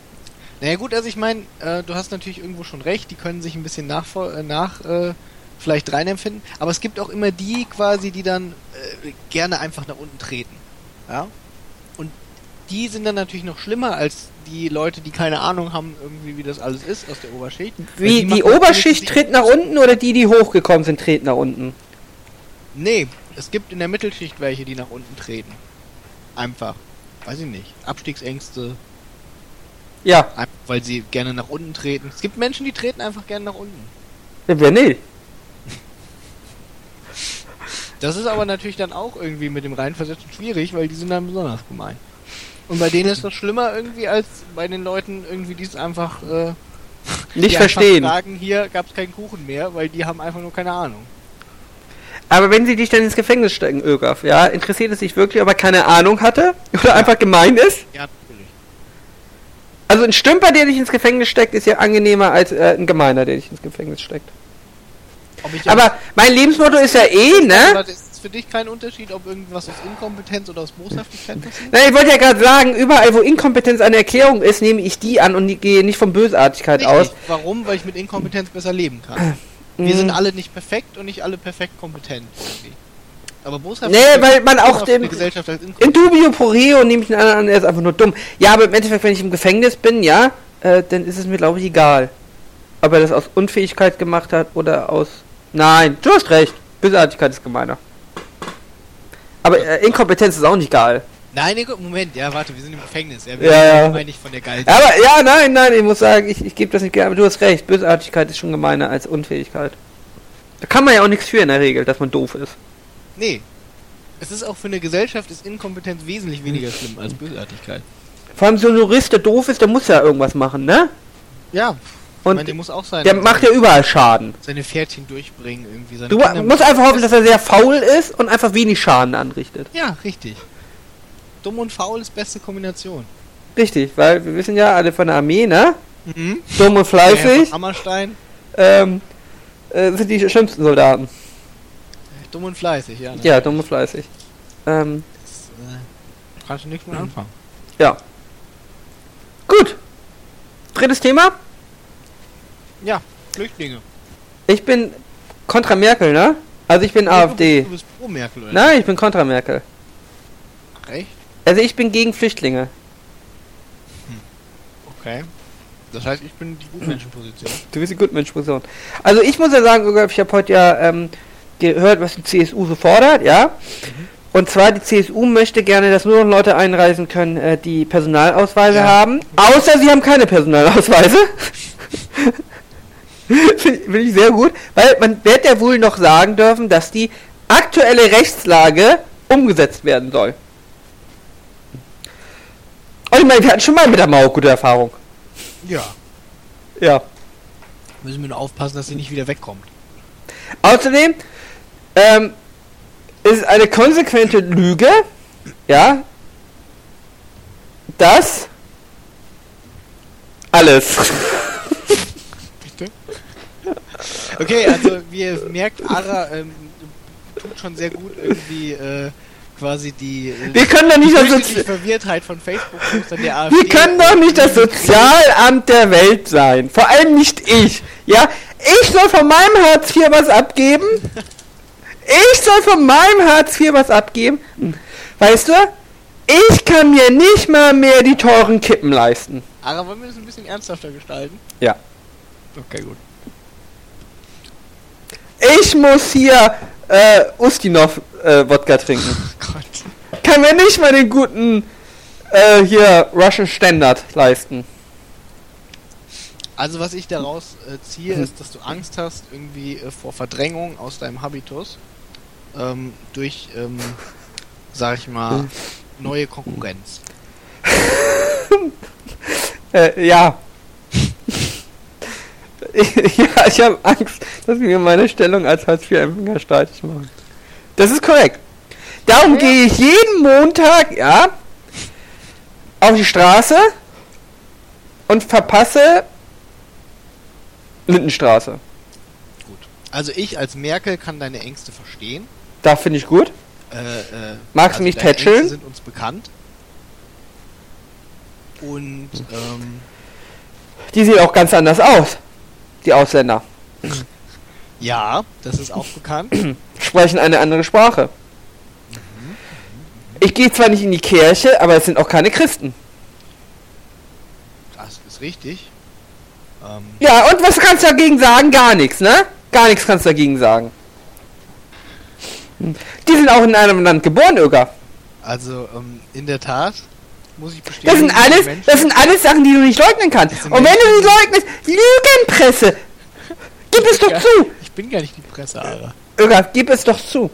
naja gut, also ich meine, äh, du hast natürlich irgendwo schon recht, die können sich ein bisschen nach, äh, nach äh, vielleicht reinempfinden, aber es gibt auch immer die quasi, die dann äh, gerne einfach nach unten treten. Ja? Und die sind dann natürlich noch schlimmer als die Leute, die keine Ahnung haben, irgendwie wie das alles ist aus der Oberschicht. Wie die, machen Oberschicht tritt nach unten oder die, die hochgekommen sind, treten nach unten? Nee, es gibt in der Mittelschicht welche, die nach unten treten. Einfach. Weiß ich nicht. Abstiegsängste, Ja, Einfach weil sie gerne nach unten treten. Es gibt Menschen, die treten einfach gerne nach unten. wer nicht? Das ist aber natürlich dann auch irgendwie mit dem Reinversetzen schwierig, weil die sind dann besonders gemein. Und bei denen ist das schlimmer irgendwie als bei den Leuten irgendwie, die es einfach äh, Nicht verstehen. Einfach sagen, hier gab es keinen Kuchen mehr, weil die haben einfach nur keine Ahnung. Aber wenn sie dich dann ins Gefängnis stecken, Ögaf, ja, interessiert es sich wirklich, ob er keine Ahnung hatte oder einfach gemein ist? Ja. Also ein Stümper, der dich ins Gefängnis steckt, ist ja angenehmer als äh, ein Gemeiner, der dich ins Gefängnis steckt. Aber mein Lebensmotto ist ja eh, ne? Ist für dich kein Unterschied, ob irgendwas aus Inkompetenz oder aus Boshaftigkeit passiert? Na, ich wollte ja gerade sagen, überall wo Inkompetenz eine Erklärung ist, nehme ich die an und die gehe nicht von Bösartigkeit aus. Richtig. Warum? Weil ich mit Inkompetenz besser leben kann. Wir Mhm. sind alle nicht perfekt und nicht alle perfekt kompetent. Irgendwie. Aber boshaft Nee, weil man auch dem- Gesellschaft In dubio pro reo nehme ich den anderen an, er ist einfach nur dumm. Ja, aber im Endeffekt, wenn ich im Gefängnis bin, ja, äh, dann ist es mir, glaube ich, egal. Ob er das aus Unfähigkeit gemacht hat oder aus... Nein, du hast recht. Bösartigkeit ist gemeiner. Aber äh, Inkompetenz ist auch nicht geil. Nein, Moment, ja, warte, wir sind im Gefängnis. Ja, Ja, ja. meine ich von der Geil. Aber ja, nein, nein, ich muss sagen, ich, ich gebe das nicht gerne, aber du hast recht. Bösartigkeit ist schon gemeiner als Unfähigkeit. Da kann man ja auch nichts für in der Regel, dass man doof ist. Nee. Es ist auch für eine Gesellschaft ist Inkompetenz wesentlich weniger schlimm als Bösartigkeit. Vor allem so ein Jurist, der doof ist, der muss ja irgendwas machen, ne? Ja. Und meine, der muss auch sein. der macht ja überall Schaden. seine Pferdchen durchbringen irgendwie. Seine Du Kinder musst einfach hoffen, dass er sehr faul ist und einfach wenig Schaden anrichtet. Ja, richtig. Dumm und faul ist beste Kombination. Richtig, weil wir wissen ja alle von der Armee, ne? Mhm. Dumm und fleißig von Hammerstein. ähm, äh, sind die schlimmsten Soldaten. Dumm und fleißig, ja. ne? Ja, dumm und fleißig. Ähm, Das, äh, kannst du nichts mit anfangen. ja. Gut. Drittes Thema. Ja, Flüchtlinge. Ich bin kontra Merkel, ne? Also ich bin AfD. Du bist pro Merkel, oder? Nein, ich bin kontra Merkel. Echt? Also ich bin gegen Flüchtlinge. Okay. Das heißt, ich bin die Gutmenschenposition. Du bist die Gutmensch-Person. Also ich muss ja sagen, ich habe heute ja ähm, gehört, was die CSU so fordert, ja. Und zwar, die CSU möchte gerne, dass nur noch Leute einreisen können, äh, die Personalausweise Ja. haben. Außer sie haben keine Personalausweise. Finde ich sehr gut, weil man wird ja wohl noch sagen dürfen, dass die aktuelle Rechtslage umgesetzt werden soll. Und ich meine, wir hatten schon mal mit der Mauer gute Erfahrung. Ja. Ja. Müssen wir nur aufpassen, dass sie nicht wieder wegkommt. Außerdem ähm, ist eine konsequente Lüge, ja, dass alles. Bitte? Okay, also wie ihr merkt, Ara ähm, tut schon sehr gut irgendwie äh, quasi die. äh, Wir können doch nicht das Sozi Verwirrtheit von Facebook-Postern der AfD. Wir können doch nicht das Sozialamt der Welt sein. Vor allem nicht ich. Ja? Ich soll von meinem Hartz IV was abgeben? Ich soll von meinem Hartz IV was abgeben? Weißt du? Ich kann mir nicht mal mehr die teuren Kippen leisten. Aber wollen wir das ein bisschen ernsthafter gestalten? Ja. Okay, gut. Ich muss hier äh, Ustinov äh, Wodka trinken. Gott. Kann mir nicht mal den guten äh, hier Russian Standard leisten. Also was ich daraus äh, ziehe, Hm. ist, dass du Angst hast irgendwie äh, vor Verdrängung aus deinem Habitus ähm, durch, ähm, sag ich Hm. mal, neue Konkurrenz. Äh, ja. ich, ja, ich habe Angst, dass wir meine Stellung als Hartz-IV-Empfänger streitig machen. Das ist korrekt. Darum Ja. gehe ich jeden Montag, ja, auf die Straße und verpasse Lindenstraße. Gut. Also ich als Merkel kann deine Ängste verstehen. Da finde ich gut. Äh, äh, Magst du mich tätscheln? Sind uns bekannt. Und ähm, Die sehen auch ganz anders aus. Die Ausländer. ja, das ist auch bekannt. Sprechen eine andere Sprache. Ich gehe zwar nicht in die Kirche, aber es sind auch keine Christen. Das ist richtig. Ähm, Ja, und was kannst du dagegen sagen? Gar nichts, ne? Gar nichts kannst du dagegen sagen. Die sind auch in einem Land geboren, Öger. also ähm, in der Tat muss ich bestätigen. Das sind alles, Menschen- das sind alles Sachen, die du nicht leugnen kannst. Und wenn du sie leugnest, Lügenpresse. Gib es doch Ja. zu. Ich bin gar nicht die Presse, Alter. Öger, gib es doch zu.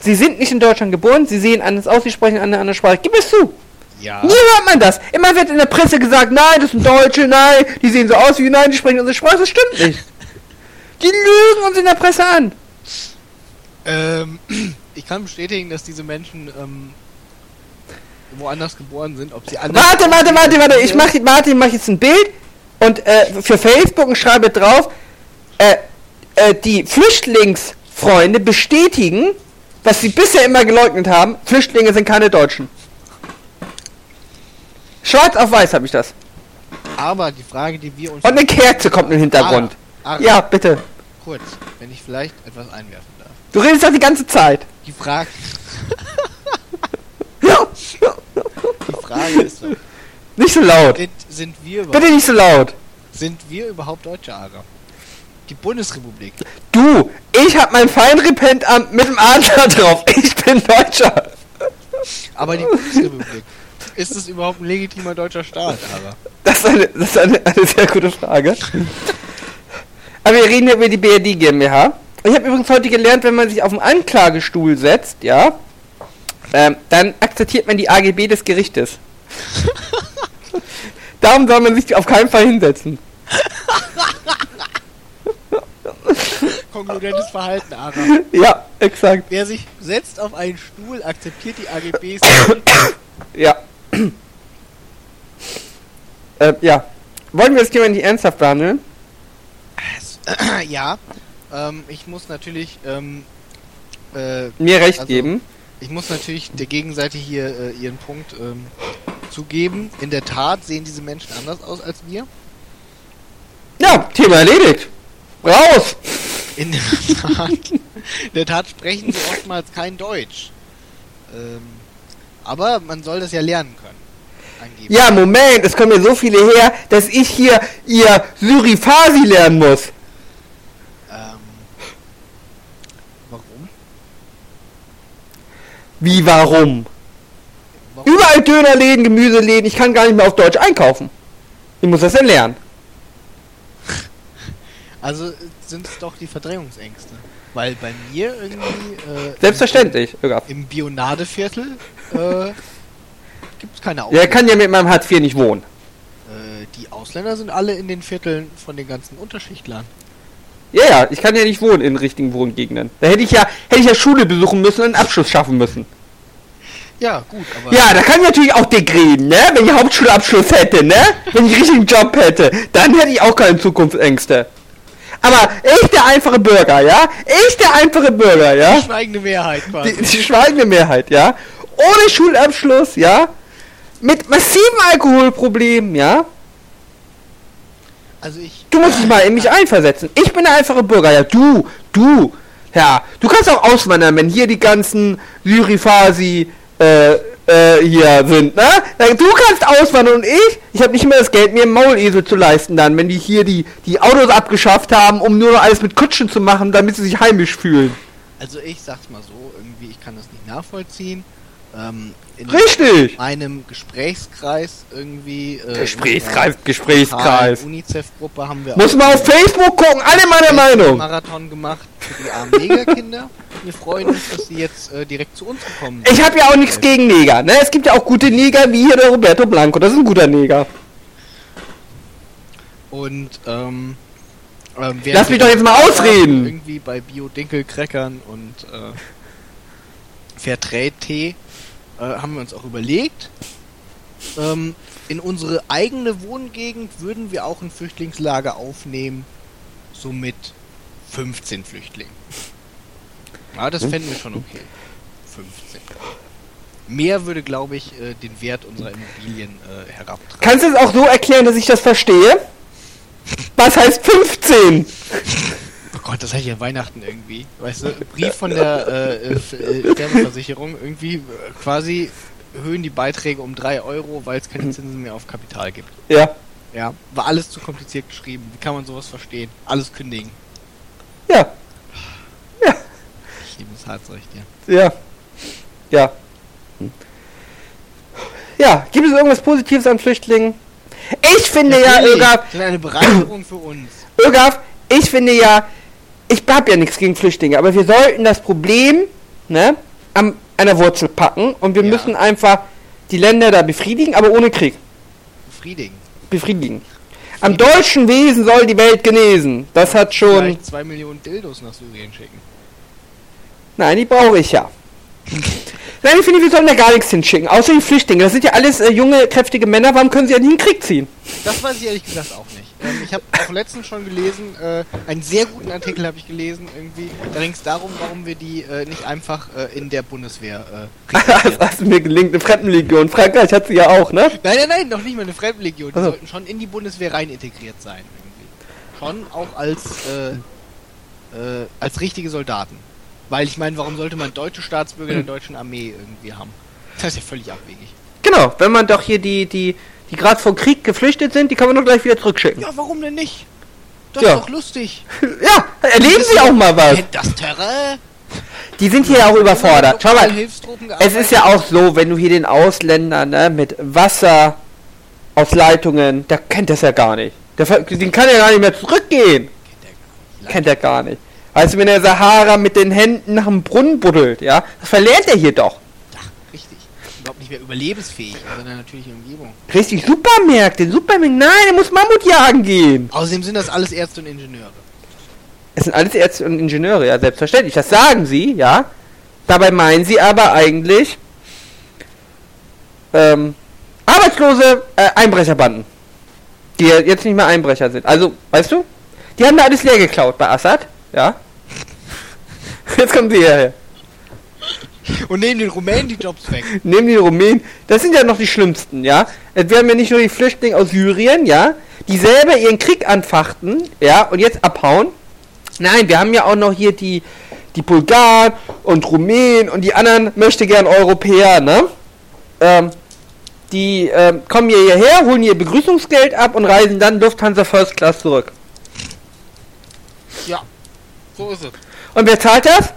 Sie sind nicht in Deutschland geboren, sie sehen anders aus, sie sprechen eine andere Sprache. Gib es zu. Ja. Nie hört man das. Immer wird in der Presse gesagt, nein, das sind Deutsche, nein, die sehen so aus wie, nein, die sprechen unsere Sprache. Das stimmt nicht. Die lügen uns in der Presse an. Ähm, ich kann bestätigen, dass diese Menschen ähm, woanders geboren sind, ob sie anders Warte, warte, warte, warte. Ich mach, warte, ich mach jetzt ein Bild und äh, für Facebook und schreibe drauf, äh, äh, die Flüchtlingsfreunde bestätigen, was sie bisher immer geleugnet haben, Flüchtlinge sind keine Deutschen. Schwarz auf weiß habe ich das. Aber die Frage, die wir uns Und eine Kerze kommt im Hintergrund. Ara, Ara, Ja, bitte. Kurz, wenn ich vielleicht etwas einwerfen darf. Du redest doch die ganze Zeit. Die Frage, die Frage ist doch, Nicht so laut. sind, sind wir Bitte nicht so laut. sind wir überhaupt Deutsche, Ara? Die Bundesrepublik. Du, ich hab mein Feinrepentamt mit dem Adler drauf. Ich bin Deutscher. Aber die Bundesrepublik. Ist es überhaupt ein legitimer deutscher Staat, Ara? Das ist eine, das ist eine, eine sehr gute Frage. Aber wir reden ja über die BRD GmbH. Ich habe übrigens heute gelernt, wenn man sich auf den Anklagestuhl setzt, ja, ähm, dann akzeptiert man die AGB des Gerichtes. Darum soll man sich auf keinen Fall hinsetzen. Konkludentes Verhalten, Ara. Ja, exakt. Wer sich setzt auf einen Stuhl, akzeptiert die AGBs. Ja. äh, ja. Wollen wir das Thema nicht ernsthaft behandeln? ja, ähm, ich muss natürlich, ähm, äh, Mir recht Also- geben. ich muss natürlich der Gegenseite hier äh, ihren Punkt ähm, zugeben. In der Tat sehen diese Menschen anders aus als wir. Ja, Thema erledigt. Raus! In der Tat, in der Tat sprechen sie oftmals kein Deutsch. Ähm, aber man soll das ja lernen können. Angeblich. Ja, Moment, es kommen mir so viele her, dass ich hier ihr Syrifasi lernen muss. Ähm, warum? Wie, warum? warum? Überall Dönerläden, Gemüseläden, ich kann gar nicht mehr auf Deutsch einkaufen. Ich muss das ja lernen. Also äh, sind es doch die Verdrängungsängste. Weil bei mir irgendwie äh, Selbstverständlich. Ögaf. im Bionadeviertel äh, gibt es keine er Ausländer. kann ja mit meinem Hartz IV nicht wohnen. Äh, die Ausländer sind alle in den Vierteln von den ganzen Unterschichtlern. Ja, ja, ich kann ja nicht wohnen in richtigen Wohngegenden. Da hätte ich ja, hätte ich ja Schule besuchen müssen und einen Abschluss schaffen müssen. Ja, gut, aber Ja, da kann ich natürlich auch dick reden, ne? Wenn ich Hauptschulabschluss hätte, ne? Wenn ich einen richtigen Job hätte, dann hätte ich auch keine Zukunftsängste. Aber ich, der einfache Bürger, ja? Ich, der einfache Bürger, ja? die schweigende Mehrheit quasi. Die, die schweigende Mehrheit, ja? ohne Schulabschluss, ja, mit massiven Alkoholproblemen, ja. Also ich. Du musst dich mal in mich einversetzen. Ich bin der einfache Bürger, ja, du, du, ja, du kannst auch auswandern, wenn hier die ganzen Syrifasi, äh, äh, hier sind, ne? Du kannst auswandern und ich, ich habe nicht mehr das Geld, mir einen Maulesel zu leisten dann, wenn die hier die, die Autos abgeschafft haben, um nur noch alles mit Kutschen zu machen, damit sie sich heimisch fühlen. Also ich sag's mal so, irgendwie, ich kann das nicht nachvollziehen. Ähm, in Richtig! meinem Gesprächskreis irgendwie. Äh, Gesprächskreis, Gesprächskreis. UNICEF-Gruppe haben wir Muss man auf Facebook gucken, alle meine einen Meinung. Marathon gemacht für die armen Negerkinder. Wir freuen uns, dass sie jetzt äh, direkt zu uns gekommen Ich habe ja auch nichts gegen Neger, ne? Es gibt ja auch gute Neger, wie hier der Roberto Blanco, das ist ein guter Neger. Und ähm, ähm, Lass mich doch jetzt mal ausreden. Irgendwie bei Bio-Dinkelcrackern und äh, Fairtrade-Tee äh, haben wir uns auch überlegt, ähm, in unsere eigene Wohngegend würden wir auch ein Flüchtlingslager aufnehmen, so mit 15 Flüchtlingen. Ja, das fänden wir schon okay. 15. Mehr würde, glaube ich, äh, den Wert unserer Immobilien äh, herabtragen. Kannst du es auch so erklären, dass ich das verstehe? Was heißt 15? Oh Gott, das hatte ich ja Weihnachten irgendwie. Weißt du, Brief von der äh, äh, F- äh, Sterbeversicherung, irgendwie quasi erhöhen die Beiträge um 3 Euro, weil es keine Zinsen mehr auf Kapital gibt. Ja. Ja, war alles zu kompliziert geschrieben. Wie kann man sowas verstehen? Alles kündigen. Ja. Ja. Ich liebe das Harzrecht, ja. Ja. Ja. Ja, gibt es irgendwas Positives an Flüchtlingen? Ich finde ja, Natürlich, Ögaf, Das ist eine Bereicherung für uns. Ögaf, ich finde ja, ich hab ja nichts gegen Flüchtlinge, aber wir sollten das Problem, ne, an einer Wurzel packen und wir Ja. müssen einfach die Länder da befriedigen, aber ohne Krieg. Befriedigen. Befriedigen. Am deutschen Wesen soll die Welt genesen. Das hat schon. Vielleicht 2 Millionen Dildos nach Syrien schicken. Nein, die brauche ich ja. Nein, ich finde, wir sollen da gar nichts hinschicken. Außer die Flüchtlinge. Das sind ja alles äh, junge, kräftige Männer. Warum können sie ja nie in den Krieg ziehen? Das weiß ich ehrlich gesagt auch nicht. Ähm, ich habe auch letztens schon gelesen, äh, einen sehr guten Artikel habe ich gelesen, irgendwie. Da ging es darum, warum wir die äh, nicht einfach äh, in der Bundeswehr äh, das rekrutieren. hast du mir gelingt. Eine Fremdenlegion. Frankreich hat sie ja auch, ne? Nein, nein, nein, noch nicht mal eine Fremdenlegion. Die Also. sollten schon in die Bundeswehr rein integriert sein. Irgendwie. Schon auch als, äh, äh, als richtige Soldaten. Weil ich meine, warum sollte man deutsche Staatsbürger der deutschen Armee irgendwie haben? Das ist ja völlig abwegig. Genau. Wenn man doch hier die, die, die gerade vom Krieg geflüchtet sind, die kann man doch gleich wieder zurückschicken. Ja, warum denn nicht? Das Ja. ist doch lustig. Ja, erleben sie auch mal was. Das Terrain. Die sind hier auch überfordert. Schau mal, es ist ja auch so, wenn du hier den Ausländer, ne, mit Wasser aus Leitungen, der kennt das ja gar nicht. Der, den kann ja gar nicht mehr zurückgehen. Kennt er gar nicht. Weißt du, wenn der Sahara mit den Händen nach dem Brunnen buddelt, ja, das verlernt er hier doch. Ja, richtig. Überhaupt nicht mehr überlebensfähig in seiner natürlichen Umgebung. Richtig, Supermärkte, Supermärkte, nein, er muss Mammut jagen gehen. Außerdem sind das alles Ärzte und Ingenieure. Es sind alles Ärzte und Ingenieure, ja, selbstverständlich. Das sagen sie, ja. Dabei meinen sie aber eigentlich ähm, arbeitslose äh, Einbrecherbanden, die jetzt nicht mehr Einbrecher sind. Also, weißt du, die haben da alles leer geklaut bei Assad, ja. Jetzt kommen sie hierher. Und nehmen den Rumänen die Jobs weg. Nehmen die Rumänen, das sind ja noch die schlimmsten, ja. Wir haben ja nicht nur die Flüchtlinge aus Syrien, ja, die selber ihren Krieg anfachten, ja, und jetzt abhauen. Nein, wir haben ja auch noch hier die, die Bulgaren und Rumänen und die anderen möchte gern Europäer, ne? Ähm, die ähm, kommen hier hierher, holen ihr Begrüßungsgeld ab und reisen dann Lufthansa First Class zurück. Ja, so ist es. Und wer zahlt das?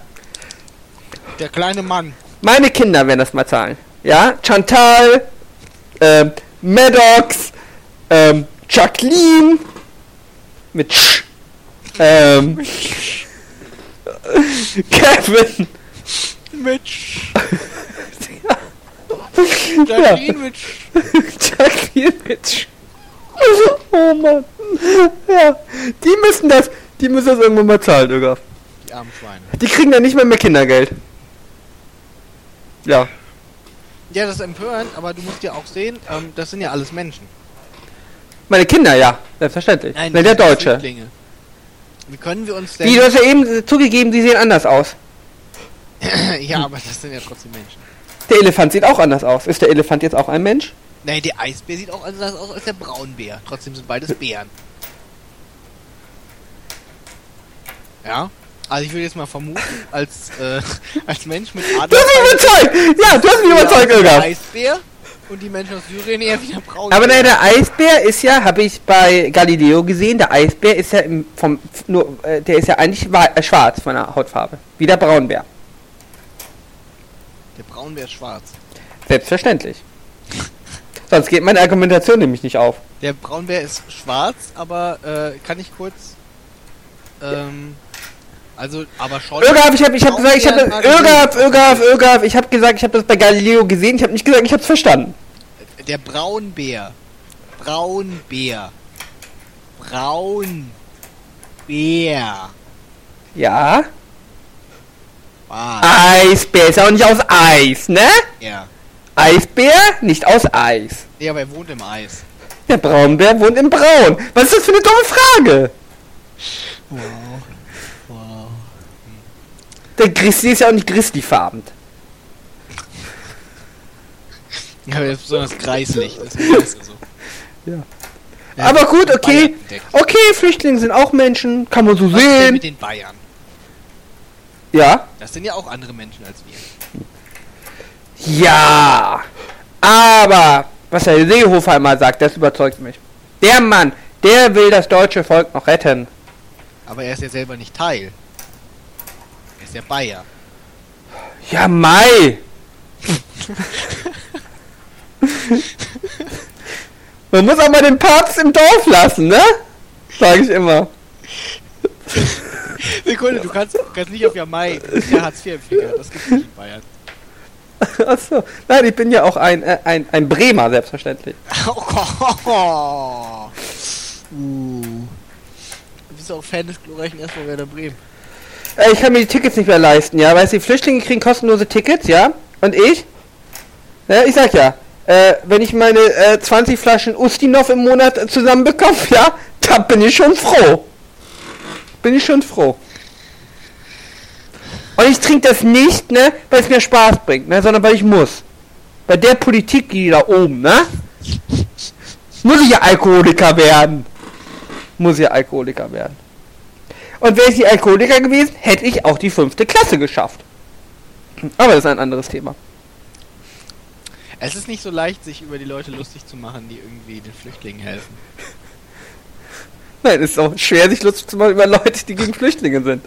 Der kleine Mann. Meine Kinder werden das mal zahlen. Ja, Chantal, ähm, Maddox, ähm, Jacqueline, mit Sch, ähm, Kevin, Mitch. ja, Jacqueline Mitch. Jacqueline mit Sch. Oh Mann. Ja, die müssen das, die müssen das irgendwann mal zahlen, Ögaf. Die armen Schweine. Die kriegen dann nicht mehr mehr Kindergeld. Ja. Ja, das ist empörend, aber du musst ja auch sehen, ähm, das sind ja alles Menschen. Meine Kinder, ja, selbstverständlich. Nein, das der Deutsche. Flüchtlinge. Wie können wir uns denn... Hast ja eben zugegeben, die sehen anders aus. ja, aber das sind ja trotzdem Menschen. Der Elefant sieht auch anders aus. Ist der Elefant jetzt auch ein Mensch? Nein, der Eisbär sieht auch anders aus als der Braunbär. Trotzdem sind beides Bären. Ja? Also ich würde jetzt mal vermuten, als, äh, als Mensch mit Du hast mich überzeugt! Ja, du hast mich überzeugt, der Irga. Eisbär und die Menschen aus Syrien eher wie der Braunbär. Aber nein, der Eisbär ist ja, habe ich bei Galileo gesehen, der Eisbär ist ja im, vom, nur, äh, der ist ja eigentlich äh, schwarz von der Hautfarbe. Wie der Braunbär. Der Braunbär ist schwarz. Selbstverständlich. Sonst geht meine Argumentation nämlich nicht auf. Der Braunbär ist schwarz, aber äh, kann ich kurz. Ähm, also, aber schon. Irgaf, ich habe ich hab gesagt, ich habe Irgaf, Irgaf, Irgaf, ich habe gesagt, ich habe das bei Galileo gesehen, ich habe nicht gesagt, ich habe es verstanden. Der Braunbär. Braunbär. Braunbär. Ja. Ah, Eisbär ist ja auch nicht aus Eis, ne? ja. Eisbär nicht aus Eis. Nee, aber er wohnt im Eis. Der Braunbär wohnt im Braun. Was ist das für eine dumme Frage? Wow. Der Grizzly ist ja auch nicht Grizzly-farben. Ja, aber er ist besonders kreislich. Deswegen ist so. Ja. Ja, Aber gut, okay. Okay, Flüchtlinge sind auch Menschen, kann man so Was denn sehen. mit den Bayern? Ja. Das sind ja auch andere Menschen als wir. Ja. Aber, was der Seehofer immer sagt, das überzeugt mich. Der Mann, der will das deutsche Volk noch retten. Aber er ist ja selber nicht Teil. Er ja Bayer. Ja, Mai. Man muss auch mal den Papst im Dorf lassen, ne? Sag ich immer. Sekunde, du kannst, kannst nicht auf Jamai der Hartz-IV-Empfänger. Das gibt's nicht in Bayern. Achso. Nein, ich bin ja auch ein, äh, ein, ein Bremer, selbstverständlich. uh. Du bist auch Fan des glorreichen SV Werder Bremen. Äh, ich kann mir die Tickets nicht mehr leisten, ja. Weißt du, die Flüchtlinge kriegen kostenlose Tickets, ja. Und ich? Ja, ich sag ja, äh, wenn ich meine äh, 20 Flaschen Ustinov im Monat zusammenbekomme, ja, da bin ich schon froh. Bin ich schon froh. Und ich trinke das nicht, ne, weil es mir Spaß bringt, ne, sondern weil ich muss. Bei der Politik, die da oben, ne? Muss ich ja Alkoholiker werden. Muss ich ja Alkoholiker werden. Und wäre ich die Alkoholiker gewesen, hätte ich auch die fünfte Klasse geschafft. Aber das ist ein anderes Thema. Es ist nicht so leicht, sich über die Leute lustig zu machen, die irgendwie den Flüchtlingen helfen. Nein, es ist auch schwer, sich lustig zu machen über Leute, die gegen Flüchtlinge sind.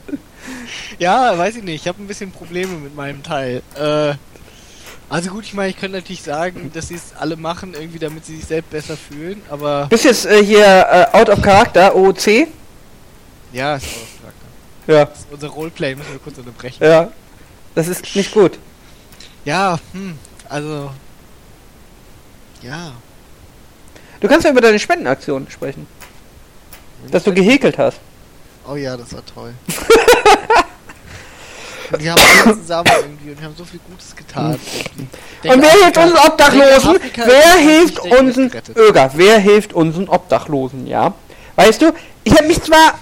Ja, weiß ich nicht. Ich habe ein bisschen Probleme mit meinem Teil. Äh, also gut, ich meine, ich könnte natürlich sagen, dass sie es alle machen, irgendwie, damit sie sich selbst besser fühlen, aber Bist jetzt äh, hier äh, out of Charakter, OOC? Ja, ist auch. Ja. Das ist unser Roleplay müssen wir kurz unterbrechen. Ja. Das ist nicht gut. Ja, hm, also ja. Du kannst ja über deine Spendenaktion sprechen. Dass du gehäkelt hast. Oh ja, das war toll. Und die haben alle zusammen irgendwie und die haben so viel Gutes getan. irgendwie. Und wer hilft unseren Obdachlosen? Afrika Wer hilft unseren. Öger? Wer hilft unseren Obdachlosen, ja? Weißt du, ich habe mich zwar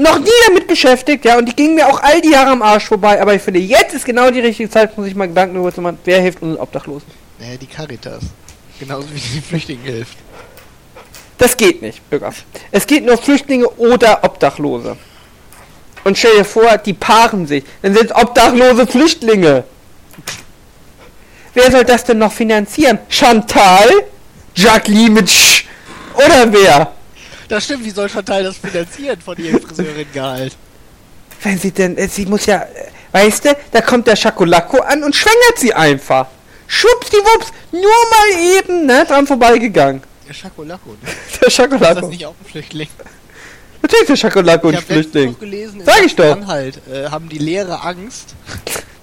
noch nie damit beschäftigt, ja, und die gingen mir auch all die Jahre am Arsch vorbei, aber ich finde, jetzt ist genau die richtige Zeit, um sich mal Gedanken darüber zu machen, wer hilft unseren Obdachlosen. Naja, die Caritas. Genauso wie die den Flüchtlingen hilft. Das geht nicht, Öger. Es geht nur Flüchtlinge oder Obdachlose. Und stell dir vor, die paaren sich. Dann sind es obdachlose Flüchtlinge. Wer soll das denn noch finanzieren? Chantal? Jacqueline mit Sch Oder wer? Das stimmt, wie soll Chantal das finanzieren von ihrem Friseurin-Gehalt? Wenn sie denn, äh, sie muss ja, äh, weißt du, da kommt der Schokolacco an und schwängert sie einfach. Schwuppsdiwupps, nur mal eben, ne, dran vorbeigegangen. Der Schakolaco, ne? Der Ist das nicht auch ein Flüchtling? Natürlich der Schokolacco ein Flüchtling. noch gelesen, in Sag ich doch. Anhalt äh, haben die Lehrer Angst.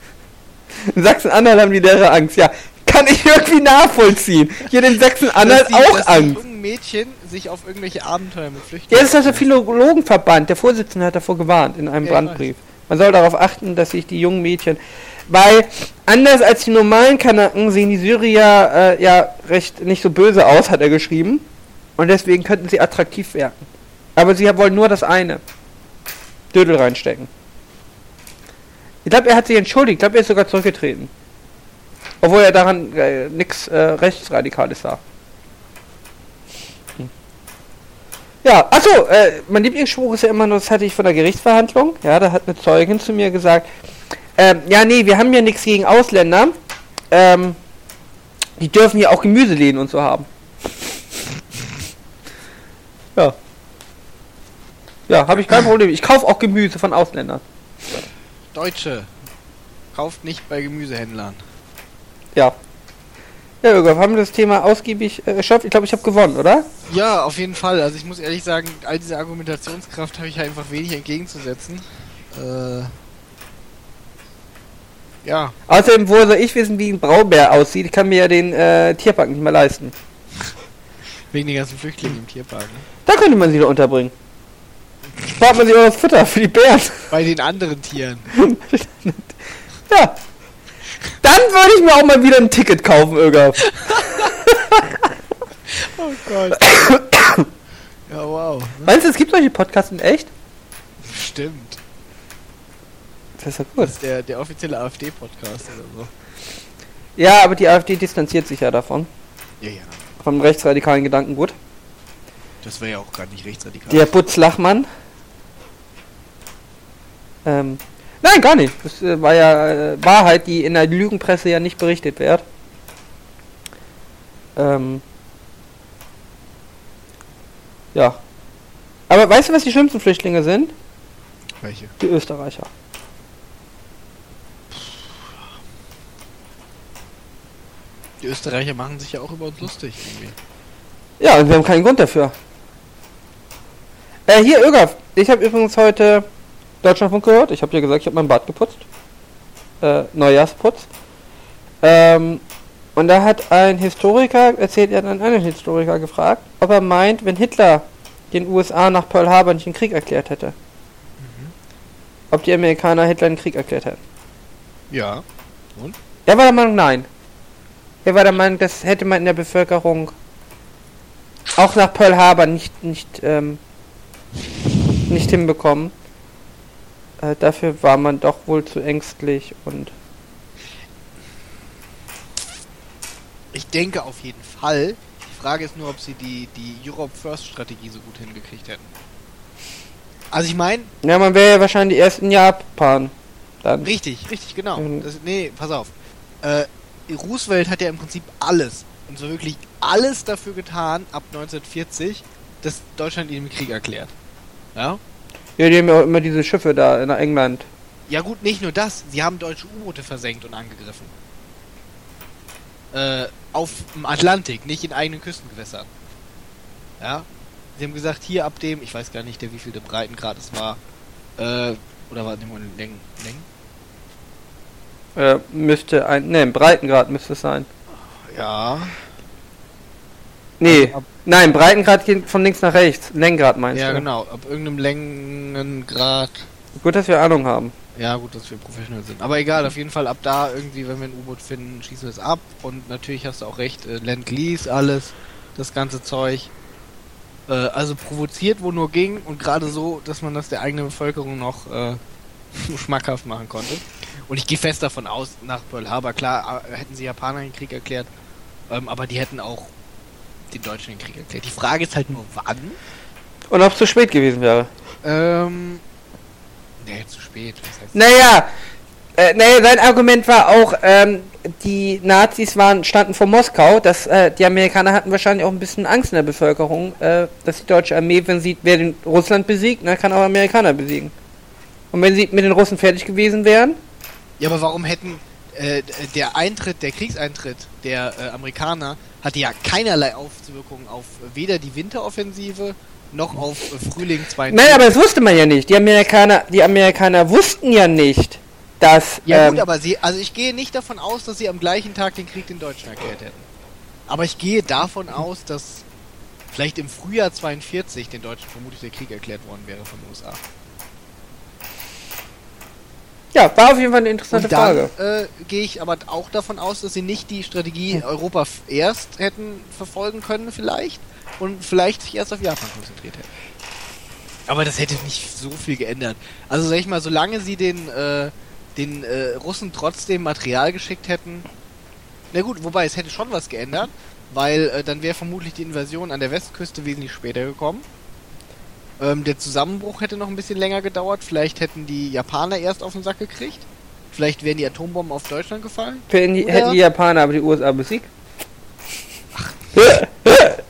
In Sachsen-Anhalt haben die Lehrer Angst, ja. Kann ich irgendwie nachvollziehen. Hier in Sachsen-Anhalt auch Angst. Mädchen sich auf irgendwelche Abenteuer mit Ja, Flüchtlingen... das ist der Philologenverband. Der Vorsitzende hat davor gewarnt in einem Ja, Brandbrief. Man soll darauf achten, dass sich die jungen Mädchen, weil anders als die normalen Kanaken sehen die Syrier äh, ja recht nicht so böse aus, hat er geschrieben. Und deswegen könnten sie attraktiv werden. Aber sie wollen nur das eine. Dödel reinstecken. Ich glaube, er hat sich entschuldigt. Ich glaube, er ist sogar zurückgetreten. Obwohl er daran äh, nichts äh, Rechtsradikales sah. Hm. Ja, achso, äh, mein Lieblingsspruch ist ja immer nur, das hatte ich von der Gerichtsverhandlung. Ja, da hat eine Zeugin zu mir gesagt, ähm, ja, nee, wir haben ja nichts gegen Ausländer. Ähm, die dürfen ja auch Gemüseläden und so haben. Ja. Ja, habe ich kein Problem. Ich kaufe auch Gemüse von Ausländern. Deutsche, kauft nicht bei Gemüsehändlern. Ja. Ja, Jürgen, haben wir das Thema ausgiebig äh, erschöpft? Ich glaube, ich habe gewonnen, oder? Ja, auf jeden Fall. Also ich muss ehrlich sagen, all diese Argumentationskraft habe ich einfach wenig entgegenzusetzen. Äh, ja. Außerdem, wo soll ich wissen, wie ein Braunbär aussieht? Ich kann mir ja den äh, Tierpark nicht mehr leisten. Wegen den ganzen Flüchtlingen im Tierpark. Ne? Da könnte man sie doch unterbringen. Spart man sich auch das Futter für die Bären. Bei den anderen Tieren. ja. Dann würde ich mir auch mal wieder ein Ticket kaufen, Öger. oh Gott. ja, wow. Meinst du, es gibt solche Podcasts in echt? Stimmt. Das ist ja gut. Das ist der, der offizielle AfD-Podcast oder so. Ja, aber die AfD distanziert sich ja davon. Ja, ja. Vom rechtsradikalen Gedankengut. Das wäre ja auch gar nicht rechtsradikal. Der Butz Lachmann. Ähm, nein, gar nicht. Das äh, war ja äh, Wahrheit, die in der Lügenpresse ja nicht berichtet wird. Ähm, ja. Aber weißt du, was die schlimmsten Flüchtlinge sind? Welche? Die Österreicher. Die Österreicher machen sich ja auch über uns lustig. Irgendwie. Ja, und wir haben keinen Grund dafür. Äh, hier, Ögaf. Ich habe übrigens heute Deutschlandfunk gehört. Ich habe ja gesagt, ich habe mein Bad geputzt. Äh, Neujahrsputz. Ähm, und da hat ein Historiker erzählt, er hat einen anderen Historiker gefragt, ob er meint, wenn Hitler den USA nach Pearl Harbor nicht den Krieg erklärt hätte. Mhm. Ob die Amerikaner Hitler den Krieg erklärt hätten. Ja. Und? Er war der Meinung, nein. Er war der Meinung, das hätte man in der Bevölkerung auch nach Pearl Harbor nicht, nicht, ähm, nicht hinbekommen. Äh, dafür war man doch wohl zu ängstlich und. Ich denke auf jeden Fall. Die Frage ist nur, ob sie die, die Europe First Strategie so gut hingekriegt hätten. Also ich meine. Ja, man wäre ja wahrscheinlich erst in Japan. Dann. Richtig, richtig, genau. Mhm. Das, nee, pass auf. Äh, Roosevelt hat ja im Prinzip alles, und so wirklich alles dafür getan, ab 1940, dass Deutschland ihn im Krieg erklärt. Ja? Ja, die haben ja auch immer diese Schiffe da in England. Ja gut, nicht nur das, sie haben deutsche U-Boote versenkt und angegriffen. Äh, auf dem Atlantik, nicht in eigenen Küstengewässern. Ja? Sie haben gesagt, hier ab dem, ich weiß gar nicht, der wie viel der Breitengrad es war, äh, oder war nehmen wir Längen, Längen? Äh, müsste ein, ne, Breitengrad müsste es sein. Ja. Nee, also nein, Breitengrad geht von links nach rechts. Längengrad meinst ja, du? Ja, genau, ab irgendeinem Längengrad. Gut, dass wir Ahnung haben. Ja, gut, dass wir professionell sind. Aber egal, auf jeden Fall ab da irgendwie, wenn wir ein U-Boot finden, schießen wir es ab. Und natürlich hast du auch recht, äh, Land Lease, alles, das ganze Zeug. Äh, also provoziert, wo nur ging und gerade so, dass man das der eigenen Bevölkerung noch äh, schmackhaft machen konnte. Und ich gehe fest davon aus, nach Pearl Harbor, klar, äh, hätten sie Japaner den Krieg erklärt, ähm, aber die hätten auch den Deutschen den Krieg erklärt. Die Frage ist halt nur, wann? Und ob es zu spät gewesen wäre. Ähm, nee, zu spät. naja, äh, naja, sein Argument war auch, ähm, die Nazis waren, standen vor Moskau, dass äh, die Amerikaner hatten wahrscheinlich auch ein bisschen Angst in der Bevölkerung, äh, dass die deutsche Armee, wenn sie, wer den Russland besiegt, dann kann auch Amerikaner besiegen. Und wenn sie mit den Russen fertig gewesen wären, ja, aber warum hätten äh, der Eintritt, der Kriegseintritt der äh, Amerikaner hatte ja keinerlei Auswirkungen auf weder die Winteroffensive noch auf Frühling 22. Nein, aber das wusste man ja nicht. Die Amerikaner, die Amerikaner wussten ja nicht, dass. Ja ähm, gut, aber sie, also ich gehe nicht davon aus, dass sie am gleichen Tag den Krieg den Deutschen erklärt hätten. Aber ich gehe davon aus, dass vielleicht im Frühjahr 42 den Deutschen vermutlich der Krieg erklärt worden wäre von den USA. Ja, war auf jeden Fall eine interessante dann, Frage. Äh, gehe ich aber auch davon aus, dass sie nicht die Strategie Europa erst hätten verfolgen können, vielleicht. Und vielleicht sich erst auf Japan konzentriert hätten. Aber das hätte nicht so viel geändert. Also sag ich mal, solange sie den, äh, den äh, Russen trotzdem Material geschickt hätten, Na gut, wobei es hätte schon was geändert, weil äh, dann wäre vermutlich die Invasion an der Westküste wesentlich später gekommen. Ähm, der Zusammenbruch hätte noch ein bisschen länger gedauert. Vielleicht hätten die Japaner erst auf den Sack gekriegt. Vielleicht wären die Atombomben auf Deutschland gefallen. Hätten die, hätten die Japaner aber die USA besiegt.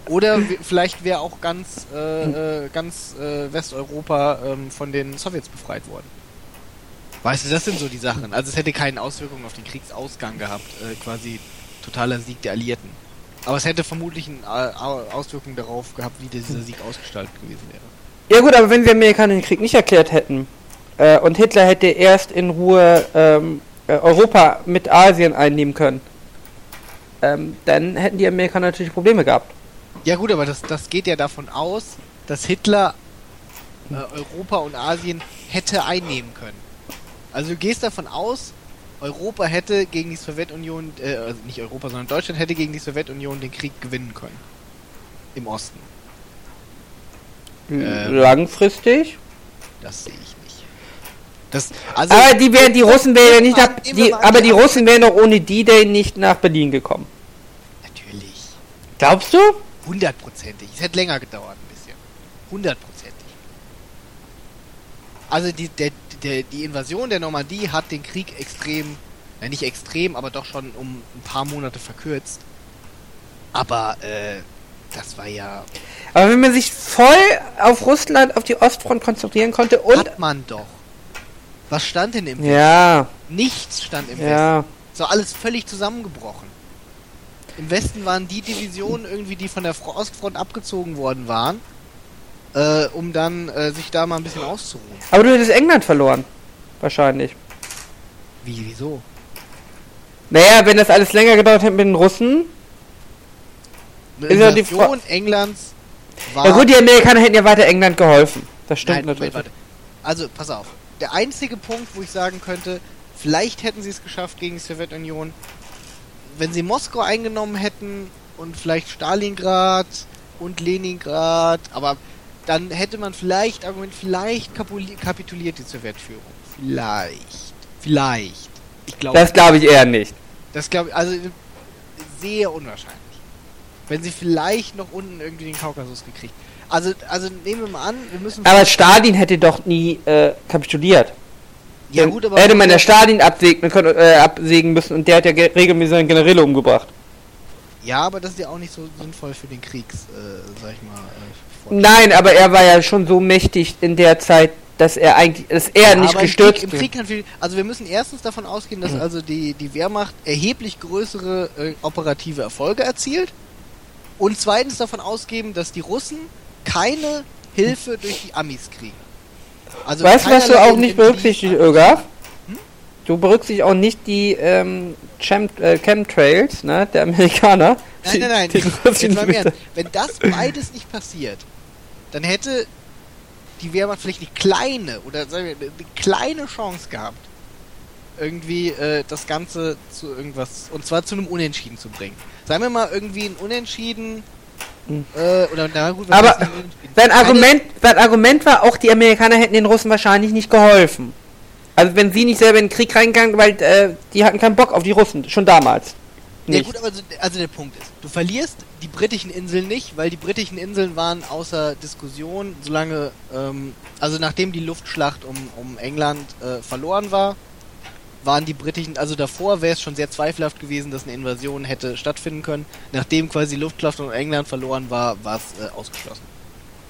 Oder vielleicht wäre auch ganz, äh, äh, ganz äh, Westeuropa ähm, von den Sowjets befreit worden. Weißt du, das sind so die Sachen. Also es hätte keine Auswirkungen auf den Kriegsausgang gehabt, äh, quasi totaler Sieg der Alliierten. Aber es hätte vermutlich eine äh, Auswirkung darauf gehabt, wie dieser Sieg ausgestaltet gewesen wäre. Ja gut, aber wenn die Amerikaner den Krieg nicht erklärt hätten äh, und Hitler hätte erst in Ruhe ähm, äh, Europa mit Asien einnehmen können, ähm, dann hätten die Amerikaner natürlich Probleme gehabt. Ja gut, aber das, das geht ja davon aus, dass Hitler äh, Europa und Asien hätte einnehmen können. Also du gehst davon aus, Europa hätte gegen die Sowjetunion, äh, also nicht Europa, sondern Deutschland hätte gegen die Sowjetunion den Krieg gewinnen können. Im Osten. Ähm. Langfristig. Das sehe ich nicht. Das, also, aber die wären, die Russen wären ja nicht nach, die, aber die Russen wären doch ohne D-Day nicht nach Berlin gekommen. Natürlich. Glaubst du? Hundertprozentig. Es hätte länger gedauert ein bisschen. Hundertprozentig. Also die, der, der, die Invasion der Normandie hat den Krieg extrem, ja nicht extrem, aber doch schon um ein paar Monate verkürzt. Aber äh, das war ja. Aber wenn man sich voll auf Russland, auf die Ostfront konzentrieren konnte und hat man doch. Was stand denn im Westen? ja, Nichts stand im Westen. ja, So alles völlig zusammengebrochen. Im Westen waren die Divisionen irgendwie, die von der Fro- Ostfront abgezogen worden waren, äh, um dann äh, sich da mal ein bisschen auszuruhen. aber du hättest England verloren, wahrscheinlich. Wie, wieso? Naja, wenn das alles länger gedauert hätte mit den Russen. Eine Ist ja die Invasion Englands. Ja gut, die Amerikaner hätten ja weiter England geholfen. Das stimmt Nein, natürlich. Moment. Also, pass auf. Der einzige Punkt, wo ich sagen könnte, vielleicht hätten sie es geschafft gegen die Sowjetunion, wenn sie Moskau eingenommen hätten und vielleicht Stalingrad und Leningrad, aber dann hätte man vielleicht, Argument, vielleicht kapituliert die Sowjetführung. Vielleicht. Vielleicht. Ich glaube, Das glaube ich eher nicht. das glaube ich, also sehr unwahrscheinlich. Wenn sie vielleicht noch unten irgendwie den Kaukasus gekriegt. Also, also nehmen wir mal an, wir müssen. Aber Stalin hätte doch nie äh, kapituliert. ja gut, aber hätte man der Stalin absägen, können, äh, absägen müssen und der hat ja ge- regelmäßig seine Generäle umgebracht. Ja, aber das ist ja auch nicht so sinnvoll für den Kriegs, äh, sag ich mal. Äh. Nein, aber er war ja schon so mächtig in der Zeit, dass er eigentlich, dass er Ja, nicht aber im gestürzt Krieg, im. Krieg viel. Also wir müssen erstens davon ausgehen, dass Mhm. also die, die Wehrmacht erheblich größere äh, operative Erfolge erzielt. Und zweitens davon ausgehen, dass die Russen keine Hilfe durch die Amis kriegen. Also Weißt du, was du auch nicht berücksichtigst, Ögaf? Hm? Du berücksichtigst auch nicht die ähm, Cham äh, Chemtrails, ne, der Amerikaner. Nein, nein, nein. Die- die Ernst. Wenn das beides nicht passiert, dann hätte die Wehrmacht vielleicht eine kleine oder sagen wir eine kleine Chance gehabt, irgendwie äh, das Ganze zu irgendwas und zwar zu einem Unentschieden zu bringen. Sagen wir mal irgendwie ein Unentschieden Hm. äh, oder na gut, Aber? Sein Argument, sein Argument war auch, die Amerikaner hätten den Russen wahrscheinlich nicht geholfen. Also wenn sie nicht selber in den Krieg reingegangen, weil äh, die hatten keinen Bock auf die Russen, schon damals. Ja Nicht. gut, aber so, also der Punkt ist, du verlierst die britischen Inseln nicht, weil die britischen Inseln waren außer Diskussion, solange, ähm, also nachdem die Luftschlacht um, um England äh, verloren war, waren die britischen, also davor wäre es schon sehr zweifelhaft gewesen, dass eine Invasion hätte stattfinden können. Nachdem quasi Luftschlacht um England verloren war, war es äh, ausgeschlossen.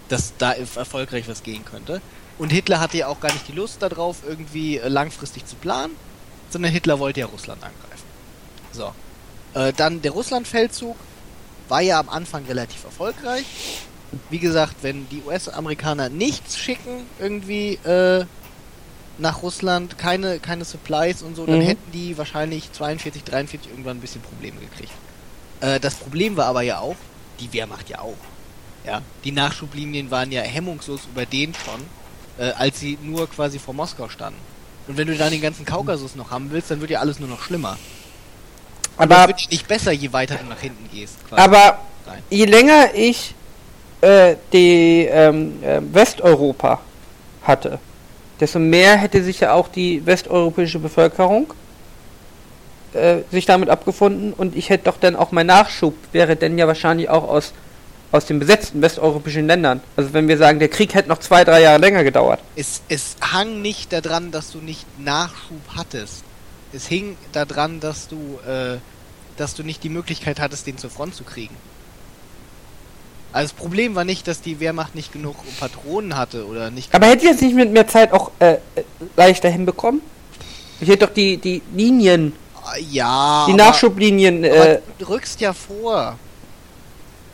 Dass da erf- erfolgreich was gehen könnte. Und Hitler hatte ja auch gar nicht die Lust darauf, irgendwie äh, langfristig zu planen, sondern Hitler wollte ja Russland angreifen. So. Äh, dann der Russlandfeldzug war ja am Anfang relativ erfolgreich. Wie gesagt, wenn die US-Amerikaner nichts schicken, irgendwie äh, nach Russland, keine, keine Supplies und so, dann Mhm. hätten die wahrscheinlich 42, 43 irgendwann ein bisschen Probleme gekriegt. Äh, das Problem war aber ja auch, die Wehrmacht ja auch. Ja, die Nachschublinien waren ja hemmungslos über den schon, äh, als sie nur quasi vor Moskau standen. Und wenn du dann den ganzen Kaukasus noch haben willst, dann wird ja alles nur noch schlimmer. Aber, wird nicht besser, je weiter du nach hinten gehst. quasi. aber Nein. je länger ich äh, die ähm, äh, Westeuropa hatte, desto mehr hätte sich ja auch die westeuropäische Bevölkerung äh, sich damit abgefunden und ich hätte doch dann auch mein Nachschub wäre dann ja wahrscheinlich auch aus aus den besetzten westeuropäischen Ländern. Also wenn wir sagen, der Krieg hätte noch zwei, drei Jahre länger gedauert. Es, es hang nicht daran, dass du nicht Nachschub hattest. Es hing daran, dass du, äh, dass du nicht die Möglichkeit hattest, den zur Front zu kriegen. Also das Problem war nicht, dass die Wehrmacht nicht genug Patronen hatte oder nicht. Aber hätte ich jetzt nicht mit mehr Zeit auch äh, leichter hinbekommen? Ich hätte doch die, die Linien, Ja. die aber- Nachschublinien. Aber Äh, du rückst ja vor.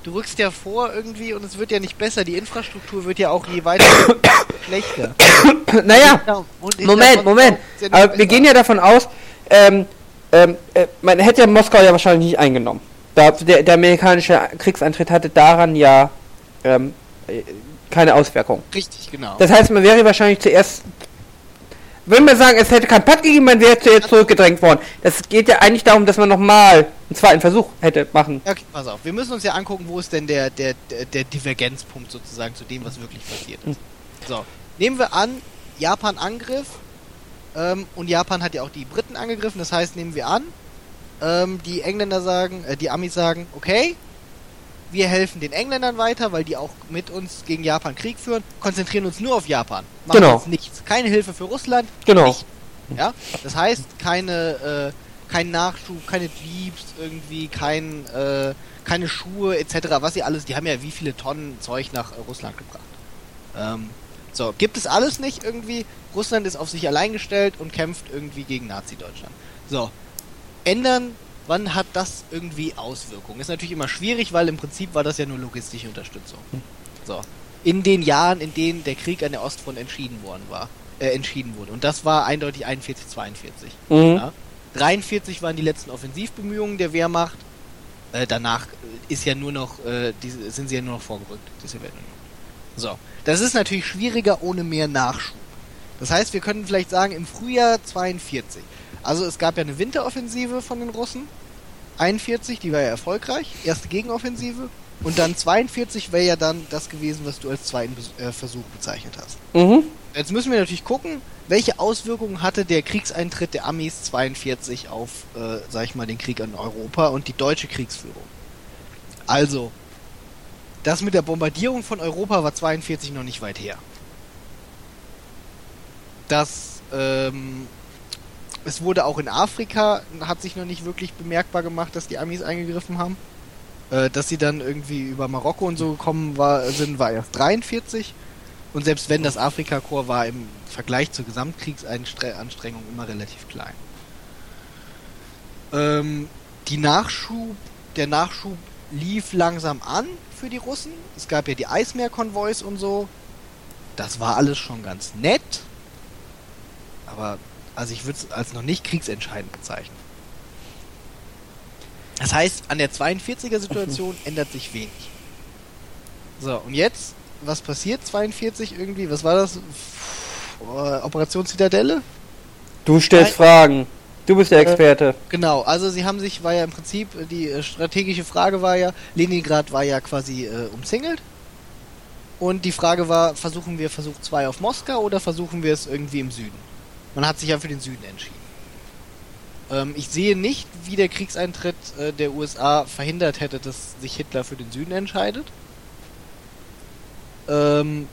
Du rückst ja vor irgendwie und es wird ja nicht besser. Die Infrastruktur wird ja auch je weiter schlechter. naja, Und Moment, Moment. ja Aber wir gehen ja davon aus, ähm, ähm, äh, man hätte ja Moskau ja wahrscheinlich nicht eingenommen. Da, der, der amerikanische Kriegseintritt hatte daran ja ähm, äh, keine Auswirkung. Richtig, genau. Das heißt, man wäre wahrscheinlich zuerst. Wenn wir sagen, es hätte keinen Patt gegeben, man wäre zuerst zurückgedrängt worden. Das geht ja eigentlich darum, dass man nochmal einen zweiten Versuch hätte machen. Okay, pass auf. Wir müssen uns ja angucken, wo ist denn der, der, der, der Divergenzpunkt sozusagen zu dem, was wirklich passiert ist. So, nehmen wir an, Japan Angriff ähm, und Japan hat ja auch die Briten angegriffen. Das heißt, nehmen wir an, ähm, die Engländer sagen, äh, die Amis sagen, okay, wir helfen den Engländern weiter, weil die auch mit uns gegen Japan Krieg führen, konzentrieren uns nur auf Japan. Machen Genau. jetzt nichts. Keine Hilfe für Russland, Genau. nicht. Ja, das heißt, keine, äh, kein Nachschub, keine Jeeps, irgendwie, kein, äh, keine Schuhe etc. Was sie alles, die haben ja wie viele Tonnen Zeug nach äh, Russland gebracht. Ähm, so, gibt es alles nicht irgendwie? Russland ist auf sich allein gestellt und kämpft irgendwie gegen Nazi-Deutschland. So, ändern, wann hat das irgendwie Auswirkungen? Ist natürlich immer schwierig, weil im Prinzip war das ja nur logistische Unterstützung. So, in den Jahren, in denen der Krieg an der Ostfront entschieden worden war, äh, entschieden wurde. Und das war eindeutig 41, 42. Mhm. Ja. 43 waren die letzten Offensivbemühungen der Wehrmacht. Äh, danach ist ja nur noch, äh, die, sind sie ja nur noch vorgerückt, die Sowjetunion. So, das ist natürlich schwieriger ohne mehr Nachschub. Das heißt, wir können vielleicht sagen, im Frühjahr 42. Also es gab ja eine Winteroffensive von den Russen. 41, die war ja erfolgreich. Erste Gegenoffensive. Und dann 42 wäre ja dann das gewesen, was du als zweiten Bes- äh, Versuch bezeichnet hast. Mhm. Jetzt müssen wir natürlich gucken, welche Auswirkungen hatte der Kriegseintritt der Amis 42 auf, äh, sag ich mal, den Krieg an Europa und die deutsche Kriegsführung. Also, das mit der Bombardierung von Europa war 42 noch nicht weit her. Das, ähm, es wurde auch in Afrika, hat sich noch nicht wirklich bemerkbar gemacht, dass die Amis eingegriffen haben. Äh, dass sie dann irgendwie über Marokko und so gekommen war, sind, war erst 43. Und selbst wenn das Afrika-Korps war im Vergleich zur Gesamtkriegsanstrengung immer relativ klein. Ähm, die Nachschub, der Nachschub lief langsam an für die Russen. Es gab ja die Eismeerkonvois und so. Das war alles schon ganz nett. Aber, also ich würde es als noch nicht kriegsentscheidend bezeichnen. Das heißt, an der 42er Situation ändert sich wenig. So, und jetzt, was passiert 42 irgendwie? Was war das? Operation Zitadelle? Du stellst Nein. Fragen. Du bist der Äh, Experte. Genau, also sie haben sich, war ja im Prinzip, äh, die äh, strategische Frage war ja, Leningrad war ja quasi äh, umzingelt. Und die Frage war, versuchen wir Versuch 2 auf Moskau oder versuchen wir es irgendwie im Süden? Man hat sich ja für den Süden entschieden. Ähm, ich sehe nicht, wie der Kriegseintritt äh, der USA verhindert hätte, dass sich Hitler für den Süden entscheidet. Ähm,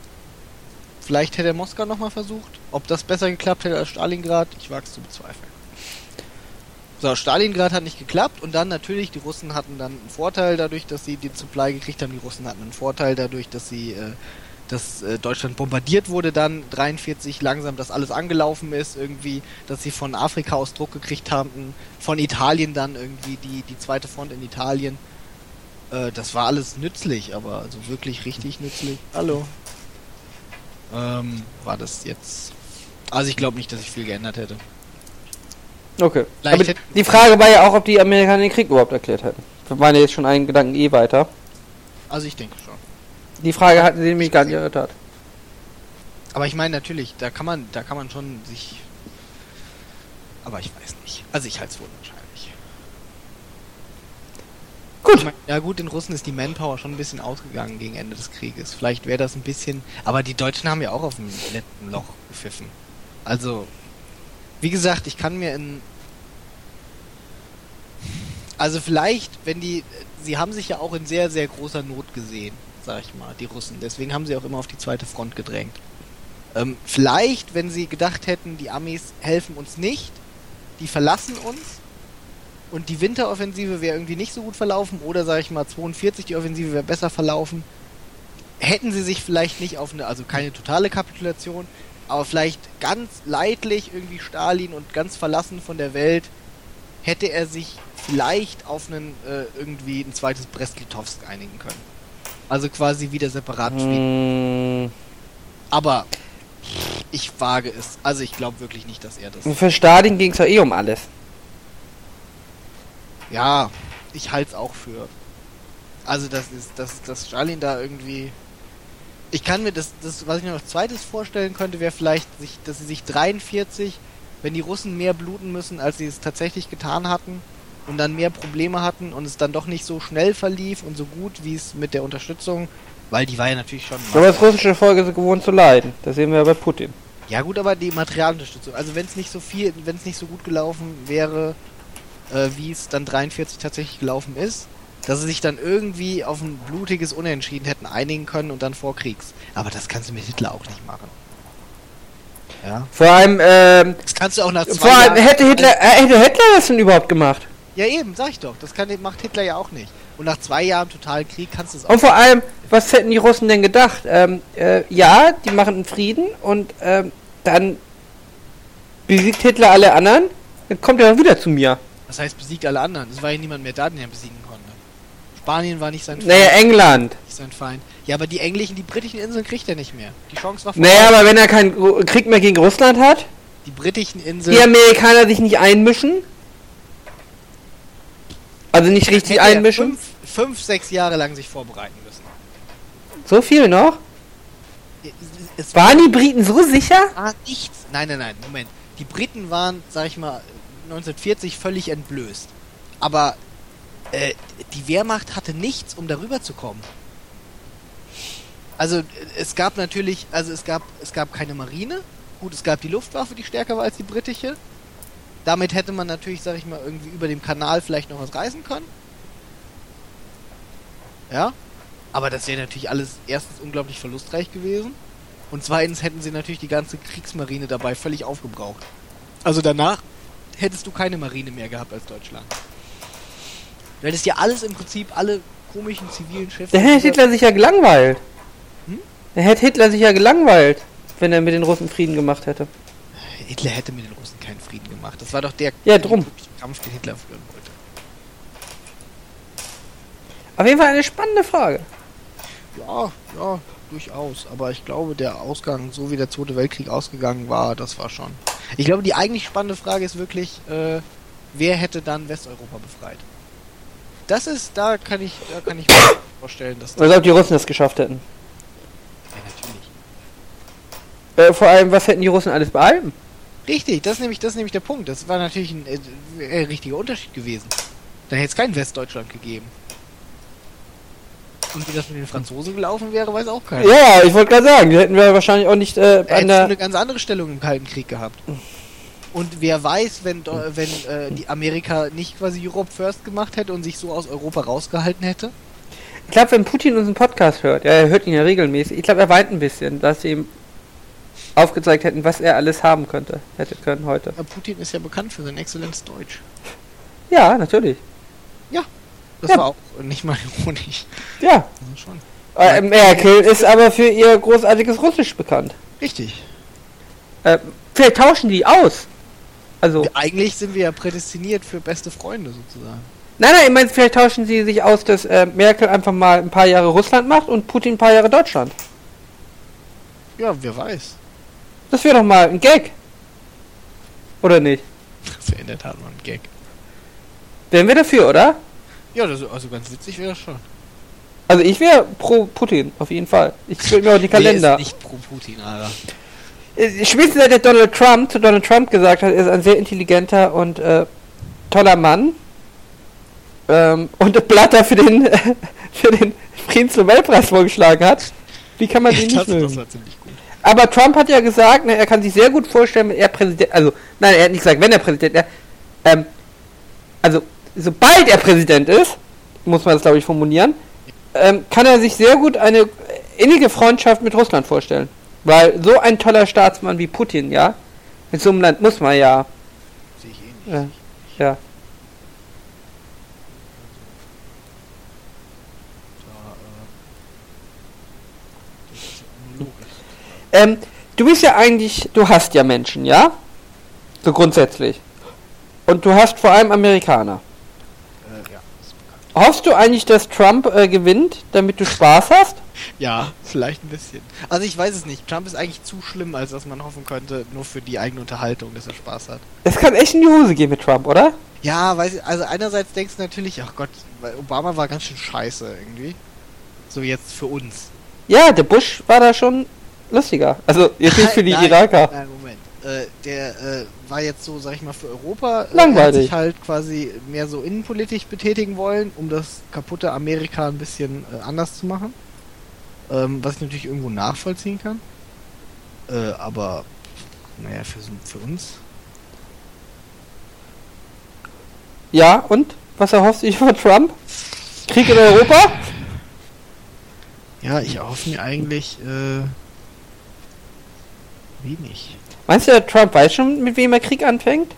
vielleicht hätte er Moskau nochmal versucht. Ob das besser geklappt hätte als Stalingrad, ich wage es zu bezweifeln. So, Stalingrad hat nicht geklappt und dann natürlich, die Russen hatten dann einen Vorteil dadurch, dass sie die Supply gekriegt haben. Die Russen hatten einen Vorteil dadurch, dass sie, äh, dass äh, Deutschland bombardiert wurde dann 43 langsam, dass alles angelaufen ist irgendwie, dass sie von Afrika aus Druck gekriegt haben, von Italien dann irgendwie die, die zweite Front in Italien. Äh, das war alles nützlich, aber also wirklich richtig nützlich. Hallo. Ähm, war das jetzt... Also ich glaube nicht, dass sich viel geändert hätte. Okay. Vielleicht Aber die Frage war ja auch, ob die Amerikaner den Krieg überhaupt erklärt hätten. Wir waren ja jetzt schon einen Gedanken eh weiter. Also ich denke schon. Die Frage hatten sie nämlich gar nicht erörtert. Aber ich meine natürlich, da kann man, da kann man schon sich. Aber ich weiß nicht. Also ich halte es wohl wahrscheinlich. Gut. Ich mein, ja gut, den Russen ist die Manpower schon ein bisschen ausgegangen gegen Ende des Krieges. Vielleicht wäre das ein bisschen. Aber die Deutschen haben ja auch auf dem letzten Loch gepfiffen. Also, wie gesagt, ich kann mir in. Also vielleicht, wenn die, sie haben sich ja auch in sehr, sehr großer Not gesehen, sag ich mal, die Russen. Deswegen haben sie auch immer auf die zweite Front gedrängt. Ähm, vielleicht, wenn sie gedacht hätten, die Amis helfen uns nicht, die verlassen uns und die Winteroffensive wäre irgendwie nicht so gut verlaufen oder sag ich mal 42, die Offensive wäre besser verlaufen, hätten sie sich vielleicht nicht auf eine, also keine totale Kapitulation, aber vielleicht ganz leidlich irgendwie Stalin und ganz verlassen von der Welt, hätte er sich vielleicht auf einen äh, irgendwie ein zweites Brest-Litovsk einigen können. Also quasi wieder separat spielen. Hm, Aber ich wage es. Also ich glaube wirklich nicht, dass er das. für Stalin ging es ja eh um alles. Ja, ich halte es auch für. Also das ist, dass, dass Stalin da irgendwie. Ich kann mir das, das, was ich mir noch zweites vorstellen könnte, wäre vielleicht, sich, dass sie sich 43, wenn die Russen mehr bluten müssen, als sie es tatsächlich getan hatten, und dann mehr Probleme hatten und es dann doch nicht so schnell verlief und so gut, wie es mit der Unterstützung, weil die war ja natürlich schon. Aber das russische Volk ist gewohnt zu leiden. Das sehen wir ja bei Putin. Ja gut, aber die Materialunterstützung. Also wenn es nicht so viel, wenn es nicht so gut gelaufen wäre, äh, wie es dann 43 tatsächlich gelaufen ist, dass sie sich dann irgendwie auf ein blutiges Unentschieden hätten einigen können und dann vor Kriegs. Aber das kannst du mit Hitler auch nicht machen. Ja. Vor allem, ähm, Das kannst du auch nach zwei vor allem hätte Hitler, äh, hätte Hitler das denn überhaupt gemacht? Ja eben, sag ich doch. Das kann, macht Hitler ja auch nicht. Und nach zwei Jahren totalen Krieg kannst du es auch. Und vor allem, was hätten die Russen denn gedacht? Ähm, äh, ja, die machen einen Frieden und ähm, dann besiegt Hitler alle anderen, dann kommt er dann wieder zu mir. Das heißt, besiegt alle anderen. Es war ja niemand mehr da, den er besiegen konnte. Spanien war nicht sein Feind. Naja, England. nicht sein Feind. Ja, aber die englischen, die britischen Inseln kriegt er nicht mehr. Die Chance war Naja, aber wenn er keinen Krieg mehr gegen Russland hat, Die britischen Inseln. die Amerikaner sich nicht einmischen, also nicht richtig hätte einmischen, Fünf, fünf, sechs Jahre lang sich vorbereiten müssen. so viel noch? Es Waren die Briten so sicher? war nichts. Nein, nein, nein, Moment. Die Briten waren, sag ich mal, 1940 völlig entblößt. Aber äh, die Wehrmacht hatte nichts, um darüber zu kommen. Also es gab natürlich, also es gab, es gab keine Marine. Gut, es gab die Luftwaffe, die stärker war als die britische. Damit hätte man natürlich, sag ich mal, irgendwie über dem Kanal vielleicht noch was reißen können. Ja. Aber das wäre natürlich alles erstens unglaublich verlustreich gewesen. Und zweitens hätten sie natürlich die ganze Kriegsmarine dabei völlig aufgebraucht. Also danach hättest du keine Marine mehr gehabt als Deutschland. Du hättest ja alles im Prinzip, alle komischen zivilen Schiffe. Da hätte Hitler sich ja gelangweilt. Hm? Da hätte Hitler sich ja gelangweilt, wenn er mit den Russen Frieden gemacht hätte. Hitler hätte mit den Russen keinen Frieden gemacht. Das war doch der Ja, drum. Kampf, den Hitler führen wollte. Auf jeden Fall eine spannende Frage. Ja, ja, durchaus. Aber ich glaube, der Ausgang, so wie der Zweite Weltkrieg ausgegangen war, das war schon. Ich glaube, die eigentlich spannende Frage ist wirklich, äh, wer hätte dann Westeuropa befreit? Das ist, da kann ich, da kann ich mir vorstellen, dass das. Als ob die Russen das geschafft hätten. Ja, natürlich. Äh, vor allem, was hätten die Russen alles behalten? Richtig, das ist nämlich, das ist nämlich der Punkt. Das war natürlich ein, äh, äh, richtiger Unterschied gewesen. Da hätte es kein Westdeutschland gegeben. Und wie das mit den Franzosen gelaufen wäre, weiß auch keiner. Ja, ich wollte gerade sagen, die hätten wir wahrscheinlich auch nicht äh, an der. eine ganz andere Stellung im Kalten Krieg gehabt. Und wer weiß, wenn, Do- wenn äh, die Amerika nicht quasi Europe First gemacht hätte und sich so aus Europa rausgehalten hätte? Ich glaube, wenn Putin unseren Podcast hört, ja, er hört ihn ja regelmäßig, ich glaube, er weint ein bisschen, dass ihm aufgezeigt hätten, was er alles haben könnte, hätte können heute. Ja, Putin ist ja bekannt für sein exzellentes Deutsch. Ja, natürlich. Das Ja. war auch nicht mal ironisch. Ja. Also schon. Äh, Merkel ist aber für ihr großartiges Russisch bekannt. Richtig. Äh, vielleicht tauschen die aus. Also, Eigentlich sind wir ja prädestiniert für beste Freunde sozusagen. nein, nein, ich meine, vielleicht tauschen sie sich aus, dass äh, Merkel einfach mal ein paar Jahre Russland macht und Putin ein paar Jahre Deutschland. Ja, wer weiß. Das wäre doch mal ein Gag. Oder nicht? Das wäre in der Tat mal ein Gag. Wären wir dafür, oder? Ja, das, also ganz witzig wäre das schon. Also ich wäre pro Putin, auf jeden Fall. Ich will mir auch die Kalender. ist nicht pro Putin, Alter. Äh, Spätestens seit der Donald Trump zu Donald Trump gesagt hat, er ist ein sehr intelligenter und äh, toller Mann. Ähm, und Blatter für den für den Friedensnobelpreis vorgeschlagen hat. Wie kann man den nicht das, das mögen? war ziemlich. Aber Trump hat ja gesagt, ne, er kann sich sehr gut vorstellen, wenn er Präsident, also nein, er hat nicht gesagt, wenn er Präsident, er, ähm, also sobald er Präsident ist, muss man das glaube ich formulieren, ähm, kann er sich sehr gut eine innige Freundschaft mit Russland vorstellen. Weil so ein toller Staatsmann wie Putin, ja, mit so einem Land muss man ja. Sehe ich eh nicht. Ja. ja. Da, äh, das ist nur logisch. Ähm, du bist ja eigentlich, du hast ja Menschen, ja? So grundsätzlich. Und du hast vor allem Amerikaner. Äh, ja. Hoffst du eigentlich, dass Trump äh, gewinnt, damit du Spaß hast? Ja, vielleicht ein bisschen. Also ich weiß es nicht. Trump ist eigentlich zu schlimm, als dass man hoffen könnte, nur für die eigene Unterhaltung, dass er Spaß hat. Es kann echt in die Hose gehen mit Trump, oder? Ja, weiß ich, also einerseits denkst du natürlich, ach Gott, weil Obama war ganz schön scheiße irgendwie. So jetzt für uns. Ja, der Bush war da schon lustiger. Also jetzt nicht für die Nein, Iraker. Nein, Moment. Äh, der äh, war jetzt so, sag ich mal, für Europa. Äh, Langweilig. Hat sich halt quasi mehr so innenpolitisch betätigen wollen, um das kaputte Amerika ein bisschen äh, anders zu machen. Ähm, was ich natürlich irgendwo nachvollziehen kann. Äh, aber, naja, für, für uns. Ja, und? Was erhoffst du dich von Trump? Krieg in Europa? Ja, ich erhoffe mir eigentlich äh, wenig. Meinst du, Trump weiß schon, mit wem er Krieg anfängt?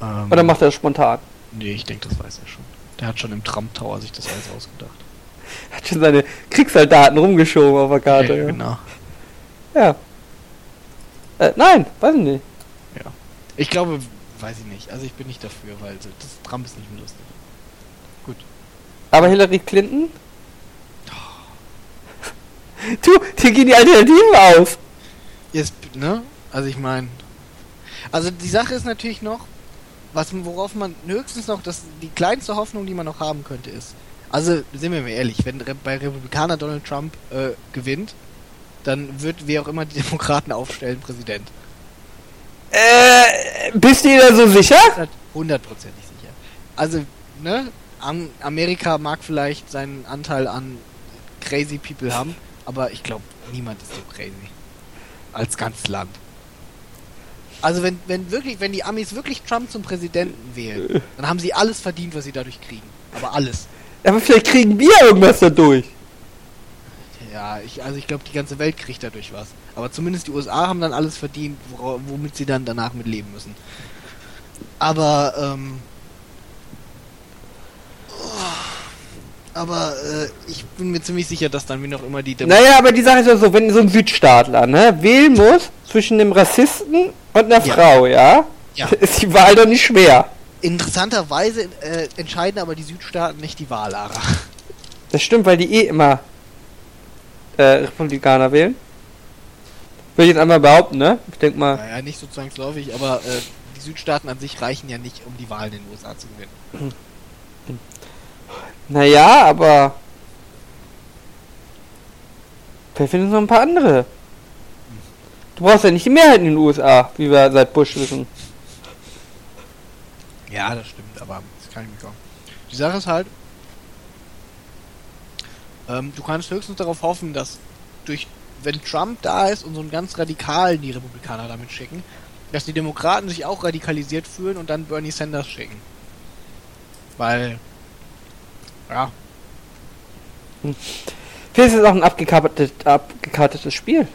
Ähm, Oder macht er das spontan? Nee, ich denke, das weiß er schon. Der hat schon im Trump Tower sich das alles ausgedacht. Hat schon seine Kriegssoldaten rumgeschoben auf der Karte. ja, Ja. genau. ja. Äh, nein, weiß ich nicht. Ich glaube, weiß ich nicht. Also ich bin nicht dafür, weil so, das Trump ist nicht mehr lustig. Aber Hillary Clinton? Du, dir gehen die Alternativen aus. Jetzt, ne? Also ich meine. Also die Sache ist natürlich noch, was worauf man höchstens noch das die kleinste Hoffnung, die man noch haben könnte, ist. Also sind wir mal ehrlich, wenn Re bei Republikaner Donald Trump äh, gewinnt, dann wird wer auch immer die Demokraten aufstellen Präsident. Äh, bist du dir da so sicher? Hundertprozentig sicher. Also, ne? Am Amerika mag vielleicht seinen Anteil an crazy people haben, aber ich glaube, niemand ist so crazy. Als ganzes Land. Also wenn, wenn wirklich, wenn die Amis wirklich Trump zum Präsidenten wählen, dann haben sie alles verdient, was sie dadurch kriegen. Aber alles. Aber vielleicht kriegen wir irgendwas dadurch. Ja, ich, also ich glaube, die ganze Welt kriegt dadurch was. Aber zumindest die USA haben dann alles verdient, womit sie dann danach mit leben müssen. Aber, ähm. oh, Aber äh, ich bin mir ziemlich sicher, dass dann wie noch immer die Dem Naja, aber die Sache ist ja so, wenn so ein Südstaatler, ne, wählen muss zwischen einem Rassisten und einer Ja. Frau, ja, Ja. ist die Wahl doch nicht schwer. Interessanterweise äh, entscheiden aber die Südstaaten nicht die Wahllager. Das stimmt, weil die eh immer äh, Republikaner wählen. Würde ich jetzt einmal behaupten, ne? Ich denk mal. Naja, nicht so zwangsläufig, aber äh, die Südstaaten an sich reichen ja nicht, um die Wahlen in den USA zu gewinnen. Naja, aber. Vielleicht finden noch ein paar andere. Du brauchst ja nicht die Mehrheit in den USA, wie wir seit Bush wissen. Ja, das stimmt, aber das kann ich nicht kommen. Die Sache ist halt, ähm, du kannst höchstens darauf hoffen, dass durch, wenn Trump da ist und so einen ganz radikalen die Republikaner damit schicken, dass die Demokraten sich auch radikalisiert fühlen und dann Bernie Sanders schicken. Weil, ja, Vielleicht ist es auch ein abgekartetes, abgekartetes Spiel.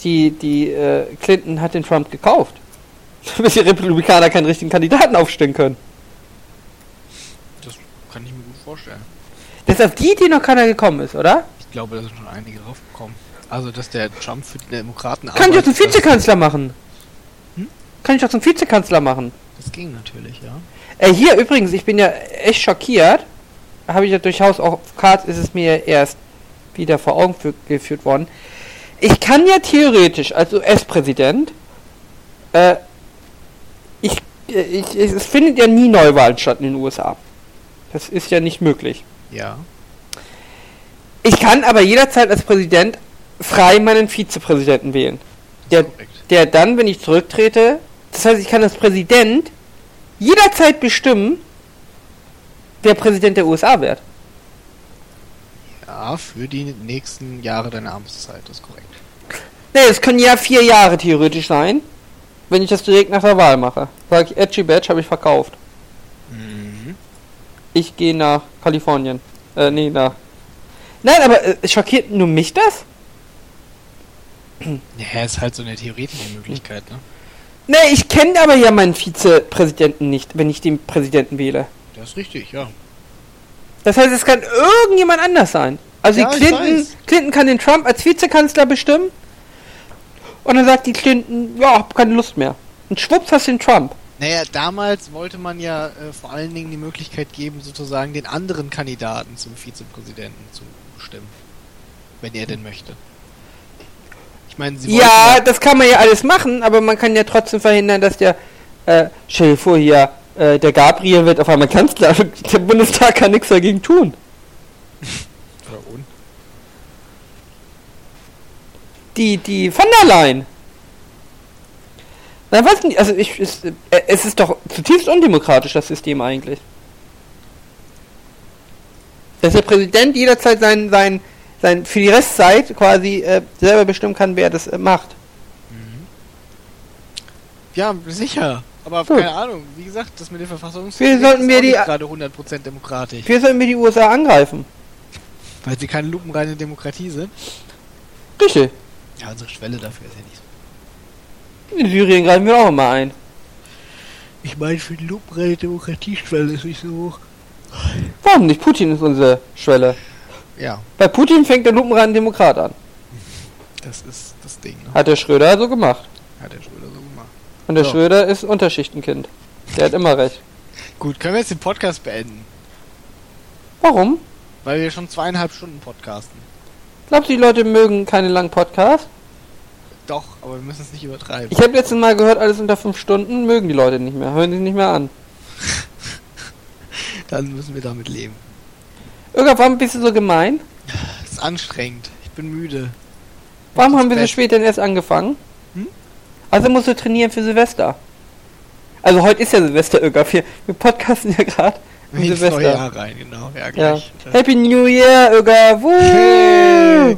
Die, die äh, Clinton hat den Trump gekauft. Damit die Republikaner keinen richtigen Kandidaten aufstellen können. das kann ich mir gut vorstellen. Das ist auf die Idee noch keiner gekommen ist, oder? Ich glaube, da sind schon einige drauf gekommen. Also, dass der Trump für die Demokraten Kann ich doch zum arbeitet, Vizekanzler machen. Hm? Kann ich doch zum Vizekanzler machen. Das ging natürlich, ja. Äh, hier übrigens, ich bin ja echt schockiert. Habe ich ja durchaus auch auf Cards ist es mir erst wieder vor Augen fü- geführt worden. Ich kann ja theoretisch als US-Präsident, äh, ich, äh, ich, es findet ja nie Neuwahlen statt in den USA. Das ist ja nicht möglich. Ja. Ich kann aber jederzeit als Präsident frei meinen Vizepräsidenten wählen. Der, der dann, wenn ich zurücktrete, das heißt, ich kann als Präsident jederzeit bestimmen, wer Präsident der USA wird. Ja, für die nächsten Jahre deiner Amtszeit, das ist korrekt. Ne, es können ja vier Jahre theoretisch sein. wenn ich das direkt nach der Wahl mache. Sag ich, Edgy Badge habe ich verkauft. Mhm. Ich gehe nach Kalifornien. Äh, nee, nach. Nein, aber äh, schockiert nur mich das? Ja, ist halt so eine theoretische Möglichkeit, ne? Nee, ich kenne aber ja meinen Vizepräsidenten nicht, wenn ich den Präsidenten wähle. Das ist richtig, ja. Das heißt, es kann irgendjemand anders sein. Also Ja, Clinton. Clinton kann den Trump als Vizekanzler bestimmen. Und dann sagt die Clinton, ja, hab keine Lust mehr. Und schwupps hast du den Trump. Naja, damals wollte man ja äh, vor allen Dingen die Möglichkeit geben, sozusagen den anderen Kandidaten zum Vizepräsidenten zu bestimmen. Wenn er denn möchte. Ich meine, sie Ja, das kann man ja alles machen, aber man kann ja trotzdem verhindern, dass der, äh, stell dir vor hier, äh, der Gabriel wird auf einmal Kanzler. Der Bundestag kann nichts dagegen tun. Ja, und? Die, die von der Leyen. Na, weiß nicht, also ich, es, äh, es ist doch zutiefst undemokratisch, das System eigentlich. Dass der Präsident jederzeit sein, sein, sein, für die Restzeit quasi äh, selber bestimmen kann, wer das äh, macht. Ja, sicher. Aber Gut. keine Ahnung, wie gesagt, das mit der Verfassungs Wir sollten ist wir die- gerade 100% demokratisch. Wir sollten wir die USA angreifen. Weil sie keine lupenreine Demokratie sind. Richtig. Ja, unsere Schwelle dafür ist ja nicht so. In Syrien greifen wir auch immer ein. Ich meine, für die lupenreine Demokratieschwelle ist nicht so hoch. Warum nicht? Putin ist unsere Schwelle. Ja, Bei Putin fängt der lupenreine Demokrat an. das ist das Ding, ne? Hat der Schröder so gemacht. Hat der Schröder so gemacht. Und der So. Schröder ist Unterschichtenkind. Der hat immer recht. Gut, können wir jetzt den Podcast beenden? Warum? Weil wir schon zweieinhalb Stunden podcasten. Glaubst du, die Leute mögen keine langen Podcasts? Doch, aber wir müssen es nicht übertreiben. Ich habe letztes Mal gehört, alles unter 5 Stunden mögen die Leute nicht mehr. Hören sie nicht mehr an. Dann müssen wir damit leben. Irgendwann, warum bist du so gemein? Es ist anstrengend. Ich bin müde. Warum Ins haben wir so spät denn erst angefangen? Hm? Also musst du trainieren für Silvester. Also heute ist ja Silvester, Irga. Wir, wir podcasten ja gerade um Ins neue Silvester. Jahr rein, genau. Ja, Ja. gleich. Happy New Year, Irga. Woo! Hey.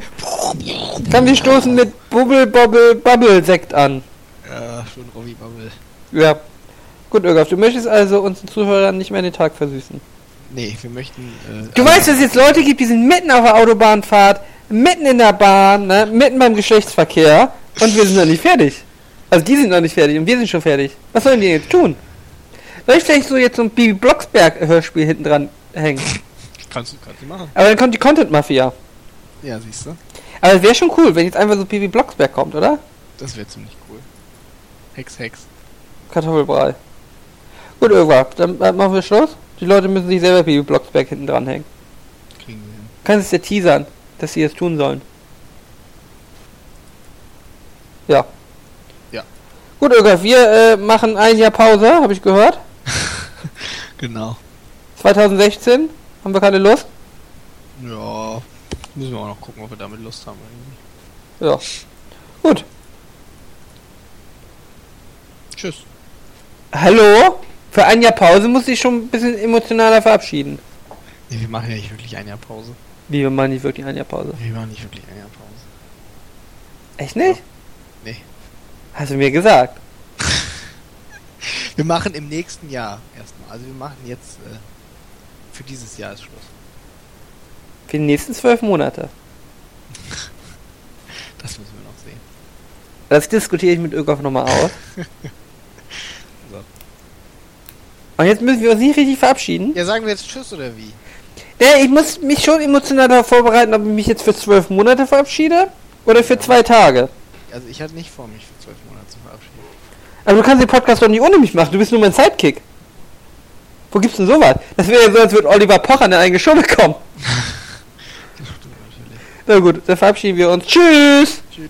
Komm, wir stoßen mit Bubble Bobble Bubble Sekt an. Ja, schon Robby Bubble. Ja. Gut, Irga, du möchtest also unseren Zuhörern nicht mehr den Tag versüßen. Nee, wir möchten. Äh, Du weißt, dass es jetzt Leute gibt, die sind mitten auf der Autobahnfahrt, mitten in der Bahn, ne, mitten beim Geschlechtsverkehr und wir sind noch nicht fertig. Also die sind noch nicht fertig und wir sind schon fertig. Was sollen die jetzt tun? Soll ich vielleicht so jetzt so ein Bibi Blocksberg Hörspiel hinten dran hängen? Kannst du, kannst du machen. Aber dann kommt die Content Mafia. Ja, siehst du. Aber es wäre schon cool, wenn jetzt einfach so Bibi Blocksberg kommt, oder? Das wäre ziemlich cool. Hex, Hex. Kartoffelbrei. Gut, irgendwann. Dann machen wir Schluss. Die Leute müssen sich selber Bibi Blocksberg hinten dran hängen. Kriegen wir hin. Kannst es ja teasern, dass sie es tun sollen. Ja. Ja. Gut, Irga, wir äh, machen ein Jahr Pause, habe ich gehört. Genau. 2016. Haben wir keine Lust? Ja. Müssen wir auch noch gucken, ob wir damit Lust haben. Irgendwie. Ja. Gut. Tschüss. Hallo? Für ein Jahr Pause muss ich schon ein bisschen emotionaler verabschieden. Nee, wir machen ja nicht wirklich ein Jahr Pause. Wie, wir machen nicht wirklich ein Jahr Pause? Wir machen nicht wirklich ein Jahr Pause. Echt nicht? Nee. Hast du mir gesagt. Wir machen im nächsten Jahr erstmal. Also wir machen jetzt äh, für dieses Jahr ist Schluss. Für die nächsten zwölf Monate. Das müssen wir noch sehen. Das diskutiere ich mit Ökoff nochmal aus. Und jetzt müssen wir uns nicht richtig verabschieden. Ja, sagen wir jetzt Tschüss oder wie? Ja, ich muss mich schon emotional darauf vorbereiten, ob ich mich jetzt für zwölf Monate verabschiede oder für zwei Tage. Also ich hatte nicht vor, mich für zwölf Monate zu verabschieden. Aber du kannst den Podcast doch nicht ohne mich machen. Du bist nur mein Sidekick. Wo gibt's denn sowas? Das wäre ja so, als würde Oliver Pocher eine eigene Show bekommen. Na gut, dann verabschieden wir uns. Tschüss! Tschüss.